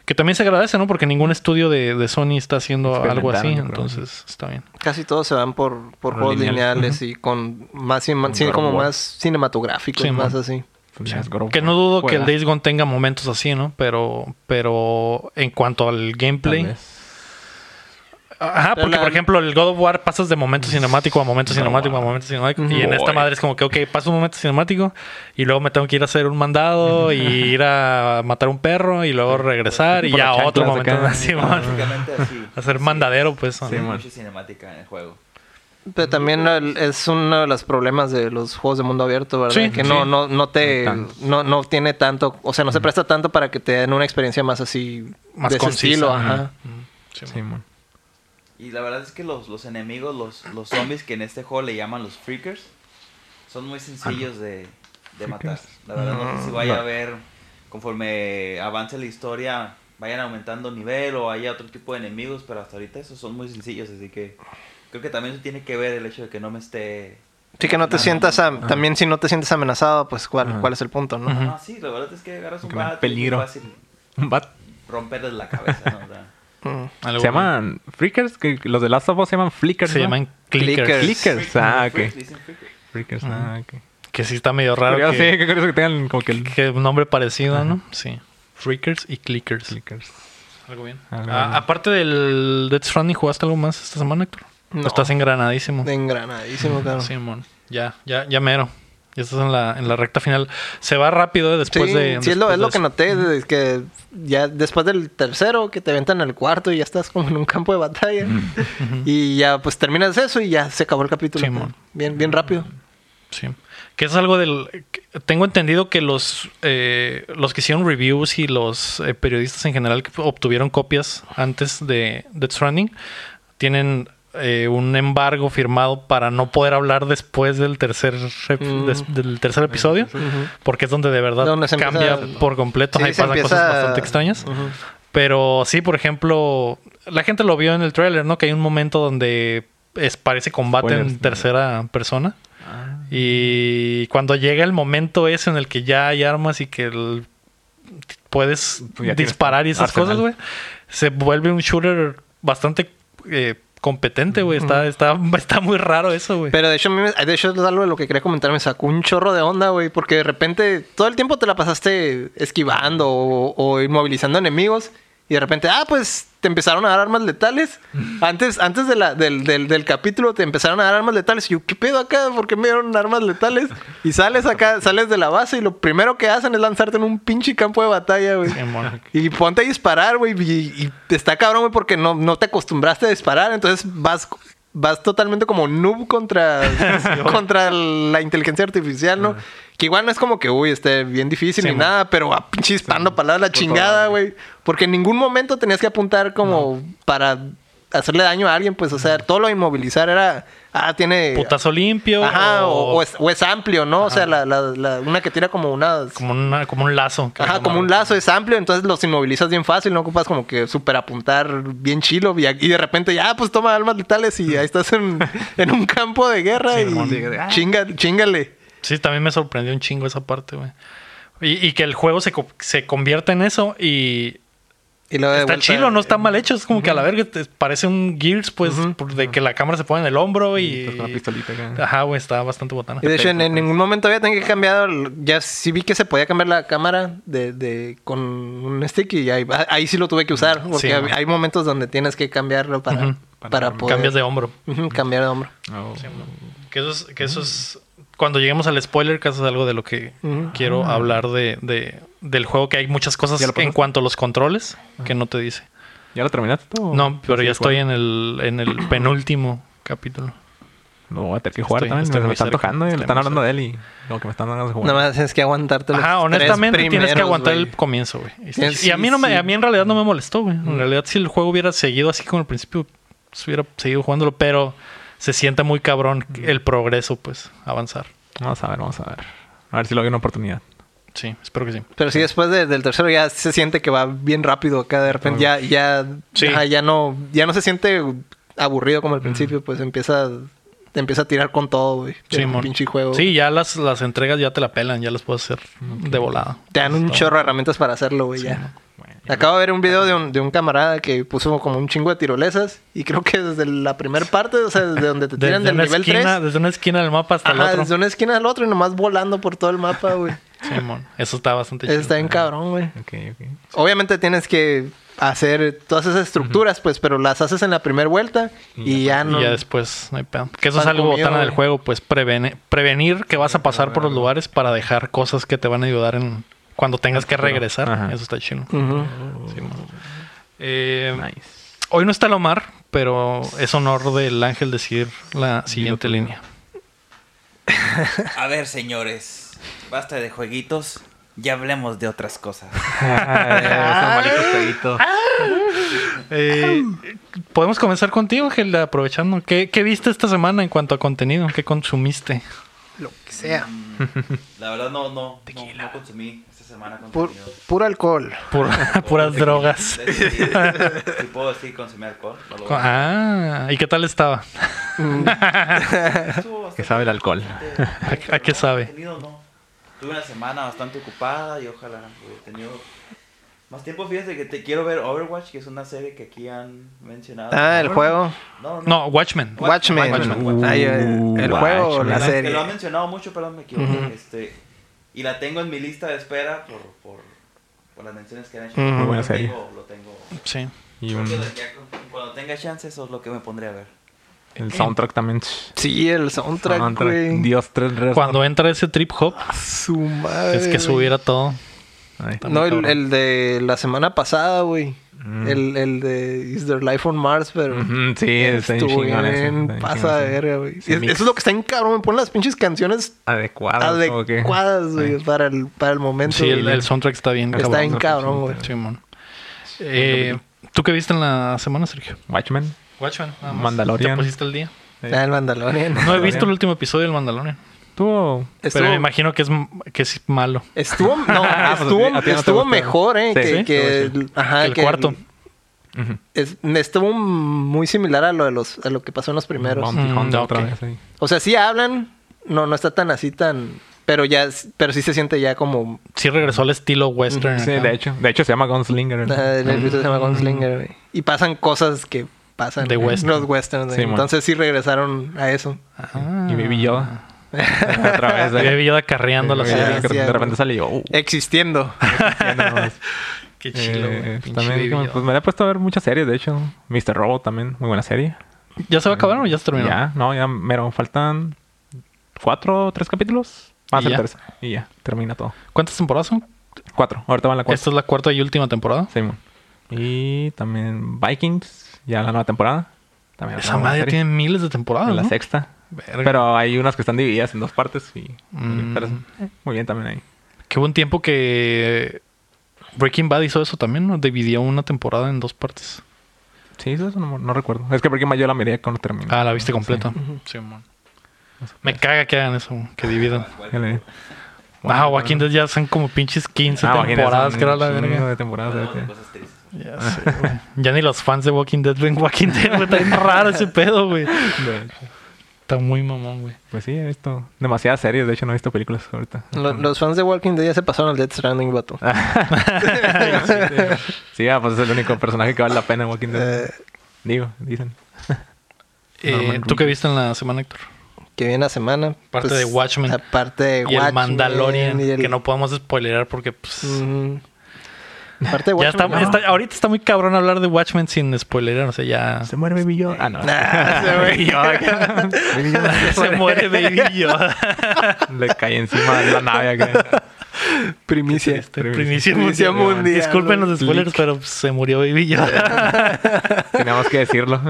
que también se agradece, ¿no? Porque ningún estudio de, de Sony está haciendo algo así, entonces está bien. Casi todos se van por, por juegos lineal. lineales y con más, sí, como War. más cinematográficos, Sí, más man. así. Pues Que no dudo que el. Days Gone tenga momentos así, ¿no? Pero, pero en cuanto al Tal gameplay, vez. Ajá, porque la- por ejemplo el God of War pasas de momento cinemático a momento cinemático a momento cinemático. Y en esta madre es como que, ok, paso un momento cinemático y luego me tengo que ir a hacer un mandado y ir a matar un perro y luego regresar y ya otro momento acá. así. Hacer Sí. mandadero, pues. Sí, man. mucha cinemática en el juego. Pero también el- es uno de los problemas de los juegos de mundo abierto, ¿verdad? Sí, que sí. no, no, no te, No no, no tiene tanto, o sea, no se presta tanto para que te den una experiencia más así, Más de ese estilo, ajá. Sí, Sí, man. Y la verdad es que los, los enemigos, los, los zombies que en este juego le llaman los freakers, son muy sencillos de, de matar. La verdad no sé si vaya a ver, conforme avance la historia, vayan aumentando nivel o haya otro tipo de enemigos, pero hasta ahorita esos son muy sencillos, así que creo que también eso tiene que ver el hecho de que no me esté... Sí que no te Ah, sientas, am- también si no te sientes amenazado, pues cuál, Ajá. cuál es el punto, ¿no? Ah, sí, la verdad es que agarras un bat y es peligro. fácil Un bat. romperles la cabeza, ¿no? O sea, Mm. Se llaman Freakers, que los de Last of Us se llaman Flickers. Se ¿no? llaman clickers. Clickers. Ah, ok. dicen freakers. Ah, ok. Que sí está medio raro. Que, sí, curioso que tengan como que el que un nombre parecido, ¿no? Sí. Freakers y clickers. Clickers. Algo bien. Algo Ah, bien. aparte del Death Stranding, ¿jugaste algo más esta semana, Héctor? ¿O No. Estás engranadísimo. Engranadísimo, claro. Sí, Simón. Ya, ya, ya mero. Ya estás en la, en la recta final. Se va rápido eh, después de. sí, es lo, después es lo de que noté, de- que ya después del tercero, que te aventan al cuarto y ya estás como en un campo de batalla. y ya pues terminas eso y ya se acabó el capítulo. Simón. Bien, bien rápido. Sí. Que es algo del. Tengo entendido que los, eh, los que hicieron reviews y los eh, periodistas en general que obtuvieron copias antes de Death Stranding tienen eh, un embargo firmado para no poder hablar después del tercer, Mm. des- del tercer episodio, porque es donde de verdad cambia empieza- por completo. Sí, Ahí se pasan empieza- cosas bastante extrañas. Pero sí, por ejemplo, la gente lo vio en el trailer, ¿no? Que hay un momento donde es, parece combate en tercera persona. Ah. Y cuando llega el momento ese en el que ya hay armas y que el- puedes Pues disparar y esas arsenal. cosas, güey, se vuelve un shooter bastante eh, competente, güey. Está, está, está muy raro eso, güey. Pero de hecho, de hecho es algo de lo que quería comentar. Me sacó un chorro de onda, güey. Porque de repente todo el tiempo te la pasaste esquivando o, o inmovilizando enemigos. Y de repente, ah, pues te empezaron a dar armas letales. Antes, antes de la, del, del, del capítulo te empezaron a dar armas letales. Y yo, ¿qué pedo acá? ¿Por qué me dieron armas letales? Y sales acá, sales de la base y lo primero que hacen es lanzarte en un pinche campo de batalla, güey. Y ponte a disparar, güey. Y, y está cabrón, güey, porque no, no te acostumbraste a disparar. Entonces vas, vas totalmente como noob contra, contra la inteligencia artificial, ¿no? Que igual no es como que, uy, esté bien difícil Sí, ni nada, pero a pinche para la chingada, güey. Porque en ningún momento tenías que apuntar como para hacerle daño a alguien, pues, o sea, todo lo inmovilizar era, ah, tiene... Putazo limpio. Ajá, o, es, o es amplio, ¿no? O sea, la, la- la- una que tira como unas... como, una- como un lazo. Ajá, como un lazo es amplio, entonces los inmovilizas bien fácil, no ocupas como que super apuntar bien chilo y, y de repente ya, pues toma armas letales y ahí estás en, en un campo de guerra y ah. chinga, chingale. Sí, también me sorprendió un chingo esa parte, güey. Y, y que el juego se, se convierta en eso y Y está vuelta- chilo, no está mal hecho. Es como que a la verga te- parece un Gears, pues, por- de que la cámara se pone en el hombro y... Con una pistolita acá. Ajá, güey, está bastante botana. Y de hecho, en, en ningún momento había tenido que cambiar. Ya sí vi que se podía cambiar la cámara de, de- con un stick y ahí, ahí sí lo tuve que usar. Porque Sí, hay, momentos donde tienes que cambiarlo para, para poder. Cambias de hombro. Cambiar de hombro. Oh. Que eso es... Que eso es cuando lleguemos al spoiler, que eso es algo de lo que quiero hablar de, de- del juego, que hay muchas cosas ¿Ya lo en cuanto a los controles que no te dice. ¿Ya lo terminaste tú? No, pero ya estoy en el, en el penúltimo capítulo. Lo voy a tener que jugar Estoy- también. estoy me muy está cerca, tocando y le están hablando de él y como que me están dando ganas de jugar. Nada más tienes que aguantarte los Ajá, tres honestamente tienes que aguantar el comienzo, güey. Y, a mí no me, sí. a mí en realidad no me molestó, güey. En realidad si el juego hubiera seguido así como al principio, pues, hubiera seguido jugándolo, pero se siente muy cabrón el progreso, pues, avanzar. Vamos a ver, vamos a ver. A ver si le doy una oportunidad. Sí, espero que sí. Pero sí, después de- del tercero ya se siente que va bien rápido acá. De repente ya, ya, Sí. ajá, ya no, ya no se siente aburrido como al principio, pues empieza, te empieza a tirar con todo, güey. Sí, mon. pinche juego. Sí, ya las, las entregas ya te la pelan, ya las puedes hacer de volada. Te dan un chorro de herramientas para hacerlo, güey, ya. Acabo de ver un video de un, de un camarada que puso como un chingo de tirolesas y creo que desde la primera parte, o sea, desde donde te tiran Desde del nivel esquina, 3, desde una esquina del mapa hasta el ajá, otro. desde una esquina al otro y nomás volando por todo el mapa, güey. Simón, eso está bastante Eso chido. está bien cabrón, güey. Ok, ok. Obviamente tienes que hacer todas esas estructuras, pues, pero las haces en la primera vuelta y ya no. Y ya después no hay pedo. Que eso es algo comido, botana del juego, pues prevene- prevenir que vas a pasar por los lugares para dejar cosas que te van a ayudar en cuando tengas que regresar. Ajá. Eso está chido. Ujú. Sí, man. Eh, Nice. hoy no está Lomar, pero es honor del ángel decir la siguiente línea. A ver, señores, basta de jueguitos, ya hablemos de otras cosas. Malitos jueguitos. Eh, Podemos comenzar contigo, Ángel, aprovechando. ¿Qué, ¿Qué viste esta semana en cuanto a contenido? ¿Qué consumiste? Lo que sea. La verdad no, no, no, no consumí semana puro alcohol. Pur- puras drogas. De hecho, sí, sí puedo decir consumir alcohol. no lo Ah, ¿y qué tal estaba? Bastante- Que sabe el alcohol. ¿A- a qué sabe? no. Tuve una semana bastante ocupada y ojalá hubiera tenido más tiempo. Fíjate que te quiero ver Overwatch, que es una serie que aquí han mencionado. Ah, el juego. No, no. No, Watchmen. Watchmen. Watchmen. Ay, el, el Uh, juego la Watchmen. Que lo han serie. mencionado mucho, perdón, me equivoqué. Ujú. este, y la tengo en mi lista de espera por, por, por las menciones que han hecho. Muy buena lo serie. Tengo, lo tengo. Sí. Y Creo un, cuando tenga chance, eso es lo que me pondré a ver. el soundtrack también. Sí, el soundtrack, Soundtrack. güey. Dios, tres restos. Cuando entra ese trip hop, Su madre. es que subiera todo. Ay. No, el, el de la semana pasada, güey. El, el de Is There Life on Mars, pero... Sí, está estuvo chingón pasa de verga, güey. Sí, Es- mix. Eso es lo que está en cabrón. Me ponen las pinches canciones Adecuadas. adecuadas, güey, para el, para el momento. Sí, el, soundtrack está bien Está cabrón. bien cabrón, güey. Eh, ¿Tú qué viste en la semana, Sergio? Watchmen. Watchmen. nada más. Mandalorian. ¿Te pusiste el día? Ah, el Mandalorian. No he visto el último episodio del Mandalorian. Tuvo. Estuvo, Pero me imagino que es, que es malo. estuvo, no, Ah, pues estuvo, no estuvo mejor, eh, Sí, que, sí, que estuvo el, ajá, Que el cuarto. Ujú. es- estuvo muy similar a lo de los, a lo que pasó en los primeros. Mm, Hunter otra vez. O sea, sí hablan, no, no está tan así tan, pero ya, pero sí se siente ya como, Sí regresó al estilo western. Sí, acá. de hecho. De hecho se llama Gunslinger. el- ah, el episodio se llama Gunslinger, güey. y pasan cosas que pasan De western. los westerns. Sí. Entonces sí regresaron a eso. Ah. Y Baby Yoda. otra vez. Y ahí. Baby Yoda carreando la Sí, serie. sí, sí, de repente sale yo. uh, Existiendo. Qué chido, Eh, güey. pues también, como- pues me he puesto a ver muchas series, de hecho. Mr. Robot también, muy buena serie. ¿Ya se va a acabar o ya se terminó? Ya, no, ya mero, faltan cuatro o tres capítulos. Más ¿Y el tercero. Y ya, termina todo. ¿Cuántas temporadas son? Cuatro, ahorita van la cuarta. Esta es la cuarta y última temporada. Simón. Y también Vikings, ya la nueva temporada. También Esa madre tiene miles de temporadas, En la sexta. Verga. Pero hay unas que están divididas en dos partes y... Mm. pero, muy bien también ahí. Qué buen tiempo que Breaking Bad hizo eso también, ¿no? Dividió una temporada en dos partes. Sí, eso no, no recuerdo. Es que Breaking Bad yo la miré cuando terminó. Ah, la viste completa. Sí. Me caga que hagan eso, que dividan. Ya le- Ah, Walking Dead ya son como pinches 15 Ah, temporadas, que era la verga. de temporadas. Bueno, ahorita. cosas tristes. Ya sé, güey. Ya ni los fans de Walking Dead ven Walking Dead, güey. Está bien raro ese pedo, güey. De. Está muy mamón, güey. Pues sí, he visto demasiadas series. De hecho, no he visto películas ahorita. Lo- los fans de Walking Dead ya se pasaron al Death Stranding, vato. Sí, ah, pues es el único personaje que vale la pena en Walking Dead. Eh, Digo, dicen. Eh, ¿Tú qué viste en la semana, Héctor? que viene la semana. Aparte pues, de Watchmen. Aparte de Y Watchmen. el Mandalorian, y el- que no podemos spoilerar porque, pues... Aparte de Ya Watchmen. está, no. está- ahorita está muy cabrón hablar de Watchmen sin spoilerar, o sea, ya... Se muere Baby Yoda. Ah, no. Güey. Baby Yoda. Se muere Baby Yoda. Le cae encima de la nave acá. Primicia. Este, Primicia. primicia, Primicia mundial. Disculpen los spoilers, pero se murió Baby Yoda. Teníamos que decirlo.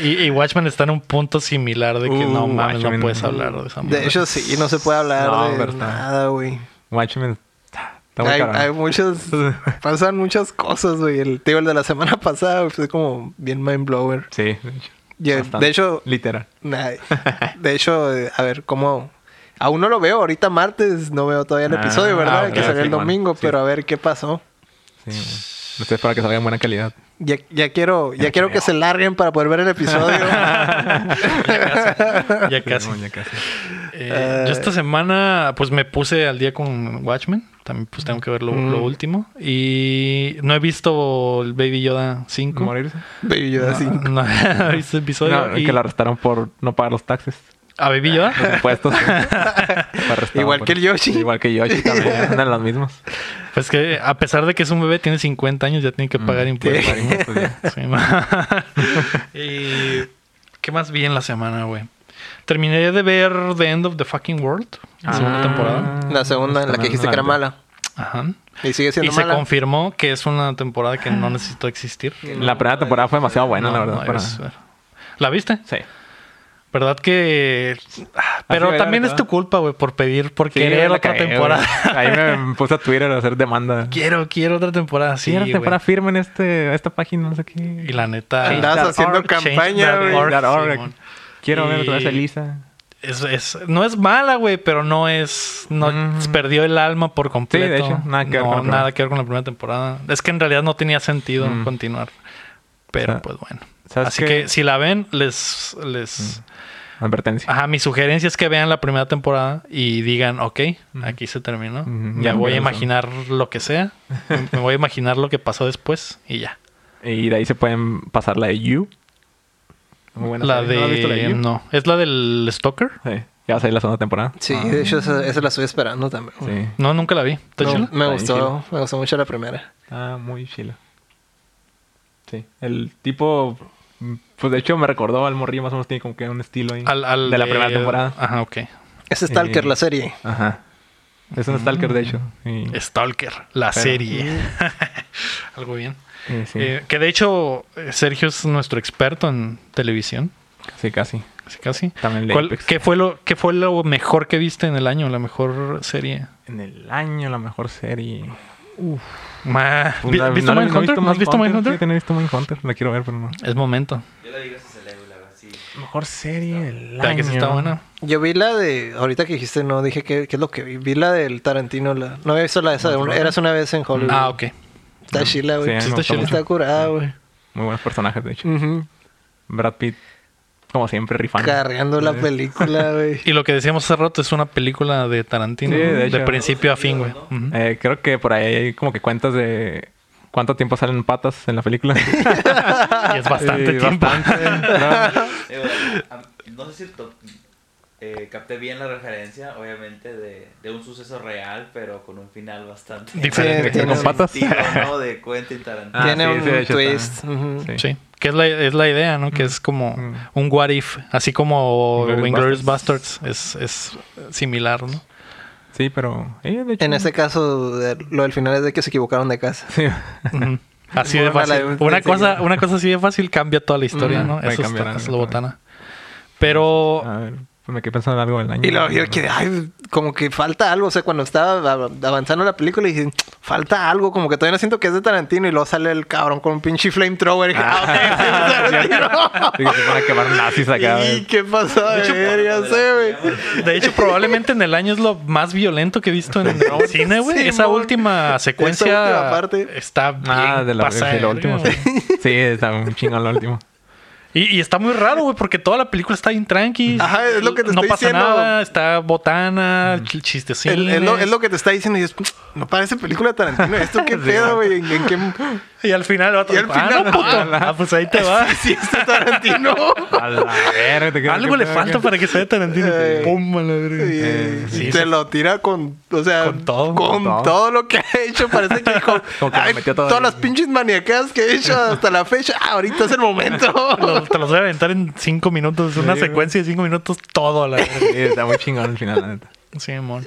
y, y Watchmen está en un punto similar de que Uh, no mames, no puedes hablar de esa madre. De hecho, sí, no se puede hablar No, de está- nada, güey. Watchmen. Hay, hay muchas, pasan muchas cosas, güey. El tío, el de la semana pasada, fue como bien mind blower. Sí, de hecho. Eh, de hecho, Literal. nah, de hecho, eh, a ver, ¿cómo? Aún no lo veo, ahorita martes no veo todavía el Ah, episodio, ¿verdad? ok, que salió el Simón, domingo, sí. pero a ver qué pasó. Sí. Ustedes para que salga en buena calidad. Ya, ya quiero, ya quiero que se larguen para poder ver el episodio. Ya casi. Sí, ya casi. Eh, yo esta semana pues me puse al día con Watchmen. También pues tengo que ver lo, Mm. lo último. Y no he visto el Baby Yoda 5. Morirse. Baby Yoda, sí. No, no he visto el episodio. No, y- Que la arrestaron por no pagar los taxes. ¿A Baby Yoda? Arrestado Igual por- que el Yoshi. Igual que Yoshi también. Andan los mismos. Pues que a pesar de que es un bebé, tiene 50 años, ya tiene que pagar impuestos. Pagar impuestos. Sí, y ¿qué más vi en la semana, güey? Terminé de ver The End of the Fucking World, la segunda Ah. temporada. La segunda, en la que dijiste que era mala. Ajá. Y sigue Y siendo se mala. confirmó que es una temporada que no necesitó existir. La primera temporada fue demasiado buena, No, la verdad. no, para- es- ¿La viste? Sí. ¿Verdad que... Ah, Pero también es tu culpa, güey, por pedir, por Sí, querer otra cagué, temporada. Ahí me puse a Twitter a hacer demanda. quiero, quiero otra temporada. Sí, Sí, güey. temporada firme en este, esta página, no sé qué. Y la neta... Andabas haciendo campaña, güey. Change.org. Simón. Quiero ver otra vez a Elisa. Es, es- no es mala, güey, pero no es. No Mm. perdió el alma por completo. Sí, de hecho, nada que ver No, con la primera. nada que ver con la primera temporada. Es que en realidad no tenía sentido Mm. continuar. Pero O sea, pues bueno. ¿sabes Así que si la ven, les. les Advertencia. Ajá, mi sugerencia es que vean la primera temporada y digan, ok, aquí se terminó. Ya, voy a imaginar lo que sea. me- voy a imaginar lo que pasó después y ya. Y de ahí se pueden pasar la de You. Muy buena la serie. ¿No has visto de. You? No, es la del Stalker. Sí. Ya va a salir la segunda temporada. Sí, de hecho, esa, esa la estoy esperando también. Sí. No, nunca la vi. ¿Está No, chila? me Está gustó, me gustó mucho la primera. Ah, muy chila. Sí. El tipo... mm, Pues de hecho me recordó al morrillo más o menos tiene como que un estilo ahí. Al, al de la primera temporada. Ajá, ok. Es Stalker, Eh, la serie. Ajá. Es un stalker de hecho. Y- Stalker, la Pero- serie. algo bien. Eh, sí, Eh, que de hecho, Sergio es nuestro experto en televisión. sí, casi. Casi, casi. También el ¿Cuál- Apex. ¿qué, fue lo, ¿Qué fue lo mejor que viste en el año? La mejor serie. En el año, la mejor serie. Ma- ¿vi- No, ¿Viste no, Mindhunter? no he visto ¿No has visto Mindhunter? Sí, tenía visto Mindhunter. La quiero ver, pero no. Es momento. Yo la Leo, la verdad, sí. Mejor serie del ¿Para año. que sí está buena? Yo vi la de. Ahorita que dijiste, no dije qué, qué es lo que vi. Vi la del Tarantino. La, no había visto la de esa. de un- Eras una vez en Hollywood. Ah, ok. Está chila, güey. Sí, está, está curada, güey. Muy buenos personajes, de hecho. Ujú. Brad Pitt, como siempre, rifando. Cargando la película, güey. Y lo que decíamos hace rato es una película de Tarantino. Sí, de principio a fin, güey. Eh, creo que por ahí hay como que cuentas de cuánto tiempo salen patas en la película. Y es bastante Sí, tiempo. bastante. Eh, no sé si eh, capté bien la referencia, obviamente, de, de un suceso real, pero con un final bastante Diferente. tiene ¿Con un- patas? ¿no? De Quentin Tarantino. Ah, Tiene sí, un sí, twist. Sí. Sí. Que es la, es la idea, ¿no? Que es como Mm. un what if. Así como Inglourious Basterds. Bastards. Es, es similar, ¿no? Sí, pero... eh, de hecho, En este caso, lo del final es de que se equivocaron de casa. Sí. Así de fácil. Una sí. cosa, una cosa así de fácil cambia toda la historia. ¿no? Eso es lo botana. Pero A ver, me quedé pensando en algo del año. Y luego yo que, ay, como que falta algo. O sea, cuando estaba av- avanzando la película, dije, falta algo. Como que todavía no siento que es de Tarantino. Y luego sale el cabrón con un pinche flamethrower. Y dije, ah, sí, que se van a quemar nazis acá. ¿Y qué pasó? A ver, ya sé, güey. De hecho, probablemente en el año es lo más violento que he visto en el cine, güey. Sí, Esa mon. última secuencia Esa última parte. está bien Ah, de la, de güey. Sí. está un chingón lo último. Y, y está muy raro, güey, porque toda la película está bien tranqui. Ajá, es lo que te No estoy pasa diciendo. nada, está botana, ch- chistecines. El- es, lo, es lo que te está diciendo. Y dices, no parece película de Tarantino. ¿Esto qué pedo, güey? ¿En, en qué...? Y al final Y al ah, no, puto. ala. Ah, pues ahí te va. Sí, es de Tarantino. A la verga, te Algo ¿qué le falta para que sea Tarantino. Eh. Pum, a la verga. Eh, sí, te sí. lo tira con, o sea, Con todo. con todo. todo lo que ha hecho. Parece que dijo, Como que "Ay, metió todo todas ahí". las pinches maniacadas que he hecho hasta la fecha. Ah, ahorita es el momento. Lo- te los voy a aventar en cinco minutos. Una Sí, secuencia de cinco minutos, todo a la. Sí, está muy chingón al final, la neta. Sí, mon.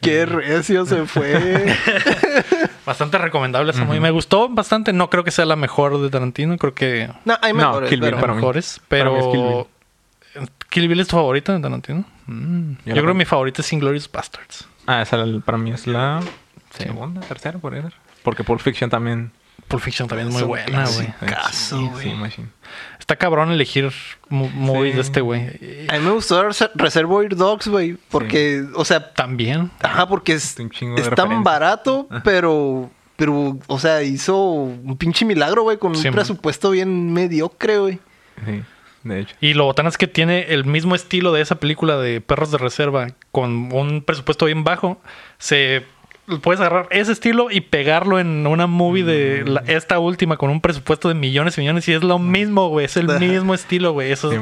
Qué recio se fue. Bastante recomendable esa movie. Me gustó bastante. No creo que sea la mejor de Tarantino. Creo que No, hay No, mejores, Kill Bill pero- para mí. mejores. Para mí es Pero. Kill Bill. es tu favorita de Tarantino? Mm. Yo, creo que mi favorita es Inglourious Bastards. Ah, esa para mí es la segunda, tercera, por ahí. Porque Pulp Fiction también. Pulp Fiction también es muy Es buena, güey. Caso, Sí, güey. sí, machine. Está cabrón elegir mo- movies Sí. de este güey. A mí me gustó Res- Reservoir Dogs, güey. Porque, o sea, También. ajá, porque es, es tan barato, pero, pero, o sea, hizo un pinche milagro, güey, con un man. presupuesto bien mediocre, güey. Sí, de hecho. Y lo botán es que tiene el mismo estilo de esa película de Perros de Reserva con un presupuesto bien bajo. Se puedes agarrar ese estilo y pegarlo en una movie de Mm. la- esta última con un presupuesto de millones y millones y es lo mismo, güey. Es el mismo estilo, güey. Eso Sí,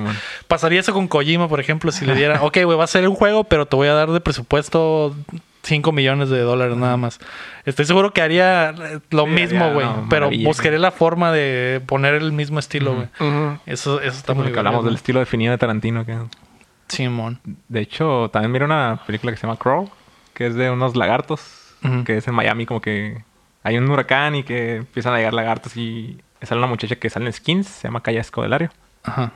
pasaría eso con Kojima, por ejemplo, si le diera, ok, güey, va a ser un juego, pero te voy a dar de presupuesto 5 millones de dólares nada más. Estoy seguro que haría eh, lo Sí, mismo, güey. no, pero buscaré la forma de poner el mismo estilo, güey. Eso, eso está muy Porque hablamos del estilo definido de Tarantino. Que... Simón. De hecho, también mira una película que se llama Crawl, que es de unos lagartos, Que es en Miami, como que hay un huracán y que empiezan a llegar lagartos y sale una muchacha que sale en skins, se llama Calla Escodelario. Ajá.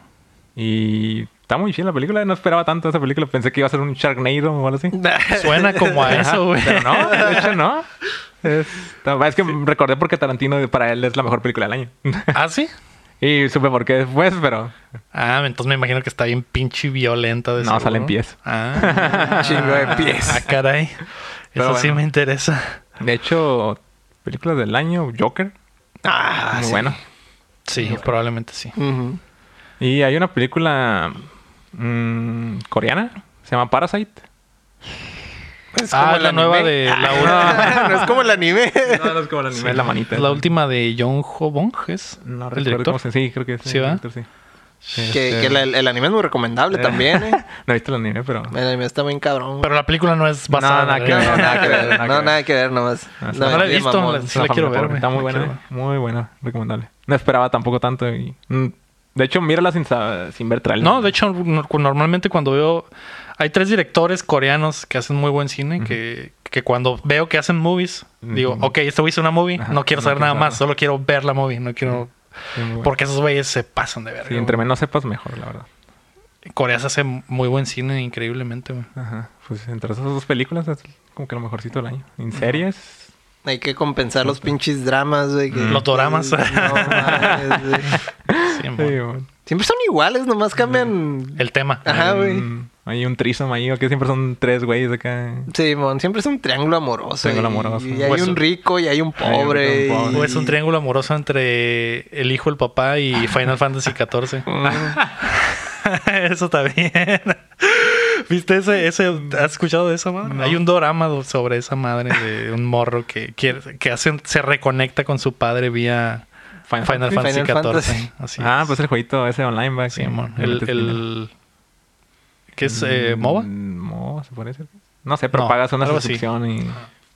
Y está muy chida la película, no esperaba tanto esa película, pensé que iba a ser un Sharknado o algo así. Suena como a eso, güey. Pero no, de hecho no. Es, es que recordé porque Tarantino para él es la mejor película del año. ¿Ah, sí? y supe por qué después, pero Ah, entonces me imagino que está bien pinche violenta de No, seguro. salen pies. Ah. Chingo de pies. Ah, caray. Pero Eso sí bueno. me interesa. de hecho, películas del año, Joker, Ah, muy sí. bueno. Sí, probablemente sí. Ujú. Y hay una película mm, coreana, se llama Parasite. Es Ah, como es la nueva de la Ah, no es como el anime. No, no es como el anime, es la manita. La última de Jong Ho Bong, ¿es? No el director. cómo se Sí, creo que es ¿Sí, el va? director, sí. Que, Este, que la- el, el anime es muy recomendable Eh. también, eh. No he visto el anime, pero... El anime está bien cabrón. Pero la película no es basada nada en que no, el- no, nada que ver. Nada No, ver. nada que ver nomás. No, no la he visto, la- Es Sí una quiero ver. Está muy la quiero buena, muy buena, recomendable. No esperaba tampoco tanto y... mm, De hecho, mírala sin, sin ver trailer. No, de hecho, no- normalmente cuando veo Hay tres directores coreanos que hacen muy buen cine, que, que cuando veo que hacen movies, digo, ok, este güey hizo una movie, Ajá, no quiero no saber quiero nada más, solo quiero ver la movie, no quiero... Sí, muy bueno. Porque esos güeyes se pasan de verga. Sí, entre menos sepas, mejor, la verdad. Corea se hace muy buen cine, increíblemente, güey. Ajá. Pues entre esas dos películas es como que lo mejorcito del año. En series, Hay que compensar los pinches dramas, güey. que- Los doramas. No mames, güey. Sí. Siempre son iguales, nomás cambian. El tema. Ajá, güey. Mm, Hay un trisom ahí, que siempre son tres güeyes acá. Sí, mon, siempre es un triángulo amoroso. Triángulo amoroso. Y, hay Pues- un rico y hay un Hay un pobre. rico, un pobre. y- O es un triángulo amoroso entre el hijo, el papá y Final Fantasy XIV. eso también. ¿Viste ese, ese? ¿Has escuchado de eso, madre? Hay un drama sobre esa madre de un morro que quiere, que hace, se reconecta con su padre vía Final Final, Fantasy. XIV. Ah, es. pues el jueguito ese online, va. Sí, El, dinero. el- ¿Qué es? Eh, Mm, ¿MOBA? MOBA, se puede decir. No sé, pero No, pagas una así. suscripción y...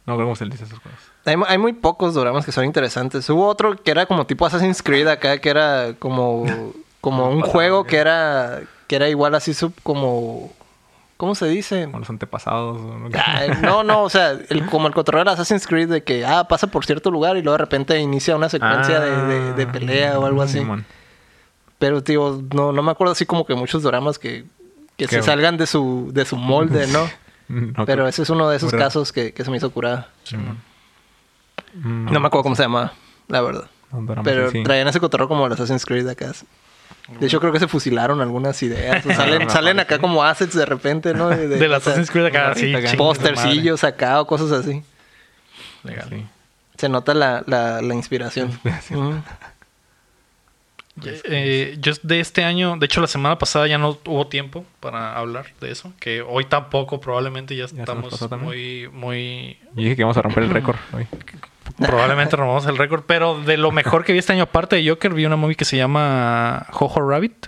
No creo cómo se dice a esos juegos. Hay, hay muy pocos doramas que son interesantes. Hubo otro que era como tipo Assassin's Creed acá, que era como, como un juego que era, que era igual así sub como... ¿Cómo se dice? Como los antepasados. Ah, no, no, o sea, el, como el control de Assassin's Creed de que, ah, pasa por cierto lugar y luego de repente inicia una secuencia de, de- de Ah, pelea o algo así. Pero, tío, no, no me acuerdo así como que muchos dramas que, que se salgan de su, de su molde, ¿no? No, Pero ese es uno de esos ¿verdad? casos que, que se me hizo curada. Mm, No me acuerdo cómo se llama, la verdad. Pero sí, sí. traían ese cotorreo como el Assassin's Creed acá. De hecho, creo que se fusilaron algunas ideas. O salen, salen acá como assets de repente, ¿no? De, de- sea, Assassin's Creed acá, sí. Postercillos acá o cosas así. Legal. Sí. Se nota la, la, la inspiración. Eh, yo de este año, de hecho la semana pasada ya no hubo tiempo para hablar de eso, que hoy tampoco probablemente ya estamos muy, muy, Y dije que vamos a romper el récord hoy. probablemente rompamos el récord, pero de lo mejor que vi este año aparte de Joker vi una movie que se llama Jojo Rabbit.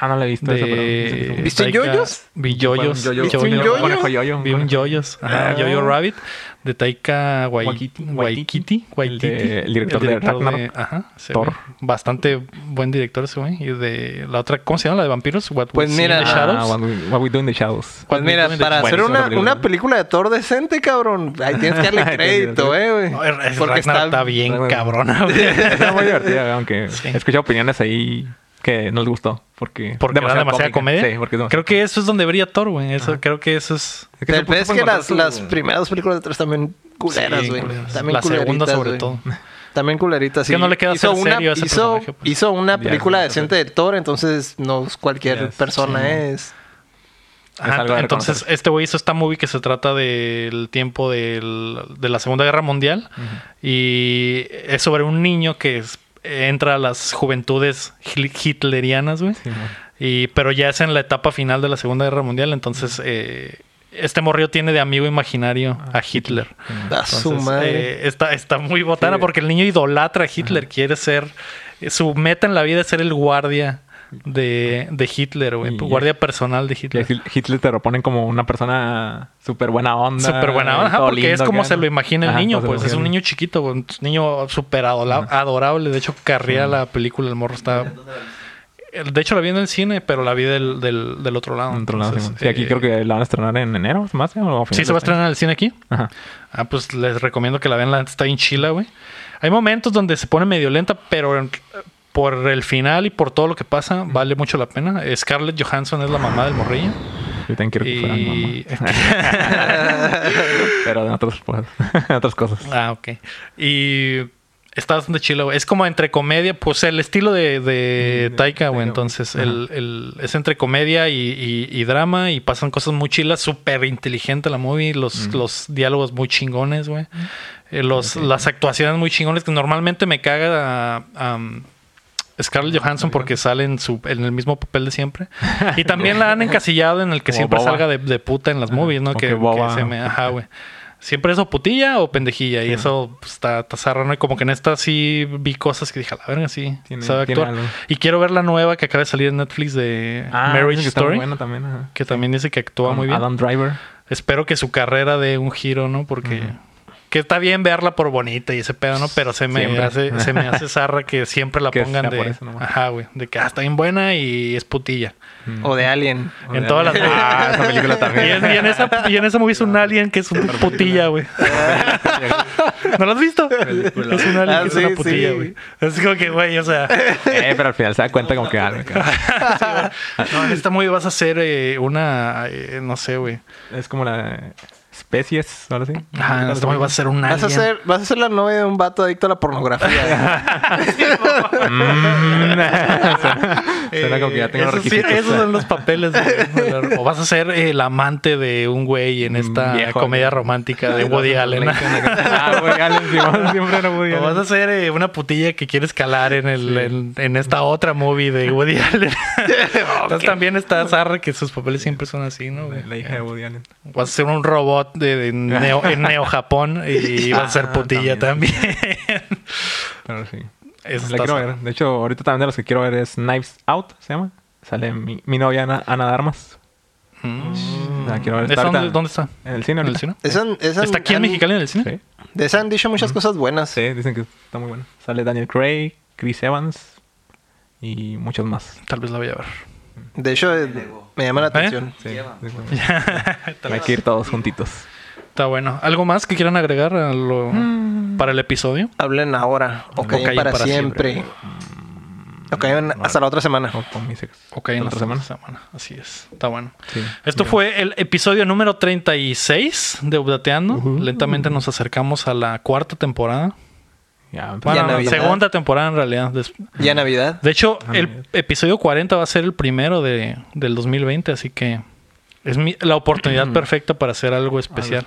Ah, no la he visto esa, pero... De ¿Viste yoyos? Vi yoyos. Yo-yo. ¿Viste un Yo-yo. yoyo? Conejo yo-yo. Vi un yoyos. Ajá, Ah. Yo-Yo Rabbit de Taika Wai- Waititi. Waititi. Waititi. El de- el director de Ragnarok. ajá, Thor. Bastante buen director ese güey. Y de la otra, ¿cómo se llama? La de vampiros. What Pues We See in mira, the ah, Shadows. Ah, what, we, What We Do in the Shadows. Pues mira, para hacer película. una, una película de Thor decente, cabrón, ahí tienes que darle crédito, eh, güey. No, es- es- Porque Ragnarok está, bien cabrona, güey. Está muy divertida, aunque Sí. he escuchado opiniones ahí que no les gustó. Porque, Porque era demasiada cómica. comedia. Sí, porque es demasiado creo que eso es donde vería Thor, güey. Eso, creo que eso es. Es que es que las, las primeras películas de Thor también culeras, Sí, güey. culeras. También La segunda culeritas, sobre todo. También culeritas, sí. que no le queda hizo ser una, serio a ese hizo, pues. hizo una película sí, decente de Thor, entonces no es cualquier Yes, persona sí. es. Ajá, de entonces, este güey hizo esta movie que se trata del tiempo del- de la Segunda Guerra Mundial. Y es sobre un niño que es- entra a las juventudes hitlerianas, güey. Sí. Y, pero ya es en la etapa final de la Segunda Guerra Mundial. Entonces, eh, este morrillo tiene de amigo imaginario a Hitler. A su Entonces, madre. eh, está, está muy botana Sí. porque el niño idolatra a Hitler. Quiere ser. Su meta en la vida es ser el guardia de, de Hitler, güey. Y- Guardia personal de Hitler. Hit- Hitler te lo ponen como una persona súper buena onda. Súper buena onda, porque es como se lo imagina el Ajá, niño, pues es un niño chiquito, un niño súper adorable. De hecho, carría la película, el morro está... De hecho, la vi en el cine, pero la vi del, del, del otro lado. En otro lado, Entonces, sí, sí, aquí eh, creo que la van a estrenar en enero, más o a Sí, se va a este estrenar en el cine aquí. Ajá. Ah, pues les recomiendo que la vean, la está bien chila, güey. Hay momentos donde se pone medio lenta, pero en- por el final y por todo lo que pasa, vale mucho la pena. Scarlett Johansson es la mamá del morrillo. Yo también quiero que Y... mamá. Pero en otras, pues, en otras cosas. ah, ok. Y está bastante chilo. Es como entre comedia, pues el estilo de, de Mm, Taika, güey. Entonces, el, el- es entre comedia y, y- y drama y pasan cosas muy chilas. Súper inteligente la movie. Los, los diálogos muy chingones, güey. Eh, los, Las actuaciones muy chingones que normalmente me caga a... a, Scarlett Johansson porque sale en, su, en el mismo papel de siempre. Y también la han encasillado en el que Como siempre boba. salga de, de puta en las movies, ¿no? o Que, que se me... Ajá, güey. Siempre es o putilla o pendejilla. Y eso pues, está, está zarra, ¿no? Y como que en esta sí vi cosas que dije, a la verga, sí. Tiene- sabe actuar. Y quiero ver la nueva que acaba de salir en Netflix de Ah, Marriage que Story. también. Que también dice que actúa Con muy bien. Adam Driver. Espero que su carrera dé un giro, ¿no? Porque Que está bien verla por bonita y ese pedo, ¿no? Pero se me Siempre. hace, se me hace zarra que siempre la Que pongan de. Ajá, güey. De que ah, está bien buena y es putilla. O de Alien. En todas las Ah, esa película Y también. en, y en esa, y en esa movie es un alien que es una putilla, güey. ¿No lo has visto? Es un alien Ah, que es sí, una putilla, sí. güey. Es como que, güey, o sea. Eh, pero al final se da cuenta como que algo. acá. No, en esta movie vas a hacer eh, una. eh, no sé, güey. Es como la especies, ahora sí. Ajá, esta movie vas a ser un alien. Vas a, ser, vas a ser la novia de un vato adicto a la pornografía. Mm. Suena como que ya tengo los esos, sí, requisitos. esos son los papeles. O vas a ser el amante de un güey en esta Viejo, comedia ¿no? romántica de Woody Allen. Ah, Woody Allen, Simón, siempre era Woody O vas Allen. a ser eh, una putilla que quiere escalar en, el, en, en esta otra movie de Woody Allen. Entonces también está Zarra que sus papeles siempre son así, ¿no? güey? La hija de Woody Allen. Vas a ser un robot de, de neo, en Neo Japón y vas a ser Ah, putilla también. Pero sí. Eso La quiero ver. De hecho, ahorita también de los que quiero ver es Knives Out, se llama. Sale mi, mi novia Ana, Ana de Armas. Mm. La quiero ver. ¿Esa Está dónde, está? En el cine ¿En el cine? Esa- esa- ¿Está aquí en Mexicali en el cine? Sí. De esa han dicho muchas cosas buenas. Sí, dicen que está muy buena. Sale Daniel Craig, Chris Evans y muchos más. Tal vez la voy a ver. De hecho, eh, me llama la ¿Eh? atención. Sí. Hay que ir todos juntitos. Está bueno. ¿Algo más que quieran agregar a lo- para el episodio? Hablen ahora o callen callen para, para siempre. O callen hasta la otra semana. Ok, ¿La en la otra semana. semana? Así es. Está bueno. Sí. Esto fue el episodio número 36 de Updateando. Lentamente nos acercamos a la cuarta temporada. Ya, Bueno, no, segunda temporada en realidad. Des- Ya Navidad. De hecho, Ah, el Navidad. episodio 40 va a ser el primero de, del 2020, así que es mi- la oportunidad perfecta para hacer algo algo especial.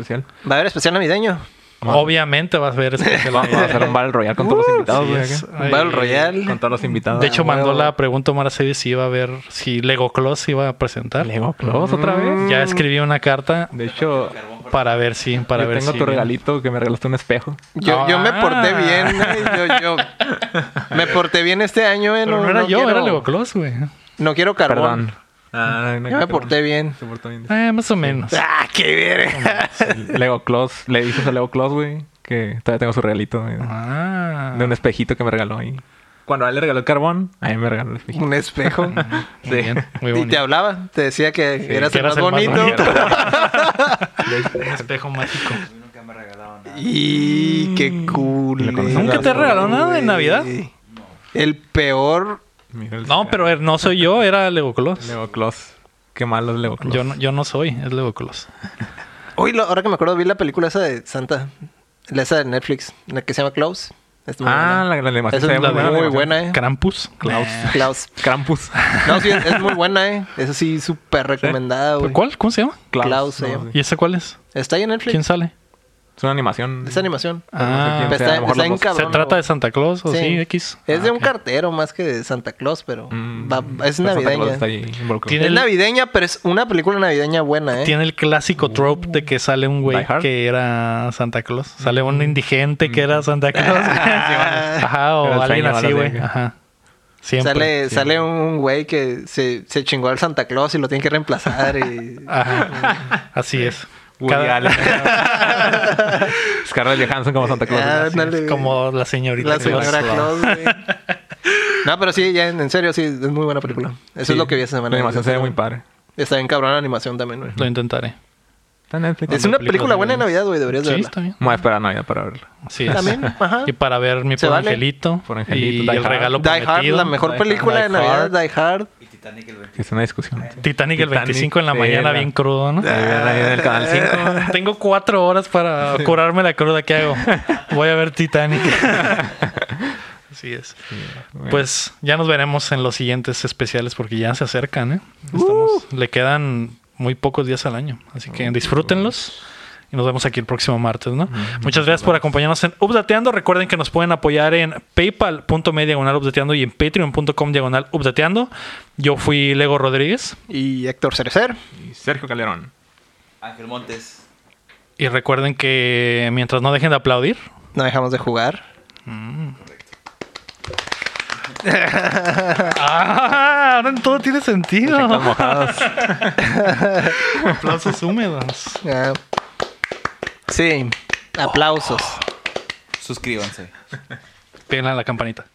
Va a haber especial navideño. Obviamente va a ver especial. Vamos a hacer un Battle Royale con todos los invitados. Sí, Battle Royale. Con todos los invitados. De hecho, Ah, mandó la pregunta Omar Aceves si iba a ver si Lego Claus se iba a presentar. Lego Claus otra vez. Ya escribí una carta De hecho, para ver si, para yo ver tengo si tu regalito que me regalaste un espejo. Yo, yo me Ah. porté bien, eh. yo, yo me porté bien este año, eh. Pero no, era yo, quiero, era Lego Claus, güey. No quiero carbón. Perdón. Ah, no, Yo me porté bien. Se portó bien. Eh, más o menos. Ah, qué verga. Lego Claus. Le dices a Lego Claus, güey, que todavía tengo su regalito. güey, Ah. De un espejito que me regaló ahí. Cuando a él le regaló el carbón, a mí me regaló el espejito. Un espejo. Muy bien, muy Y te hablaba, te decía que eras que el eras más el más bonito. Un espejo mágico. A mí nunca me regalaron nada. y qué cool. ¿Nunca te regaló nada de Navidad? El peor. No, pero no soy yo, era Lego Claus. Lego Claus. Qué malo es Lego Claus. Yo no, yo no soy, es Lego Claus. Uy, lo- ahora que me acuerdo, vi la película esa de Santa. La esa de Netflix, la que se llama Klaus. Muy Ah, buena. la, la animación Esa es muy buena. muy buena, eh. Krampus. Klaus. Klaus. Krampus. No, sí, es, es muy buena, eh. Esa sí, súper recomendada, güey. ¿Cuál? ¿Cómo se llama? Klaus se no, llama. ¿Y esa cuál es? Está ahí en Netflix. ¿Quién sale? Es una animación. Esa animación. Ah, quién Pero sea, a está, en dos. ¿Se cabrón. trata de Santa Claus o sí, Sí. X? Es de Ah, un cartero más que de Santa Claus, pero Mm, va- es pero Santa Claus navideña. está ahí involucrado. Tiene- Es el- navideña, pero es una película navideña buena, ¿eh? Tiene el clásico trope de que sale un güey que era Santa Claus. Sale un indigente que era Santa Claus. Ajá, o alguien así, güey. Ajá. Siempre. Sale, siempre. sale un güey que se, se chingó al Santa Claus y lo tiene que reemplazar. Y... Ajá. Así es. Woody Cada- Allen. Scarlett Johansson como Santa Claus. Ah, es. Como la señorita. La Claus. señora Claus, güey. No, pero sí, ya en, en serio, sí, es muy buena película. Eso Sí. es lo que vi esa semana. La animación se ve muy padre. Está bien cabrón la animación también, güey. Lo intentaré. Está en Netflix. Es una película buena de. Navidad, güey. Deberías de Sí, verla. está bien. Me voy a esperar a Navidad para verla. Es. También, ajá. Y para ver mi pobre vale. angelito. Pobre angelito, y Die el Hard. regalo Die Hard, prometido. la mejor Die película Die de Navidad. Die Hard. Titanic el 25. Que es una discusión. Titanic el Titanic, 25 en la mañana, la- bien crudo, ¿no? Ahí ven ahí en el canal 5. Tengo cuatro horas para curarme la cruda. ¿Qué hago? Voy a ver Titanic. Así es. Pues ya nos veremos en los siguientes especiales porque ya se acercan, ¿eh? Estamos- Le quedan muy pocos días al año. Así que disfrútenlos. Y nos vemos aquí el próximo martes, ¿no? Muchas gracias por acompañarnos en Updateando. Recuerden que nos pueden apoyar en paypal.me diagonal updateando y en patreon.com diagonal updateando. Yo fui Lego Rodríguez. Y Héctor Cerecer. Y Sergio Calderón. Ángel Montes. Y recuerden que mientras no dejen de aplaudir, No dejamos de jugar. Ah, ahora todo tiene sentido. Aplausos húmedos. Ah. Sí. Aplausos. Suscríbanse. Peguen a la campanita.